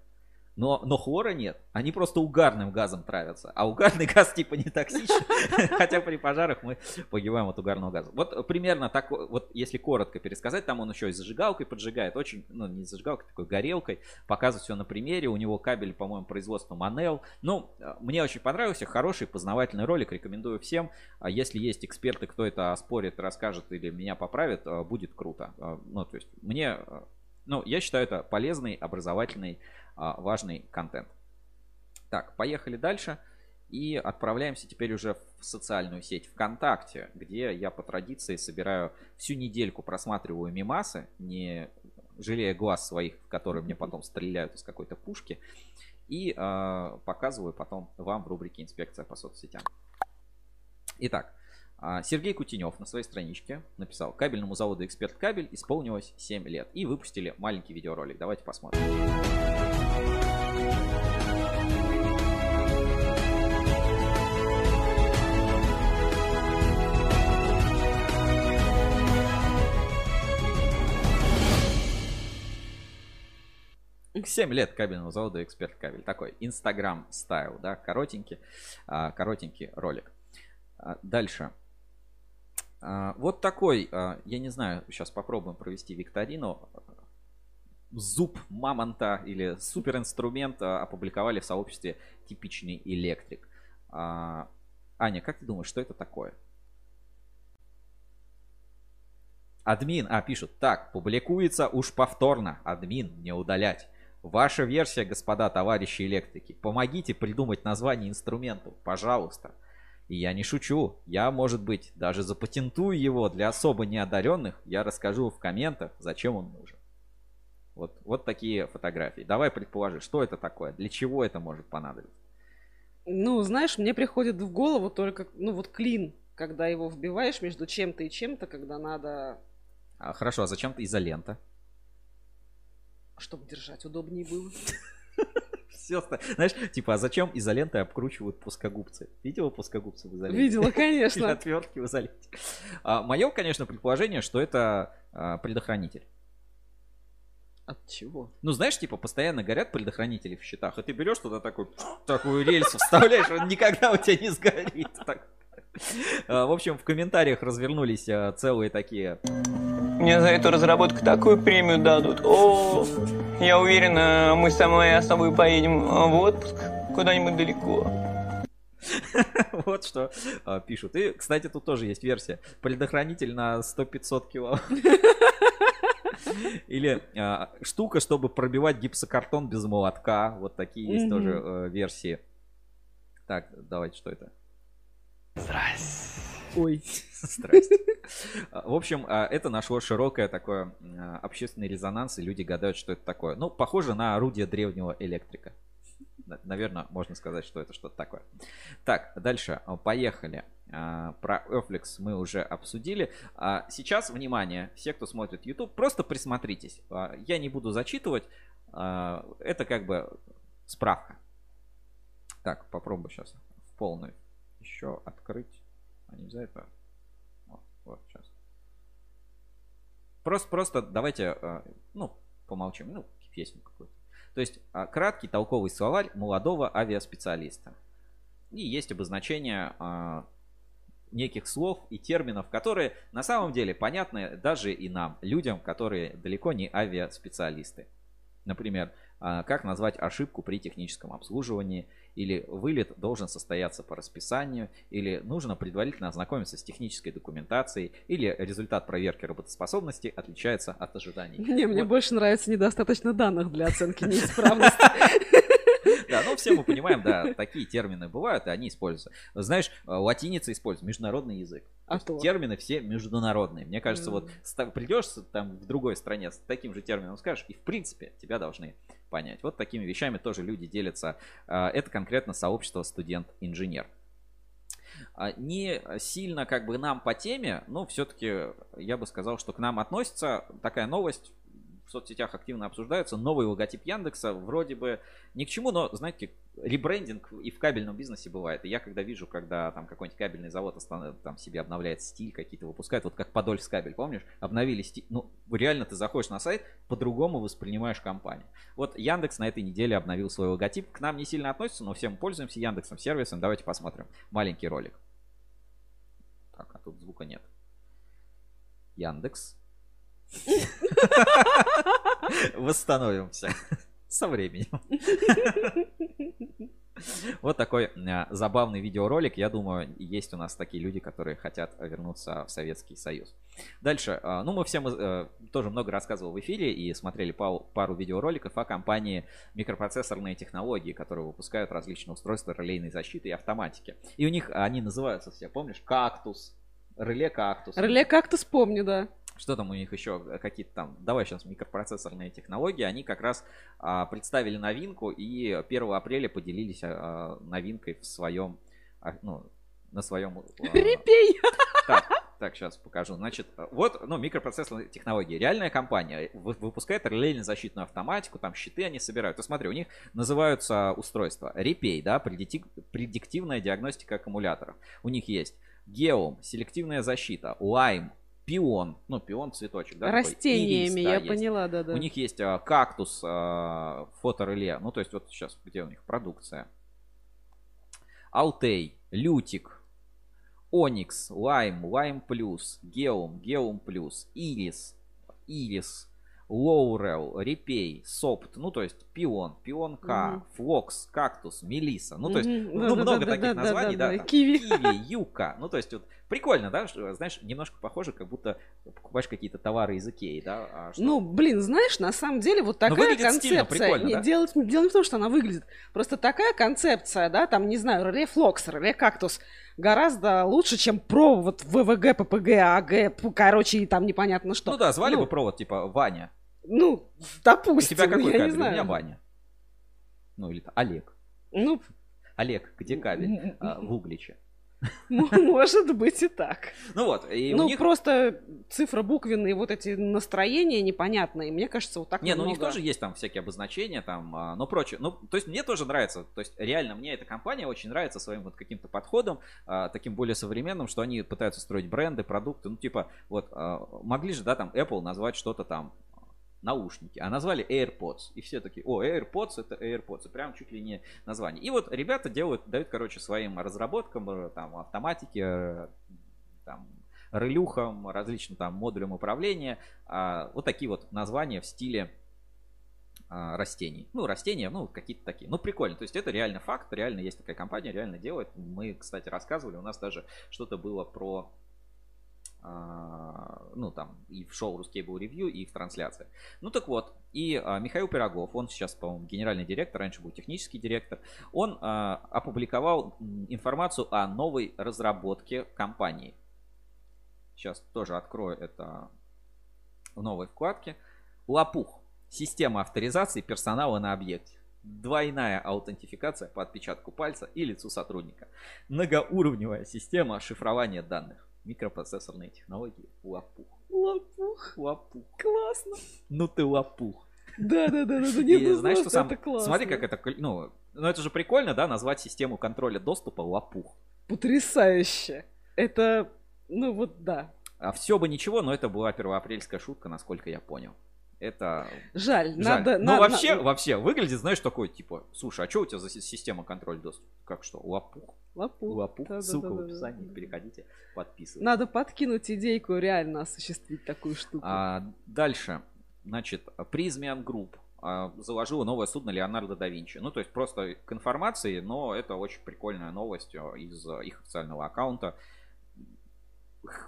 Но, но хлора нет. Они просто угарным газом травятся. А угарный газ типа не токсичен. Хотя при пожарах мы погибаем от угарного газа. Вот примерно так, вот если коротко пересказать, там он еще и зажигалкой поджигает. Очень, ну не зажигалкой, такой горелкой. Показывать все на примере. У него кабель, по-моему, производства Манел. Ну, мне очень понравился. Хороший познавательный ролик. Рекомендую всем. А Если есть эксперты, кто это оспорит, расскажет или меня поправит, э, будет круто. Э, Ну, то есть мне, ну, я считаю это полезный, образовательный, а, важный контент. Так, поехали дальше. И отправляемся теперь уже в социальную сеть ВКонтакте, где я по традиции собираю всю недельку, просматриваю мимасы, не жалея глаз своих, в которые мне потом стреляют из какой-то пушки, и а, показываю потом вам в рубрике «Инспекция по соцсетям». Итак, Сергей Кутенев на своей страничке написал «Кабельному заводу «Эксперт Кабель» исполнилось 7 лет». И выпустили маленький видеоролик. Давайте посмотрим. Семь лет кабельного завода Эксперт Кабель. Такой Инстаграм стайл, да, коротенький, а, коротенький ролик. А, Дальше. А, Вот такой, а, я не знаю, сейчас попробуем провести викторину. Зуб мамонта или суперинструмент а, опубликовали в сообществе типичный электрик. Аня, как ты думаешь, что это такое? Админ, а, пишут, так, публикуется уж повторно. Админ, не удалять. Ваша версия, господа товарищи электрики. Помогите придумать название инструменту, пожалуйста. И я не шучу. Я, может быть, даже запатентую его для особо неодаренных. Я расскажу в комментах, зачем он нужен. Вот, вот такие фотографии. Давай предположи, что это такое, для чего это может понадобиться. Ну, знаешь, мне приходит в голову только, ну, вот клин, когда его вбиваешь между чем-то и чем-то, когда надо, А, хорошо, а зачем ты изолента? чтобы держать удобнее было. Все, знаешь, типа, а зачем изолентой обкручивают плоскогубцы? Видела плоскогубцы в изоленте? Видела, конечно. Или отвертки в изоленте. А, мое, конечно, предположение, что это а, предохранитель. От чего? Ну, знаешь, типа, постоянно горят предохранители в щитах, и ты берешь туда такой, такую рельсу вставляешь, он никогда у тебя не сгорит. Так. А, В общем, в комментариях развернулись а, целые такие Мне за эту разработку такую премию дадут. О, я уверена, мы с моей особой поедем в отпуск куда-нибудь далеко. Вот что а, пишут. И, кстати, тут тоже есть версия. Предохранитель на 100-500 кило. Или а, штука, чтобы пробивать гипсокартон без молотка. Вот такие есть тоже э, версии. Так, давайте, что это? Здрасте. Ой. Здрасте. В общем, а, это нашло широкое такое а, общественный резонанс, и люди гадают, что это такое. Ну, похоже на орудие древнего электрика. На- Наверное, можно сказать, что это что-то такое. Так, дальше, а, поехали. Про Earflix мы уже обсудили. Сейчас, внимание, все, кто смотрит YouTube, просто присмотритесь. Я не буду зачитывать. Это как бы справка. Так, попробую сейчас в полную еще открыть. А нельзя это? Вот, вот, сейчас. Просто, просто давайте, э, ну, помолчим, ну, песню какую-то. То есть, а, краткий толковый словарь молодого авиаспециалиста. И есть обозначение а, неких слов и терминов, которые на самом деле понятны даже и нам, людям, которые далеко не авиаспециалисты. Например, как назвать ошибку при техническом обслуживании, или вылет должен состояться по расписанию, или нужно предварительно ознакомиться с технической документацией, или результат проверки работоспособности отличается от ожиданий. Не, мне Вот. больше нравится недостаточно данных для оценки неисправности. Да, ну все мы понимаем, да, такие термины бывают, и они используются. Знаешь, э, латиница используется, международный язык. А То Термины все международные. Мне кажется, Мгм. вот придешь там в другой стране с таким же термином скажешь, и в принципе тебя должны понять. Вот такими вещами тоже люди делятся. А, Это конкретно сообщество студент-инженер. А, Не сильно как бы нам по теме, но все-таки я бы сказал, что к нам относится такая новость. В соцсетях активно обсуждается новый логотип Яндекса. Вроде бы ни к чему, но, знаете, ребрендинг и в кабельном бизнесе бывает. И я когда вижу, когда там какой-нибудь кабельный завод там себе обновляет стиль, какие-то выпускает, вот как Подольск кабель, помнишь? Обновили стиль. Ну, реально ты заходишь на сайт, по-другому воспринимаешь компанию. Вот Яндекс на этой неделе обновил свой логотип. К нам не сильно относится, но все мы пользуемся Яндексом сервисом. Давайте посмотрим. Маленький ролик. Так, а тут звука нет. Яндекс. Восстановимся со временем. Вот такой э, забавный видеоролик. Я думаю, есть у нас такие люди, которые хотят вернуться в Советский Союз. Дальше. э, Ну, мы всем э, тоже много рассказывал в эфире и смотрели пару видеороликов о компании микропроцессорные технологии, которые выпускают различные устройства релейной защиты и автоматики. И у них они называются все, помнишь, кактус, реле кактус. Реле кактус помню, да. Что там у них еще э, какие-то там, давай сейчас микропроцессорные технологии, они как раз а, представили новинку и 1 апреля поделились а, а, новинкой в своем, а, ну, на своем... а, Репей! так, так, сейчас покажу. Значит, вот, ну, микропроцессорные технологии. Реальная компания вы- выпускает релейно-защитную автоматику, там щиты они собирают. Ты смотри, у них называются устройства Репей, да, предиктив- предиктивная диагностика аккумуляторов. У них есть Geom, селективная защита, Lime, Пион, ну, пион цветочек, да? такой, Растениями, ирис, да, я есть. поняла, да-да. У них есть а, кактус, а, фотореле, ну, то есть вот сейчас, где у них продукция? Алтей, Лютик, Оникс, Лайм, Лайм Плюс, Геум, Геум Плюс, Ирис, Ирис, Лоурел, Репей, Сопт, ну то есть Пион, Пион К, Мгм. Флокс, Кактус, Мелиса, ну то есть Мгм. ну, много Да-да-да-да-да-да-да, таких названий, да, там, Киви. Киви, Юка, ну то есть вот прикольно, да, что, знаешь, немножко похоже, как будто покупаешь какие-то товары из Икеи, да, а что- Ну, блин, знаешь, на самом деле вот такая стильно, концепция. прикольно, не, да? дело, дело не в том, что она выглядит. Просто такая концепция, да, там, не знаю, реле флокс, реле кактус гораздо лучше, чем про вот ВВГ, ППГ, АГ, короче, и там непонятно что. Ну да, звали Ну, бы провод типа Ваня. Ну, У допустим, тебя какой я кабель? не У знаю. меня Ваня. Ну или Олег. Ну, Олег, где кабель? А, в Угличе. Может быть и так. Ну вот, и у ну, них... просто цифра буквенные, вот эти настроения непонятные. Мне кажется, вот так Не, ну у них тоже есть там всякие обозначения, там, а, но прочее. Ну, то есть мне тоже нравится, то есть реально мне эта компания очень нравится своим вот каким-то подходом, а, таким более современным, что они пытаются строить бренды, продукты, ну типа, вот, а, могли же, да, там, Apple назвать что-то там, наушники, а назвали AirPods. И все такие, о, AirPods это AirPods. Прям чуть ли не название. И вот ребята делают, дают, короче, своим разработкам, э, там, автоматике, э, там, релюхам, различным там модулям управления, а, вот такие вот названия в стиле а, растений. Ну, растения, ну, какие-то такие. Ну, прикольно. То есть это реально факт, реально есть такая компания, реально делает. Мы, кстати, рассказывали, у нас даже что-то было про ну, там, и в шоу Ruscable Review, и в трансляции. Ну, так вот, и а, Михаил Пирогов, он сейчас, по-моему, генеральный директор, раньше был технический директор, он а, опубликовал информацию о новой разработке компании. Сейчас тоже открою это в новой вкладке. Лопух. Система авторизации персонала на объекте. Двойная аутентификация по отпечатку пальца и лицу сотрудника. Многоуровневая система шифрования данных микропроцессорные технологии. Лопух. Лопух. Лопух. Классно. Ну ты лопух. Да, да, да, да, да. И знаешь, что сам... Смотри, как это... Ну, ну, это же прикольно, да, назвать систему контроля доступа лопух. Потрясающе. Это, ну вот да. А все бы ничего, но это была первоапрельская шутка, насколько я понял. Это... Жаль, Жаль. надо... Ну, на- вообще, на- вообще, выглядит, знаешь, такой, типа, слушай, а что у тебя за си- система контроля доступа? Как что, лопух? Лопух. Лопух. Да-да-да-да-да. Ссылка в описании, переходите, подписывайтесь. Надо подкинуть идейку реально осуществить такую штуку. А, дальше, значит, Prysmian Group а, заложила новое судно Леонардо да Винчи. Ну, то есть просто к информации, но это очень прикольная новость а, из а, их официального аккаунта.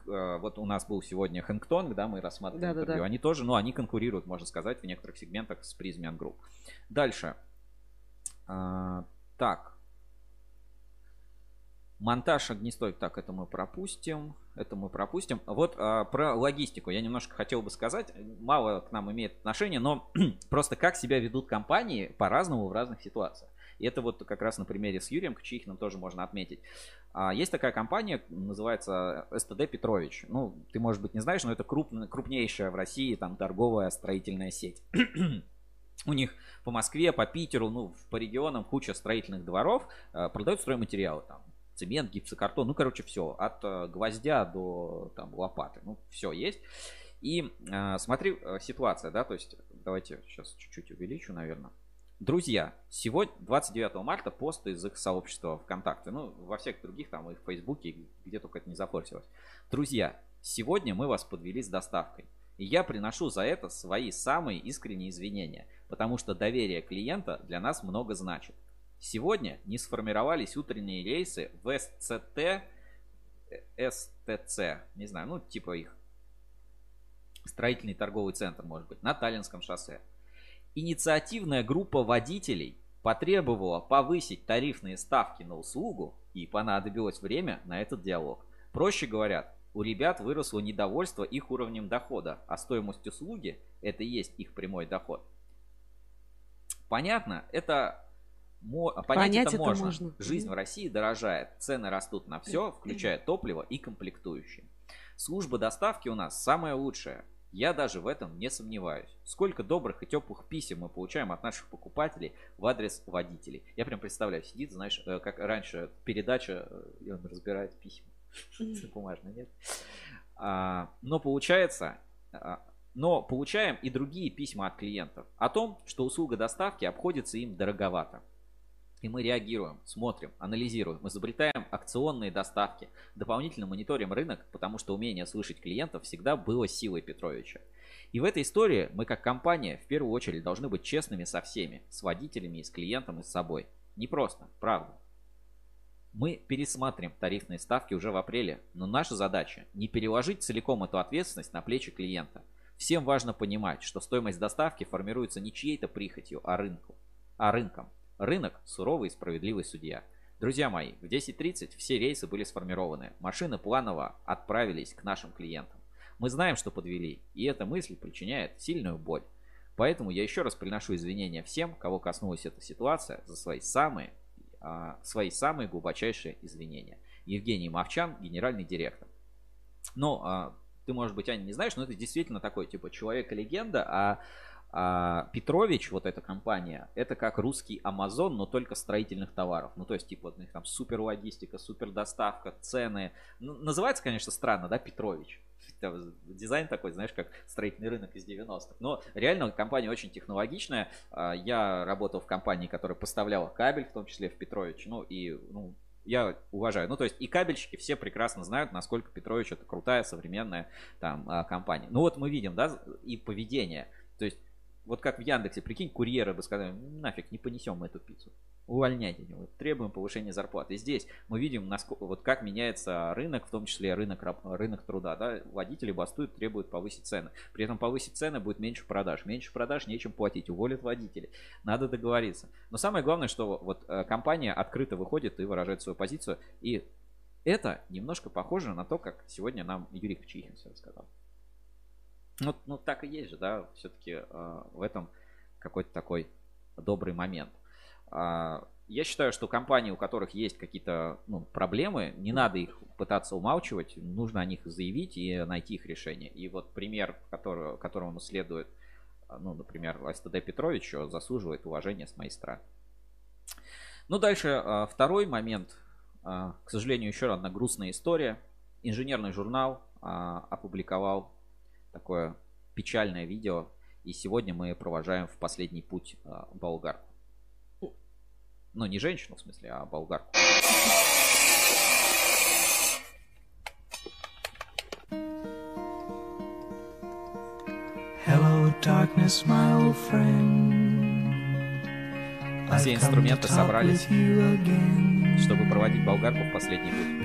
А, Вот у нас был сегодня Хэнгтонг, да, мы рассматривали Да-да-да. интервью. Они тоже, ну, они конкурируют, можно сказать, в некоторых сегментах с Prysmian Group. Дальше. А, так. Монтаж огнестойк, так, это мы пропустим. Это мы пропустим. Вот а, про логистику я немножко хотел бы сказать. Мало к нам имеет отношение, но просто как себя ведут компании по-разному в разных ситуациях. И это вот как раз на примере с Юрием Кчихиным тоже можно отметить. А, Есть такая компания, называется СТД Петрович. Ну, ты, может быть, не знаешь, но это крупн- крупнейшая в России там торговая строительная сеть. У них по Москве, по Питеру, ну, по регионам куча строительных дворов, э, продают стройматериалы там. Цемент, гипсокартон, ну, короче, все. От э, гвоздя до там, лопаты. Ну, все есть. И э, смотри, ситуация, да, то есть, давайте сейчас чуть-чуть увеличу, наверное. Друзья, сегодня, 29 марта, пост из их сообщества ВКонтакте. Ну, во всех других, там, и в Фейсбуке, где только это не зафорсилось. Друзья, сегодня мы вас подвели с доставкой. И я приношу за это свои самые искренние извинения, потому что доверие клиента для нас много значит. Сегодня не сформировались утренние рейсы в СЦТ, э, СТЦ, не знаю, ну типа их строительный торговый центр, может быть, на Таллинском шоссе. Инициативная группа водителей потребовала повысить тарифные ставки на услугу и понадобилось время на этот диалог. Проще говоря, у ребят выросло недовольство их уровнем дохода, а стоимость услуги – это и есть их прямой доход. Понятно, это мо- понять, Понять это это можно. можно. Жизнь в России дорожает, цены растут на все, включая топливо и комплектующие. Служба доставки у нас самая лучшая. Я даже в этом не сомневаюсь. Сколько добрых и теплых писем мы получаем от наших покупателей в адрес водителей. Я прям представляю, сидит, знаешь, э, как раньше передача, э, и он разбирает письма. Бумажные, нет? А, Но получается, а, но получаем и другие письма от клиентов о том, что услуга доставки обходится им дороговато. И мы реагируем, смотрим, анализируем, изобретаем акционные доставки, дополнительно мониторим рынок, потому что умение слышать клиентов всегда было силой Петровича. И в этой истории мы как компания в первую очередь должны быть честными со всеми, с водителями и с клиентом и с собой. Не просто, правда. Мы пересматриваем тарифные ставки уже в апреле, но наша задача не переложить целиком эту ответственность на плечи клиента. Всем важно понимать, что стоимость доставки формируется не чьей-то прихотью, а рынку, а рынком. Рынок – суровый и справедливый судья. Друзья мои, в 10.30 все рейсы были сформированы. Машины планово отправились к нашим клиентам. Мы знаем, что подвели, и эта мысль причиняет сильную боль. Поэтому я еще раз приношу извинения всем, кого коснулась эта ситуация, за свои самые, а, свои самые глубочайшие извинения. Евгений Мовчан, генеральный директор. Ну, а, ты, может быть, Аня, не знаешь, но это действительно такой, типа, человек-легенда, а, а Петрович, вот эта компания, это как русский Амазон, но только строительных товаров. Ну, то есть, типа, вот у них там супер логистика, супер доставка, цены. Ну, называется, конечно, странно, да, Петрович. Там Дизайн такой, знаешь, как строительный рынок из 90-х. Но реально компания очень технологичная. А, Я работал в компании, которая поставляла кабель, в том числе в Петрович. Ну, и, ну, я уважаю. Ну, то есть и кабельщики все прекрасно знают, насколько Петрович это крутая современная там а, компания. Ну, вот мы видим, да, и поведение. То есть вот как в Яндексе, прикинь, курьеры бы сказали, нафиг, не понесем мы эту пиццу. Увольняйте его, требуем повышения зарплаты. И здесь мы видим, насколько, вот как меняется рынок, в том числе рынок, рынок труда. Да? Водители бастуют, требуют повысить цены. При этом повысить цены будет меньше продаж. Меньше продаж, нечем платить, уволят водителей. Надо договориться. Но самое главное, что вот э, компания открыто выходит и выражает свою позицию. И это немножко похоже на то, как сегодня нам Юрий Кчихин все рассказал. Ну, ну так и есть же, да, все-таки э, в этом какой-то такой добрый момент. А, я считаю, что компании, у которых есть какие-то ну, проблемы, не надо их пытаться умалчивать, нужно о них заявить и найти их решение. И вот пример, который, которому следует, ну, например, СТД Петрович, заслуживает уважения с моей стороны. Ну, дальше а, второй момент. А, К сожалению, еще одна грустная история. Инженерный журнал а, опубликовал такое печальное видео. И сегодня мы провожаем в последний путь а, болгарку. Ну, не женщину, в смысле, а болгарку. Hello, darkness, my old friend. Все инструменты собрались, чтобы проводить болгарку в последний путь.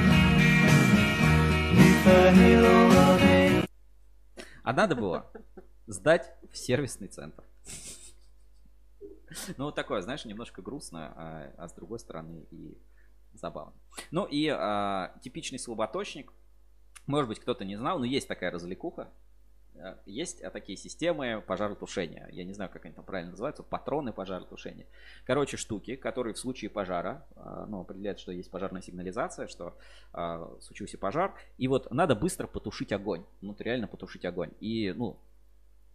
А надо было сдать в сервисный центр. Ну, вот такое, знаешь, немножко грустно, а, а с другой стороны и забавно. Ну и а, типичный слаботочник. Может быть, кто-то не знал, но есть такая развлекуха. А, Есть а, такие системы пожаротушения. Я не знаю, как они там правильно называются. Патроны пожаротушения. Короче, штуки, которые в случае пожара, а, ну, определяют, что есть пожарная сигнализация, что а, случился пожар. И вот надо быстро потушить огонь. Ну, реально потушить огонь. И, ну,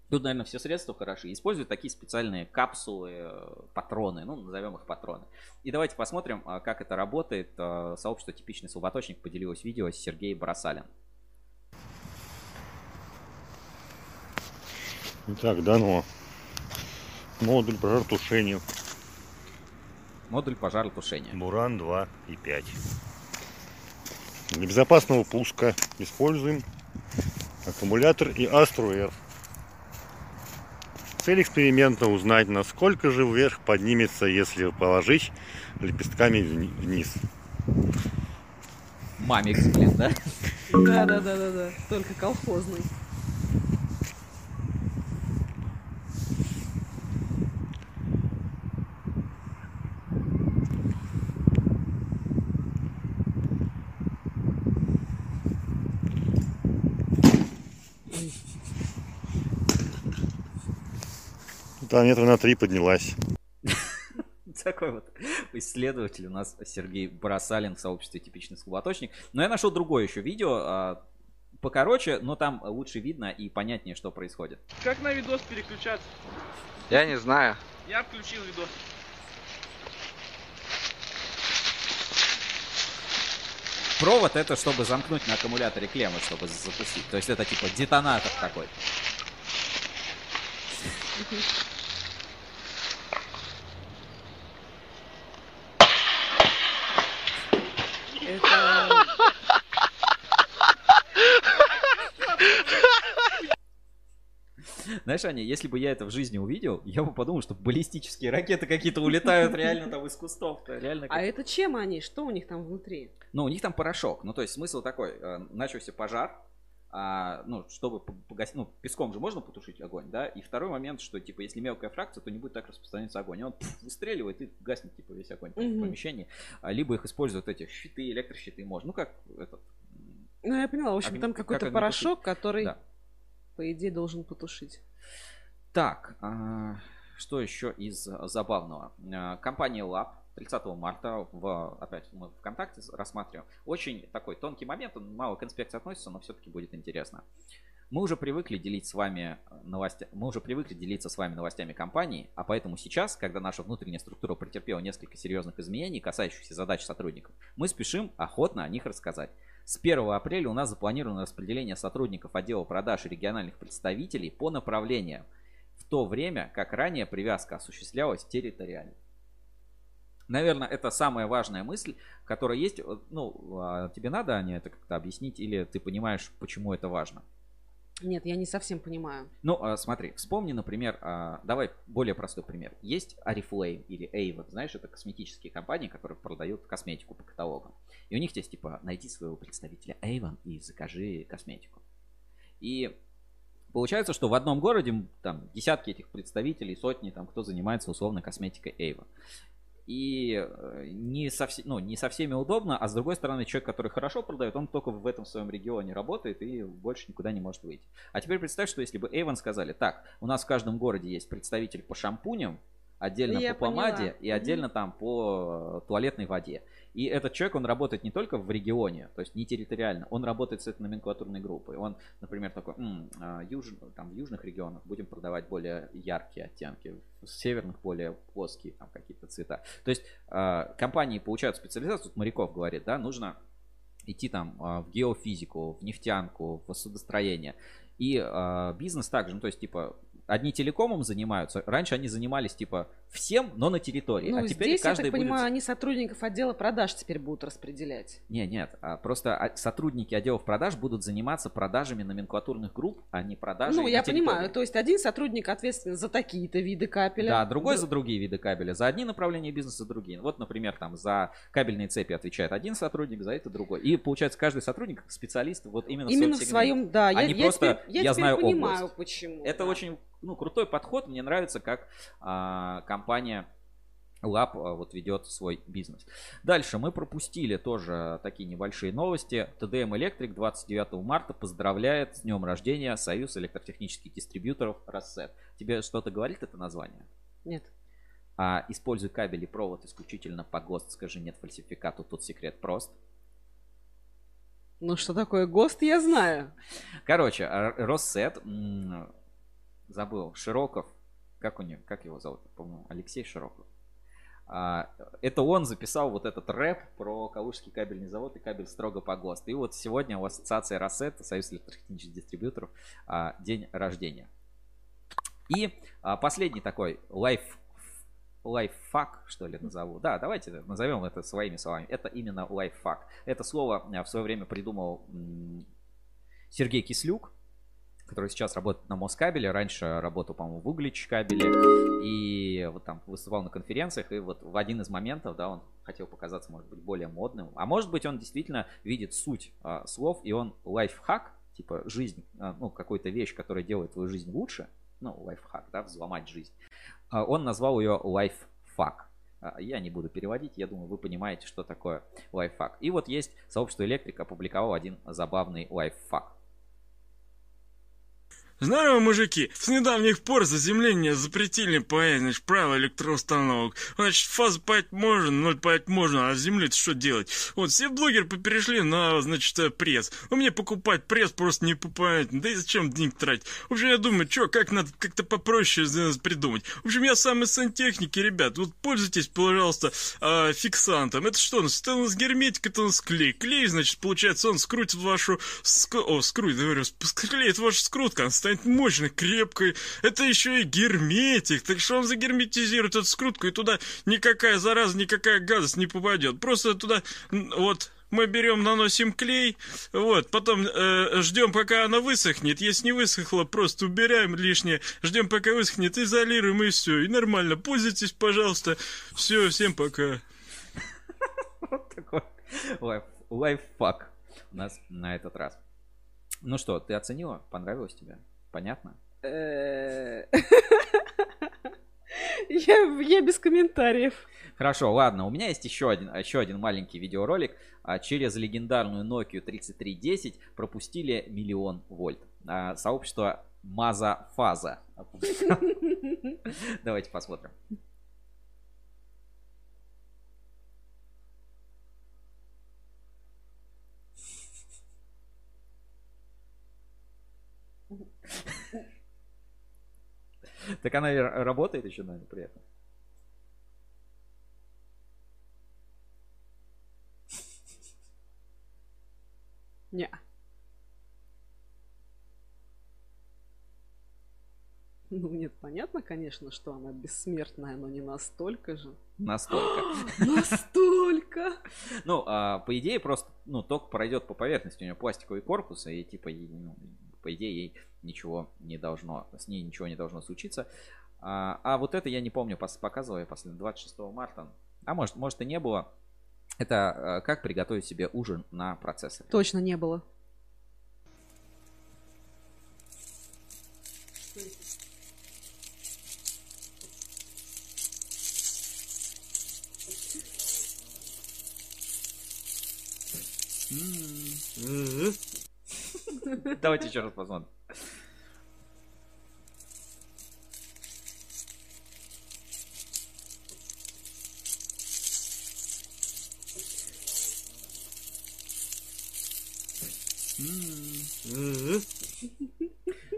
Тут, наверное, все средства хороши. Используют такие специальные капсулы, э, патроны, ну, назовем их патроны. И давайте посмотрим, как это работает. Сообщество «Типичный слаботочник» поделилось видео с Сергеем Барасалин. Итак, дано. Модуль пожаротушения. Модуль пожаротушения. Буран 2 и 5. Для безопасного пуска используем аккумулятор и Астро-R. Цель эксперимента узнать, насколько же вверх поднимется, если положить лепестками вни- вниз. Мамикс, блин, да? Да, да, да, да, да. Только колхозный. Там метра на три поднялась. Такой вот исследователь у нас Сергей Барасалин в сообществе «Типичный слаботочник». Но я нашел другое еще видео, а, покороче, но там лучше видно и понятнее, что происходит. Как на видос переключаться? Я не знаю. Я включил видос. Провод это чтобы замкнуть на аккумуляторе клеммы, чтобы запустить. То есть это типа детонатор такой. Это... Знаешь, Аня, если бы я это в жизни увидел, я бы подумал, что баллистические ракеты какие-то улетают реально там из кустов. Реально А это чем они? Что у них там внутри? Ну, у них там порошок. Ну, то есть смысл такой. э, Начался пожар, а, ну, чтобы по- погасить, ну, песком же можно потушить огонь, да? И второй момент, что, типа, если мелкая фракция, то не будет так распространяться огонь. И он пф, выстреливает и гаснет, типа, весь огонь в Мгм. помещении. А, либо их используют эти щиты, электрощиты можно. Ну, как этот... Ну, я поняла. В общем, огне- там как какой-то огнетушитель. порошок, который, Да. по идее, должен потушить. Так, а, что еще из забавного? А, Компания Lab 30 марта, в, опять мы ВКонтакте рассматриваем. Очень такой тонкий момент, он мало к инспекции относится, но все-таки будет интересно. Мы уже привыкли делить с вами новости, мы уже привыкли делиться с вами новостями компании, а поэтому сейчас, когда наша внутренняя структура претерпела несколько серьезных изменений, касающихся задач сотрудников, мы спешим охотно о них рассказать. С 1 апреля у нас запланировано распределение сотрудников отдела продаж и региональных представителей по направлениям, в то время как ранее привязка осуществлялась территориально. Наверное, это самая важная мысль, которая есть. Ну, а тебе надо, Аня, это как-то объяснить, или ты понимаешь, почему это важно? Нет, я не совсем понимаю. Ну, а, смотри, вспомни, например, а, давай более простой пример. Есть Oriflame или Avon, знаешь, это косметические компании, которые продают косметику по каталогам. И у них есть, типа, найди своего представителя Avon и закажи косметику. И получается, что в одном городе там десятки этих представителей, сотни, там, кто занимается условно косметикой Avon и э, не со, ну, не со всеми удобно, а с другой стороны, человек, который хорошо продает, он только в этом своем регионе работает и больше никуда не может выйти. А теперь представь, что если бы Avon сказали, так, у нас в каждом городе есть представитель по шампуням, отдельно Я по помаде поняла. и отдельно там по э, туалетной воде. И этот человек, он работает не только в регионе, то есть не территориально, он работает с этой номенклатурной группой. Он, например, такой, М, а, юж, там, в южных регионах будем продавать более яркие оттенки, в северных более плоские там какие-то цвета. То есть а, компании получают специализацию, тут моряков говорит, да, нужно идти там а, в геофизику, в нефтянку, в судостроение. И э, бизнес также, ну то есть типа одни телекомом занимаются. Раньше они занимались типа всем, но на территории. Ну, а теперь здесь, каждый я так будет... понимаю, они сотрудников отдела продаж теперь будут распределять. Не, нет, а просто а, сотрудники отделов продаж будут заниматься продажами номенклатурных групп, а не продажей Ну, я территории. понимаю, то есть один сотрудник ответственен за такие-то виды капеля. Да, другой за другие виды кабеля, за одни направления бизнеса, за другие. Вот, например, там за кабельные цепи отвечает один сотрудник, за это другой. И получается, каждый сотрудник специалист вот именно, Именно в в своем, своем, да. а я, не я просто теперь, я я теперь знаю понимаю, область. почему. Это да. очень ну, крутой подход. Мне нравится, как а, компания Лаб а, вот ведет свой бизнес. Дальше мы пропустили тоже такие небольшие новости. TDM Electric 29 марта поздравляет с днем рождения Союз электротехнических дистрибьюторов Рассет. Тебе что-то говорит это название? Нет. А, используй кабель и провод исключительно по ГОСТ. Скажи нет фальсификату, тут секрет прост. Ну, что такое ГОСТ, я знаю. Короче, Россет, забыл, Широков, как у него, как его зовут, по-моему, Алексей Широков. А, это он записал вот этот рэп про Калужский кабельный завод и кабель строго по ГОСТ. И вот сегодня у ассоциации Рассет, Союз электротехнических дистрибьюторов, а, день рождения. И а, последний такой лайф лайфхак, что ли, назову. Да, давайте назовем это своими словами. Это именно лайфхак. Это слово а, в свое время придумал Сергей Кислюк, который сейчас работает на Москабеле. Раньше работал, по-моему, в Углич кабеле. И вот там выступал на конференциях. И вот в один из моментов, да, он хотел показаться, может быть, более модным. А может быть, он действительно видит суть а, слов. И он лайфхак, типа жизнь, а, ну, какую-то вещь, которая делает твою жизнь лучше. Ну, лайфхак, да, взломать жизнь. А, он назвал ее лайффак. А, Я не буду переводить, я думаю, вы понимаете, что такое лайфхак. И вот есть сообщество электрик опубликовал один забавный лайфхак. Здорово, мужики! С недавних пор заземление запретили по значит, правила электроустановок. Значит, фазу паять можно, ноль паять можно, а земли что делать? Вот, все блогеры перешли на, значит, э, пресс. У меня покупать пресс просто не покупать. Да и зачем денег тратить? В общем, я думаю, что, как надо как-то попроще придумать. В общем, я сам из сантехники, ребят. Вот пользуйтесь, пожалуйста, э, фиксантом. Это что, у нас это у нас герметик, это у нас клей. Клей, значит, получается, он скрутит вашу... ск- О, скрутит, говорю, склеит вашу скрутку, станет мощной, крепкой. Это еще и герметик. Так что он загерметизирует эту скрутку, и туда никакая зараза, никакая гадость не попадет. Просто туда, вот, мы берем, наносим клей, вот, потом э, ждем, пока она высохнет. Если не высохла, просто убираем лишнее, ждем, пока высохнет, изолируем и все. И нормально. Пользуйтесь, пожалуйста. Все, всем пока. Такой лайф, лайфхак у нас на этот раз. Ну что, ты оценила? Понравилось тебе? Понятно? Э, Я, я без комментариев. Хорошо, ладно, у меня есть еще один, еще один маленький видеоролик. А, Через легендарную Nokia 3310 пропустили миллион вольт. А, Сообщество Маза Фаза. Давайте посмотрим. Так она и работает еще, наверное, при этом. Не. Ну, нет, понятно, конечно, что она бессмертная, но не настолько же. Настолько. Настолько! Ну, а, по идее, просто, ну, ток пройдет по поверхности, у нее пластиковый корпус, и типа, ей, ну, по идее, ей ничего не должно, с ней ничего не должно случиться. А, а вот это я не помню, показывал я последний 26 марта. А может, может и не было. Это а, как приготовить себе ужин на процессоре. Точно не было. Давайте еще раз посмотрим.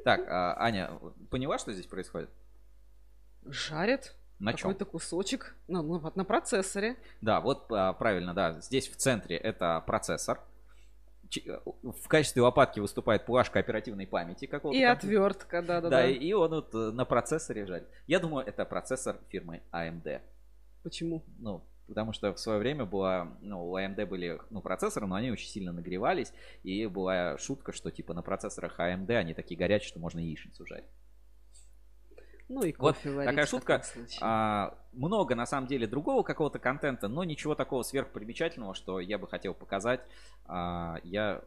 Так, а, Аня, поняла, что здесь происходит? Жарит На чем? какой-то кусочек на, на, на процессоре. Да, вот а, правильно, да. Здесь в центре это процессор. Э, В качестве лопатки выступает плашка оперативной памяти какого-то. И отвертка, да-да-да. Да, и, и он вот э, на процессоре жарит. Я думаю, это процессор фирмы AMD. Почему? Ну, потому что в свое время была, ну, у AMD были, ну, процессоры, но они очень сильно нагревались, и была шутка, что, типа, на процессорах AMD они такие горячие, что можно яичницу жарить. Ну и Вот кофе варить такая шутка. А, много, на самом деле, другого какого-то контента, но ничего такого сверхпримечательного, что я бы хотел показать, а, я,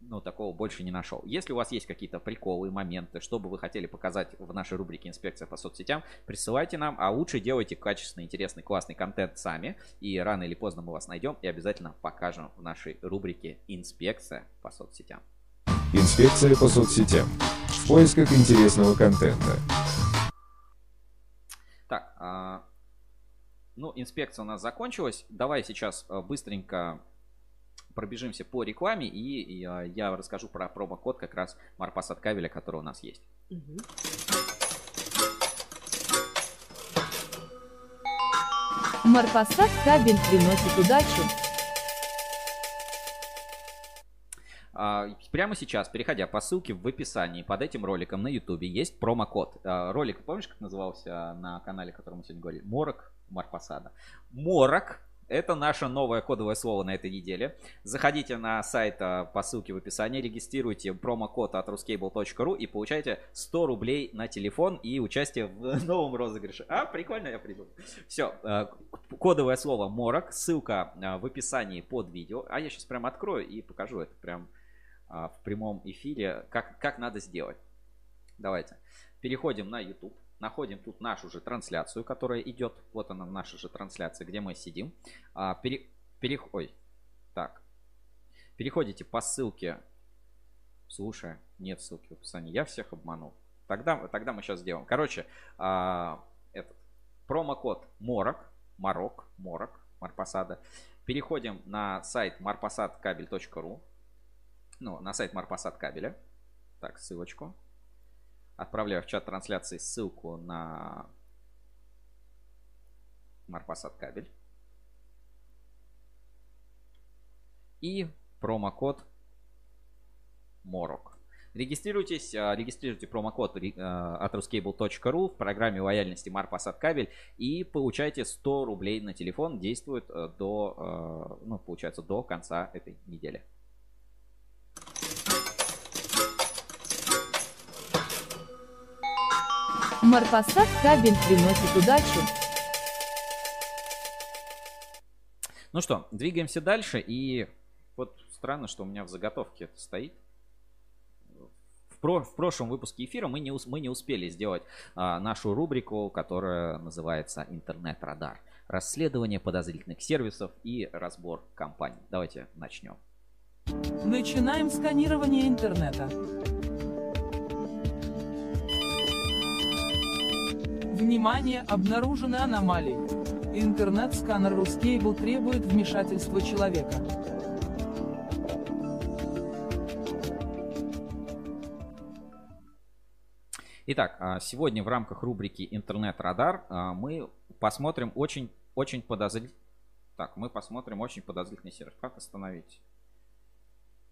ну, такого больше не нашел. Если у вас есть какие-то приколы, моменты, что бы вы хотели показать в нашей рубрике «Инспекция по соцсетям», присылайте нам, а лучше делайте качественный, интересный, классный контент сами, и рано или поздно мы вас найдем и обязательно покажем в нашей рубрике «Инспекция по соцсетям». Инспекция по соцсетям. В поисках интересного контента. Ну, инспекция у нас закончилась. Давай сейчас а, быстренько пробежимся по рекламе, и, а, я расскажу про промокод как раз Марпасад кабеля, который у нас есть. Марпасад кабель приносит удачу. Прямо сейчас, переходя по ссылке в описании под этим роликом на YouTube, есть промокод. А, Ролик, помнишь, как назывался на канале, о котором мы сегодня говорили? Морок Марпасада. Морок это наше новое кодовое слово на этой неделе. Заходите на сайт а, по ссылке в описании, регистрируйте промокод от ruscable.ru и получайте 100 рублей на телефон и участие в новом розыгрыше. А, прикольно я придумал. Все, кодовое слово Морок, ссылка а, в описании под видео. А я сейчас прям открою и покажу это прям а, в прямом эфире, как, как надо сделать. Давайте. Переходим на YouTube. Находим тут нашу же трансляцию, которая идет. Вот она, наша же трансляция, где мы сидим. А, пере, перех- Ой. Так. Переходите по ссылке. Слушай, нет ссылки в описании. Я всех обманул. Тогда, тогда мы сейчас сделаем. Короче, а, этот промокод Морок, Марок, Морок, Марпасада. Переходим на сайт marpasadkabel.ru ну, на сайт Марпасад кабеля. Так, ссылочку. Отправляю в чат трансляции ссылку на Марпасад кабель. И промокод Морок. Регистрируйтесь, а, регистрируйте промокод а, от ruscable.ru в программе лояльности Марпасад кабель и получайте 100 рублей на телефон. Действует э, до, э, ну, получается, до конца этой недели. Марпасад кабель приносит удачу. Ну что, двигаемся дальше. И вот странно, что у меня в заготовке это стоит. В, про- в прошлом выпуске эфира мы не, ус- мы не успели сделать а, нашу рубрику, которая называется «Интернет-радар». Расследование подозрительных сервисов и разбор компаний. Давайте начнем. Начинаем сканирование интернета. Внимание, обнаружены аномалии. Интернет-сканер Ruscable требует вмешательства человека. Итак, а, сегодня в рамках рубрики «Интернет-радар» а, мы посмотрим очень, очень подозрительный... Так, мы посмотрим очень подозрительный сервис. Как остановить?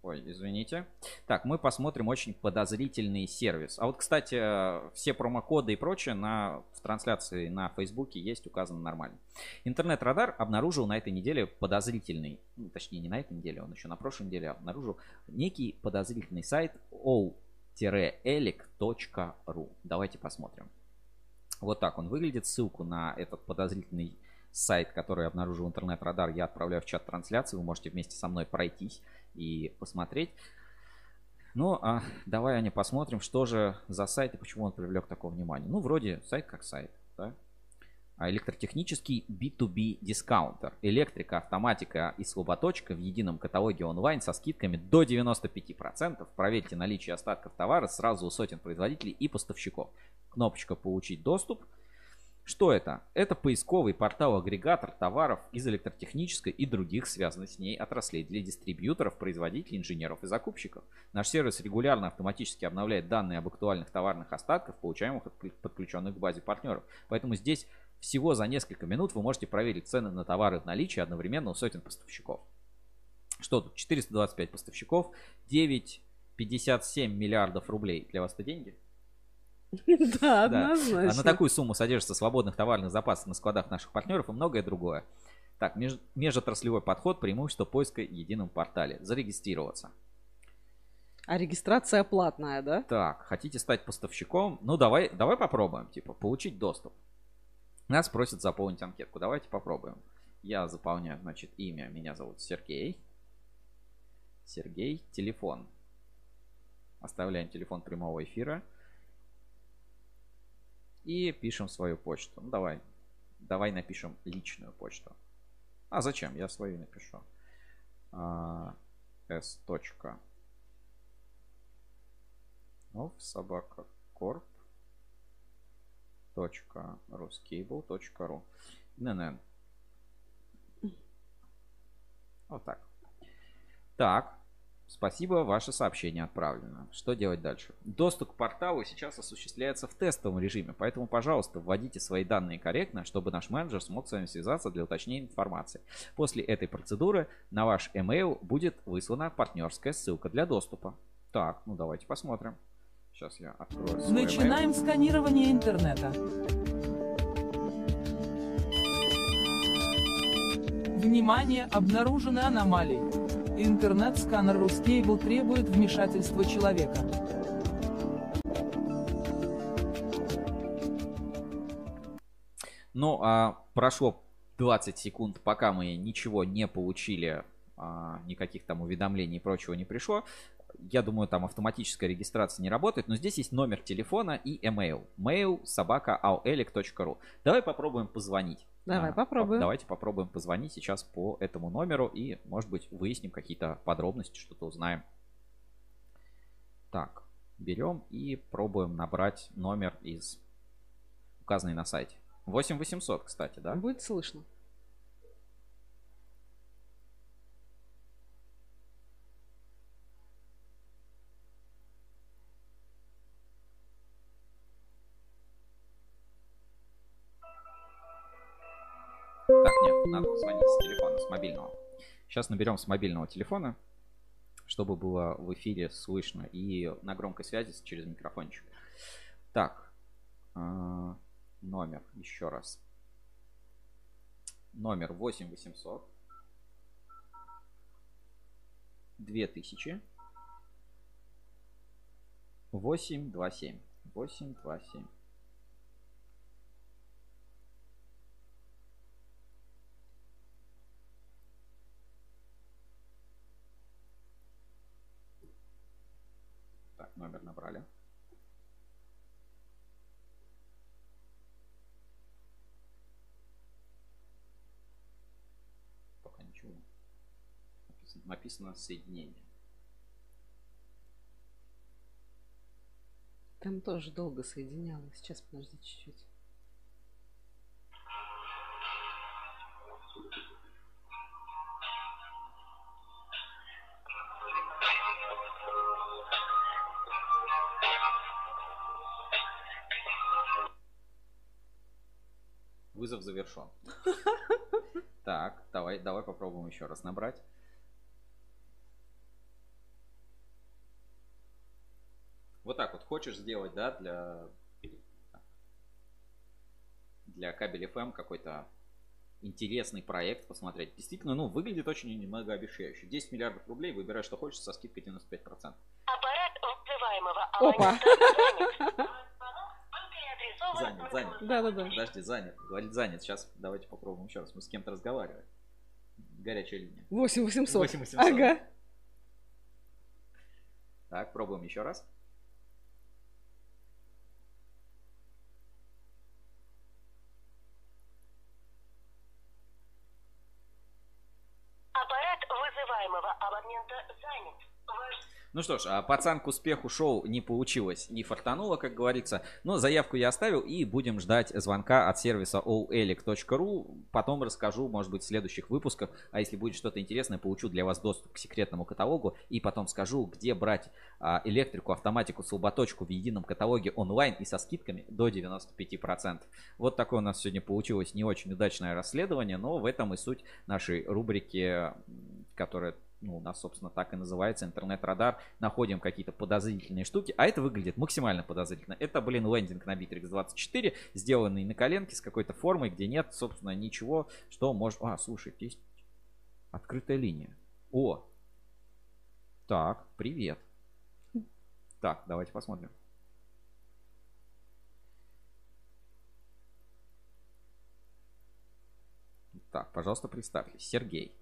Ой, извините. Так, мы посмотрим очень подозрительный сервис. А вот, кстати, все промокоды и прочее на, в трансляции на Фейсбуке есть указано нормально. Интернет-радар обнаружил на этой неделе подозрительный, ну, точнее не на этой неделе, он еще на прошлой неделе обнаружил некий подозрительный сайт o-elic.ru. Давайте посмотрим. Вот так он выглядит. Ссылку на этот подозрительный сайт, который обнаружил интернет-радар, я отправляю в чат трансляции. Вы можете вместе со мной пройтись и посмотреть. Ну, а давай, Аня, посмотрим, что же за сайт и почему он привлек такое внимание. Ну, вроде сайт как сайт, да? А электротехнический B2B дискаунтер. Электрика, автоматика и слаботочка в едином каталоге онлайн со скидками до 95%. Проверьте наличие остатков товара сразу у сотен производителей и поставщиков. Кнопочка «Получить доступ» Что это? Это поисковый портал-агрегатор товаров из электротехнической и других связанных с ней отраслей для дистрибьюторов, производителей, инженеров и закупщиков. Наш сервис регулярно автоматически обновляет данные об актуальных товарных остатках, получаемых от подключенных к базе партнеров. Поэтому здесь всего за несколько минут вы можете проверить цены на товары в наличии одновременно у сотен поставщиков. Что тут? 425 поставщиков, 9,57 миллиардов рублей. Для вас это деньги? Да, однозначно. А на такую сумму содержится свободных товарных запасов на складах наших партнеров и многое другое. Так, меж, межотраслевой подход, преимущество поиска в едином портале. Зарегистрироваться. А регистрация платная, да? Так, хотите стать поставщиком? Ну, давай, давай попробуем, типа, получить доступ. Нас просят заполнить анкетку. Давайте попробуем. Я заполняю, значит, имя. Меня зовут Сергей. Сергей. Телефон. Оставляем телефон прямого эфира. И пишем свою почту. Ну, давай. Давай напишем личную почту. А зачем? Я свою напишу. А, s. Of собака корп точка ruscable.ru НН. Вот так. Так. Спасибо, ваше сообщение отправлено. Что делать дальше? Доступ к порталу сейчас осуществляется в тестовом режиме, поэтому, пожалуйста, вводите свои данные корректно, чтобы наш менеджер смог с вами связаться для уточнения информации. После этой процедуры на ваш email будет выслана партнерская ссылка для доступа. Так, ну давайте посмотрим. Сейчас я открою свой Начинаем email. сканирование интернета. Внимание, обнаружены аномалии. Интернет-сканер Ruscable требует вмешательства человека. Ну, а прошло 20 секунд, пока мы ничего не получили, а, никаких там уведомлений и прочего не пришло. Я думаю, там автоматическая регистрация не работает, но здесь есть номер телефона и email. mail собака. Давай попробуем позвонить. Давай А, попробуем. Давайте попробуем позвонить сейчас по этому номеру и, может быть, выясним какие-то подробности, что-то узнаем. Так, берем и пробуем набрать номер из указанный на сайте. 8800, кстати, да? Будет слышно. Сейчас наберем с мобильного телефона, чтобы было в эфире слышно и на громкой связи через микрофончик. Так, а, номер еще раз. Номер 8800 2000 827 827 написано соединение. Там тоже долго соединялось. Сейчас подожди чуть-чуть. Вызов завершен. Так, давай, давай попробуем еще раз набрать. Хочешь сделать, да, для для кабель FM какой-то интересный проект посмотреть. Действительно, ну, выглядит очень многообещающе. 10 миллиардов рублей, выбирай, что хочешь, со скидкой 95%. Аппарат вызываемого Опа. Занят, занят. Да-да-да. Подожди, занят. Говорит, занят. Сейчас давайте попробуем еще раз. Мы с кем-то разговариваем. Горячая линия. 8800. 8800. Ага. Так, пробуем еще раз. Аппарат вызываемого абонента занят. Ваш Ну что ж, а пацан к успеху шоу не получилось, не фартануло, как говорится. Но заявку я оставил и будем ждать звонка от сервиса allelic.ru. Потом расскажу, может быть, в следующих выпусках. А если будет что-то интересное, получу для вас доступ к секретному каталогу. И потом скажу, где брать а, электрику, автоматику, слаботочку в едином каталоге онлайн и со скидками до 95%. Вот такое у нас сегодня получилось не очень удачное расследование, но в этом и суть нашей рубрики, которая ну, у нас, собственно, так и называется, интернет-радар, находим какие-то подозрительные штуки, а это выглядит максимально подозрительно. Это, блин, лендинг на Bittrex 24, сделанный на коленке с какой-то формой, где нет, собственно, ничего, что может... А, слушай, есть открытая линия. О! Так, привет. Так, давайте посмотрим. Так, пожалуйста, представьтесь. Сергей.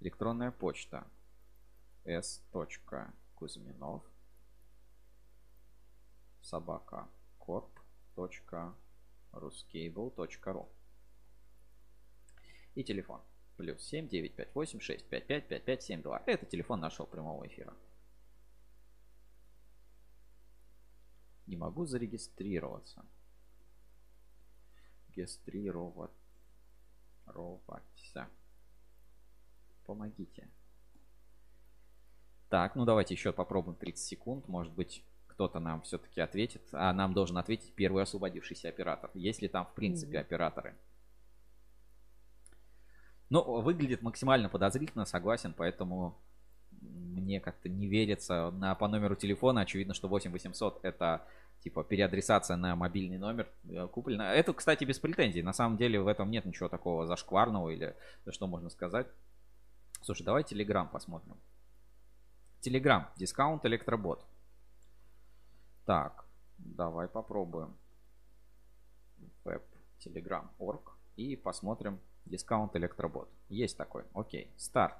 Электронная почта s. Кузьминов. Собака corp.ruscable.ru и телефон. Плюс 7 958 655 5572 это телефон нашего прямого эфира. Не могу зарегистрироваться. Регистрироваться. Помогите так, ну давайте еще попробуем 30 секунд. Может быть, кто-то нам все-таки ответит. А нам должен ответить первый освободившийся оператор. Есть ли там, в принципе, операторы? Ну, выглядит максимально подозрительно, согласен, поэтому мне как-то не верится на, по номеру телефона. Очевидно, что 8800 это типа переадресация на мобильный номер э, куплена. Это, кстати, без претензий. На самом деле в этом нет ничего такого зашкварного или что можно сказать. Слушай, давай Telegram посмотрим. Telegram, дискаунт электробот. Так, давай попробуем. Web Telegram.org и посмотрим дискаунт электробот. Есть такой. Окей, старт.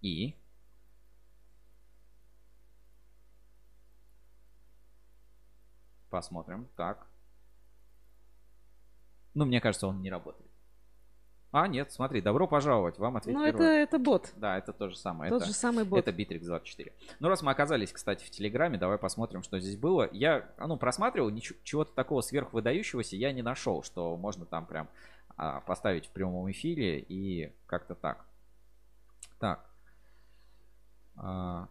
И посмотрим. Так. Ну, мне кажется, он не работает. А, нет, смотри, добро пожаловать, вам ответить Ну, это, это бот. Да, это то же самое. Тот это, же самый бот. Это Bittrex 24. Ну, раз мы оказались, кстати, в Телеграме, давай посмотрим, что здесь было. Я, ну, просматривал, ничего, чего-то такого сверхвыдающегося я не нашел, что можно там прям а, поставить в прямом эфире и как-то так. Так. А,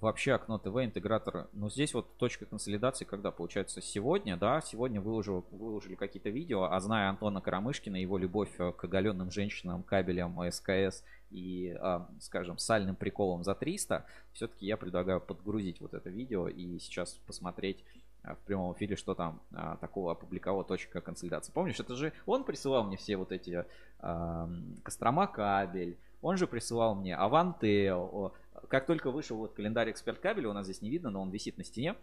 вообще окно ТВ интеграторы. Ну, здесь вот точка консолидации, когда получается сегодня, да, сегодня выложил, выложили какие-то видео, а зная Антона Карамышкина, его любовь э, к оголенным женщинам, кабелям, СКС и, а, скажем, сальным приколом за 300, все-таки я предлагаю подгрузить вот это видео и сейчас посмотреть а, в прямом эфире, что там а, такого опубликовал точка консолидации. Помнишь, это же он присылал мне все вот эти а, Кострома кабель, он же присылал мне Авантел. Как только вышел вот календарь эксперт кабеля, у нас здесь не видно, но он висит на стене.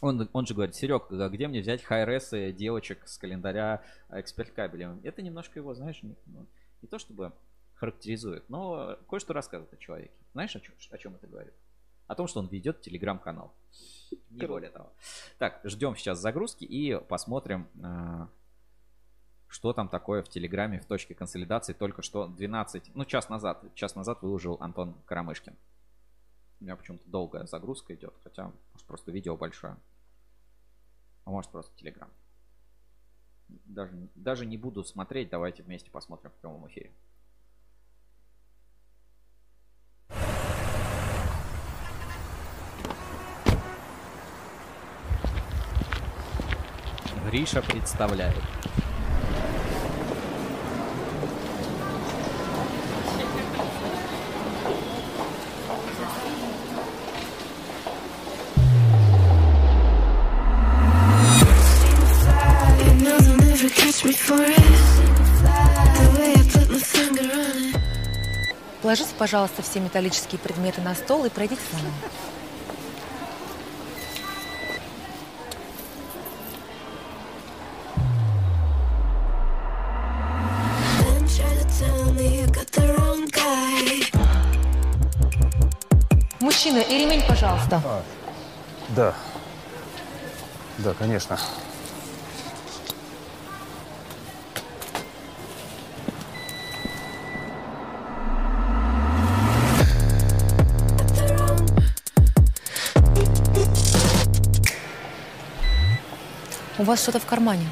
Он, он же говорит, Серег, где мне взять хайресы девочек с календаря эксперт кабеля? Это немножко его, знаешь, не, ну, не то чтобы характеризует, но кое-что рассказывает о человеке. Знаешь, о чем, о чем это говорит? О том, что он ведет телеграм-канал. Не более того. Так, ждем сейчас загрузки и посмотрим, что там такое в Телеграме в точке консолидации только что 12, ну час назад, час назад выложил Антон Карамышкин. У меня почему-то долгая загрузка идет, хотя может просто видео большое. А может просто Телеграм. Даже, даже не буду смотреть, давайте вместе посмотрим в прямом эфире. Гриша представляет. Положите, пожалуйста, все металлические предметы на стол и пройдите за мной. Мужчина, и ремень, пожалуйста. Да. Да, конечно. У вас что-то в кармане.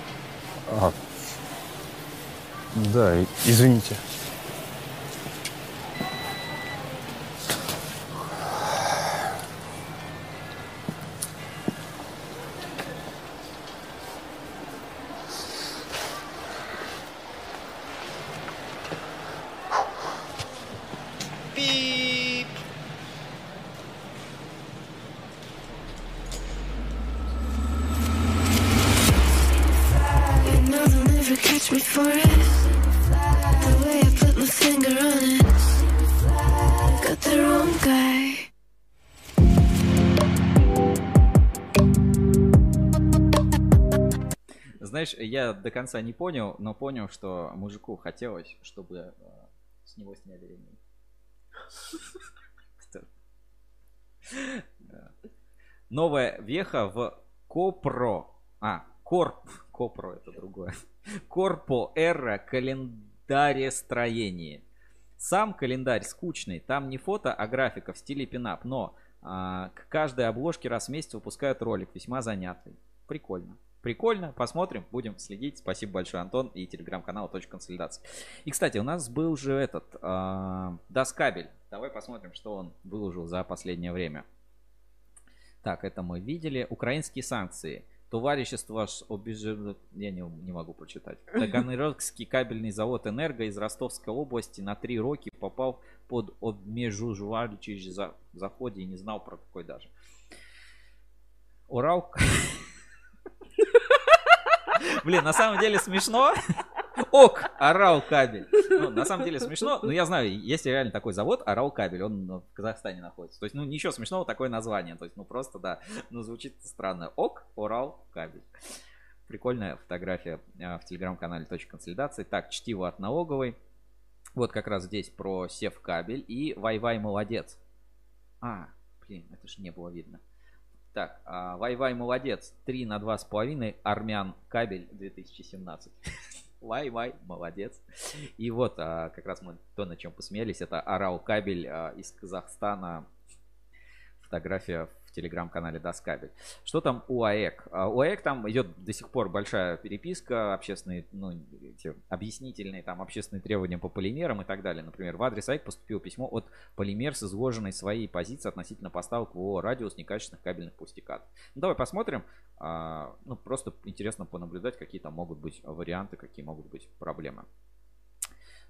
А, да, извините. Я до конца не понял, но понял, что мужику хотелось, чтобы э, с него сняли ремень. Новая веха в Копро. А, Корп. Копро это другое. Корпо Эра календаре строении. Сам календарь скучный, там не фото, а графика в стиле пинап, но а, к каждой обложке раз в месяц выпускают ролик, весьма занятный. Прикольно. Прикольно, посмотрим, будем следить. Спасибо большое, Антон, и телеграм-канал «Точка консолидации». И, кстати, у нас был же этот, а, Доскабель. Давай посмотрим, что он выложил за последнее время. Так, это мы видели. Украинские санкции. Товарищество обижено... Я не, не могу прочитать. Таганрогский кабельный завод «Энерго» из Ростовской области на три роки попал под обмежувальчий за заходе и не знал про такой даже. Урал... Блин, на самом деле смешно. Ок, Орал кабель. Ну, на самом деле смешно, но я знаю, есть реально такой завод Орал кабель, он в Казахстане находится. То есть, ну, ничего смешного, такое название. То есть, ну, просто, да, ну, звучит странно. Ок, Орал кабель. Прикольная фотография а, в телеграм-канале «Точка консолидации». Так, чтиво от налоговой. Вот как раз здесь про сев кабель и Вай-Вай молодец. А, блин, это же не было видно. Так, а, Вай-Вай молодец. 3 на 2,5. Армян кабель 2017. Вай-Вай, молодец. И вот а, как раз мы то, на чем посмеялись, это Арал кабель а, из Казахстана. Фотография в телеграм-канале Доскабель. Что там у АЭК? А, У АЭК там идет до сих пор большая переписка, общественные, ну, эти объяснительные там общественные требования по полимерам и так далее. Например, в адрес АЭК поступило письмо от Полимер с изложенной своей позицией относительно поставок в ООО «Радиус» некачественных кабельных пустикатов. Ну, давай посмотрим. А, Ну, просто интересно понаблюдать, какие там могут быть варианты, какие могут быть проблемы.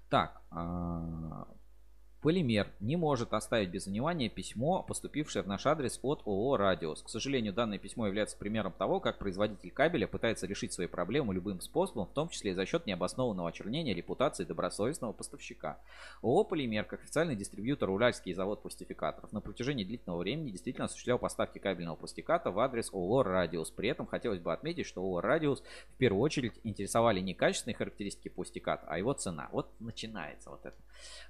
Так, а, Полимер не может оставить без внимания письмо, поступившее в наш адрес от ООО «Радиус». К сожалению, данное письмо является примером того, как производитель кабеля пытается решить свои проблемы любым способом, в том числе и за счет необоснованного очернения репутации добросовестного поставщика. ООО «Полимер», как официальный дистрибьютор Уральский завод пластификаторов, на протяжении длительного времени действительно осуществлял поставки кабельного пластиката в адрес ООО «Радиус». При этом хотелось бы отметить, что ООО «Радиус» в первую очередь интересовали не качественные характеристики пластиката, а его цена. Вот начинается вот это.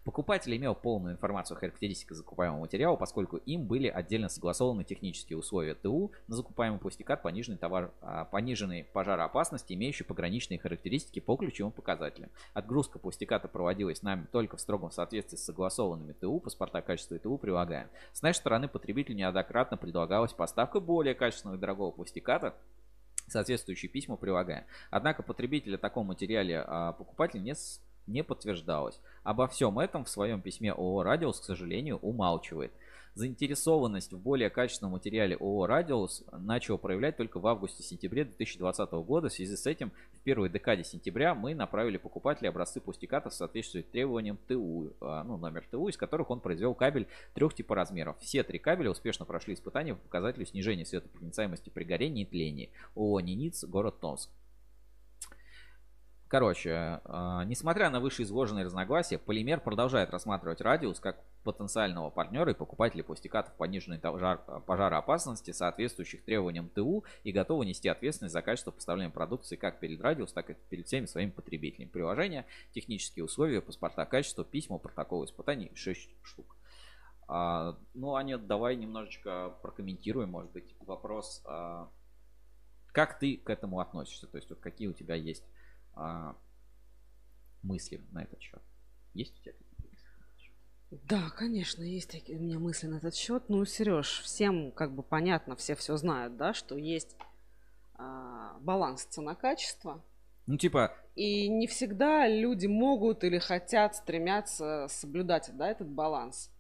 Покупатель имел полную информацию о характеристиках закупаемого материала, поскольку им были отдельно согласованы технические условия ТУ на закупаемый пластикат пониженной, товар, а, пониженной пожароопасности, имеющий пограничные характеристики по ключевым показателям. Отгрузка пластиката проводилась нами только в строгом соответствии с согласованными ТУ, паспорта качества и ТУ прилагаем. С нашей стороны потребителю неоднократно предлагалась поставка более качественного и дорогого пластиката, Соответствующие письма прилагаем. Однако потребитель о таком материале а, покупатель не, не подтверждалось. Обо всем этом в своем письме ООО «Радиус», к сожалению, умалчивает. заинтересованность в более качественном материале ООО «Радиус» начала проявлять только в августе-сентябре 2020 года. В связи с этим в первой декаде сентября мы направили покупателю образцы пластиката в соответствии с требованиям ТУ, а, ну, номер ТУ, из которых он произвел кабель трех типа размеров. Все три кабеля успешно прошли испытания по показателю снижения светопроницаемости при горении и тлении. ООО «Ниниц», город Томск. Короче, э, несмотря на вышеизложенные разногласия, Полимер продолжает рассматривать радиус как потенциального партнера и покупателя пластикатов пониженной пожар, пожароопасности, соответствующих требованиям ТУ, и готовы нести ответственность за качество поставляемой продукции как перед радиус, так и перед всеми своими потребителями. Приложение, технические условия, паспорта качества, письма, протоколы испытаний 6 штук. А, ну, Аня, давай немножечко прокомментируем, может быть, вопрос, а, как ты к этому относишься, то есть вот какие у тебя есть а, мысли на этот счет. Есть у тебя да, конечно, есть такие у меня мысли на этот счет. Ну, Сереж, всем как бы понятно, все все знают, да, что есть а, баланс цена-качество. Ну, типа... И не всегда люди могут или хотят, стремятся соблюдать, да, этот баланс.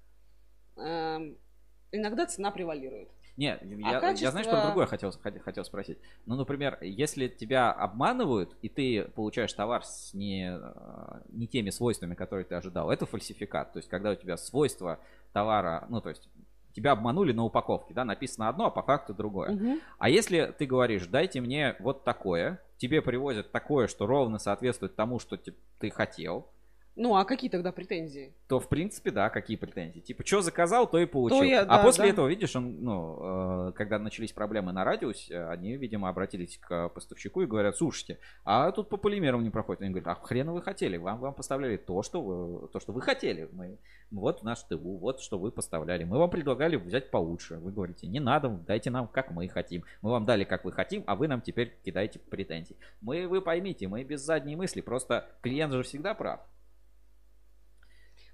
Эм, иногда цена превалирует. Не, А я, качество- я знаешь, что другое хотел, хот- хотел спросить. Ну, например, если тебя обманывают, и ты получаешь товар с не, э, не теми свойствами, которые ты ожидал, это фальсификат. То есть, когда у тебя свойства товара, ну, то есть, тебя обманули на упаковке, да, написано одно, а по факту другое. Мгм. А если ты говоришь, дайте мне вот такое, тебе привозят такое, что ровно соответствует тому, что ты хотел, Ну, а какие тогда претензии? то в принципе, да, какие претензии? Типа, что заказал, то и получил. То я- а да, после да. этого, видишь, он, ну, э, когда начались проблемы на радиусе, они, видимо, обратились к поставщику и говорят, слушайте, а тут по полимерам не проходит. Они говорят, а хрена вы хотели? Вам, вам поставляли то, что вы, то, что вы хотели. Мы, вот наш ТУ, вот что вы поставляли. Мы вам предлагали взять получше. Вы говорите, не надо, дайте нам, как мы хотим. Мы вам дали, как вы хотим, а вы нам теперь кидаете претензии. Мы, вы поймите, мы без задней мысли. Просто клиент же всегда прав.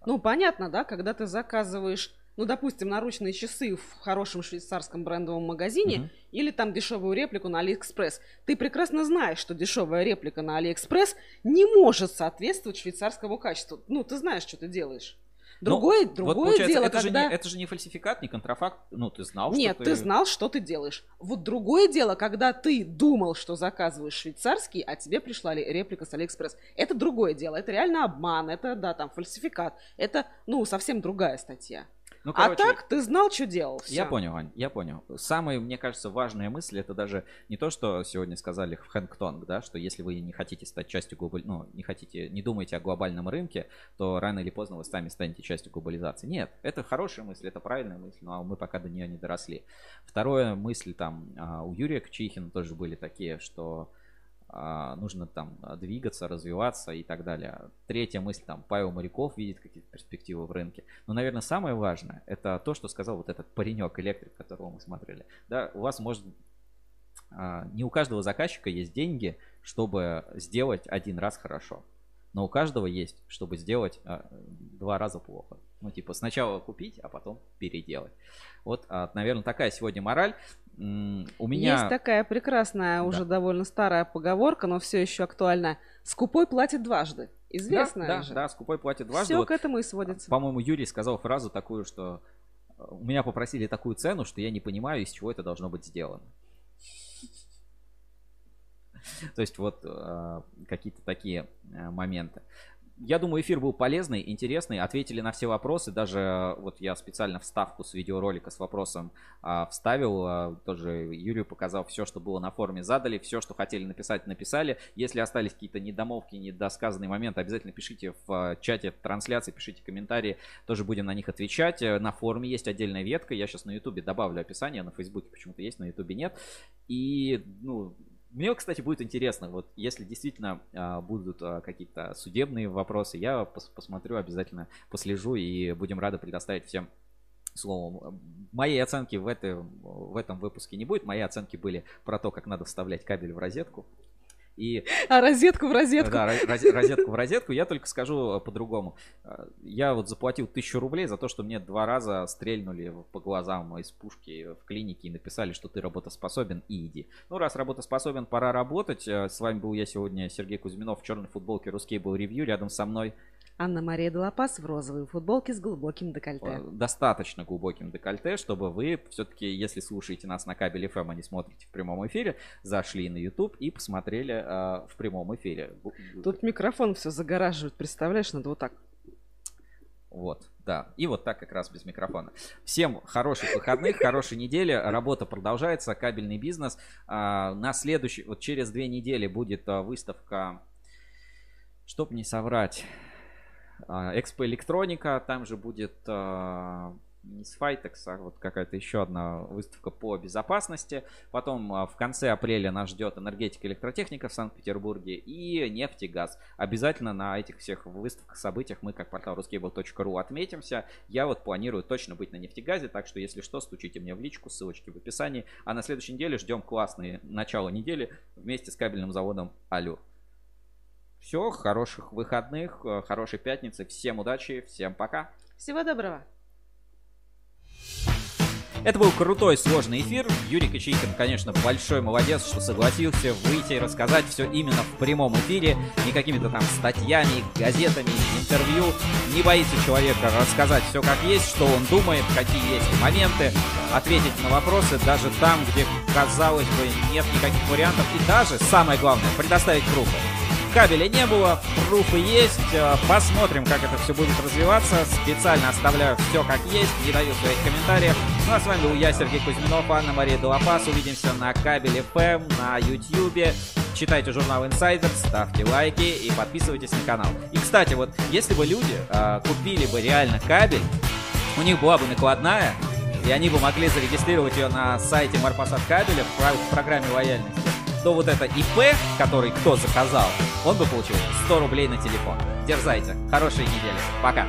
Ну, понятно, да, когда ты заказываешь, ну, допустим, наручные часы в хорошем швейцарском брендовом магазине Мгм. или там дешевую реплику на Алиэкспресс, ты прекрасно знаешь, что дешевая реплика на Алиэкспресс не может соответствовать швейцарскому качеству. Ну, ты знаешь, что ты делаешь. Ну, Другое, вот другое получается, дело, это, когда... же не, это же не фальсификат, не контрафакт. Ну, ты знал, Нет, что ты... знал, что ты делаешь. Вот другое дело, когда ты думал, что заказываешь швейцарский, а тебе пришла ли- реплика с Алиэкспресс. Это другое дело. Это реально обман, это, да, там, фальсификат. Это, ну, совсем другая статья. Ну, а короче, так ты знал, что делал. Я Всё. понял, Ань, я понял. Самая, мне кажется, важная мысль это даже не то, что сегодня сказали в Hengtong, да, что если вы не хотите стать частью глобаль... ну, не хотите, не думаете о глобальном рынке, то рано или поздно вы сами станете частью глобализации. Нет, это хорошая мысль, это правильная мысль, но мы пока до нее не доросли. Вторая мысль там а, у Юрия Кчихина тоже были такие, что а, нужно там а, двигаться, развиваться и так далее. Третья мысль, там, Павел Моряков видит какие-то перспективы в рынке. Но, наверное, самое важное, это то, что сказал вот этот паренек, электрик, которого мы смотрели. Да, у вас может... а, не у каждого заказчика есть деньги, чтобы сделать один раз хорошо. Но у каждого есть, чтобы сделать а, два раза плохо. Ну, типа, сначала купить, а потом переделать. Вот, наверное, такая сегодня мораль. У меня... Есть такая прекрасная, уже довольно старая поговорка, но все еще актуальная. Скупой платит дважды. Известная да, да, же. да, скупой платит дважды. Все Вот, к этому и сводится. По-моему, Юрий сказал фразу такую, что э, у меня попросили такую цену, что я не понимаю, из чего это должно быть сделано. То есть вот э, какие-то такие э, моменты. Я думаю, эфир был полезный, интересный. Ответили на все вопросы. Даже э, вот я специально вставку с видеоролика с вопросом а, вставил. а, тоже Юрию показал все, что было на форуме. Задали все, что хотели написать, написали. Если остались какие-то недомовки, недосказанные моменты, обязательно пишите в а, чате трансляции, пишите комментарии. Тоже будем на них отвечать. Э, На форуме есть отдельная ветка. Я сейчас на ютубе добавлю описание. На фейсбуке почему-то есть, на ютубе нет. И, ну, мне, кстати, будет интересно, вот если действительно а, будут а, какие-то судебные вопросы, я пос- посмотрю обязательно, послежу и будем рады предоставить всем словом. Моей оценки в, этой, в этом выпуске не будет. Мои оценки были про то, как надо вставлять кабель в розетку. И А розетку в розетку. да, роз- роз- розетку в розетку. Я только скажу э, по-другому. Э, Я вот заплатил тысячу рублей за то, что мне два раза стрельнули по глазам из пушки в клинике и написали, что ты работоспособен и иди. Ну, раз работоспособен, пора работать. Э, С вами был я сегодня, Сергей Кузьминов в черной футболке Русский был ревью. Рядом со мной Анна-Мария Делапас в розовой футболке с глубоким декольте. Э, достаточно глубоким декольте, чтобы вы все-таки, если слушаете нас на кабеле FM, а не смотрите в прямом эфире, зашли на YouTube и посмотрели э, в прямом эфире. Тут микрофон все загораживает, представляешь, надо вот так. Вот, да. И вот так как раз без микрофона. Всем хороших выходных, хорошей недели. Работа продолжается, кабельный бизнес. А, на следующий, вот через две недели будет а, выставка, чтоб не соврать, Экспо Электроника, там же будет а, не с Fitex, а вот какая-то еще одна выставка по безопасности. Потом а, в конце апреля нас ждет энергетика и электротехника в Санкт-Петербурге и нефть и газ. Обязательно на этих всех выставках, событиях мы, как портал ruskable.ru, отметимся. Я вот планирую точно быть на нефтегазе, так что если что, стучите мне в личку, ссылочки в описании. А на следующей неделе ждем классные начало недели вместе с кабельным заводом Алюр. Все, хороших выходных, э, хорошей пятницы. Всем удачи, всем пока. Всего доброго. Это был крутой, сложный эфир. Юрий Кочейкин, конечно, большой молодец, что согласился выйти и рассказать все именно в прямом эфире, не какими-то там статьями, газетами, интервью. Не боится человека рассказать все как есть, что он думает, какие есть моменты, ответить на вопросы даже там, где, казалось бы, нет никаких вариантов. И даже, самое главное, предоставить пруфы. Кабеля не было, пруфы есть. Э, Посмотрим, как это все будет развиваться. Специально оставляю все как есть, не даю своих комментариев. Ну а с вами был я, Сергей Кузьминов, Анна Мария Долопас. Увидимся на Кабеле ФМ, на Ютьюбе. Читайте журнал Insider, ставьте лайки и подписывайтесь на канал. И, кстати, вот если бы люди э, купили бы реально кабель, у них была бы накладная, и они бы могли зарегистрировать ее на сайте Марпасад кабеля в программе лояльности, то вот это ИП, который кто заказал, он бы получил 100 рублей на телефон. Дерзайте. Хорошей недели. Пока.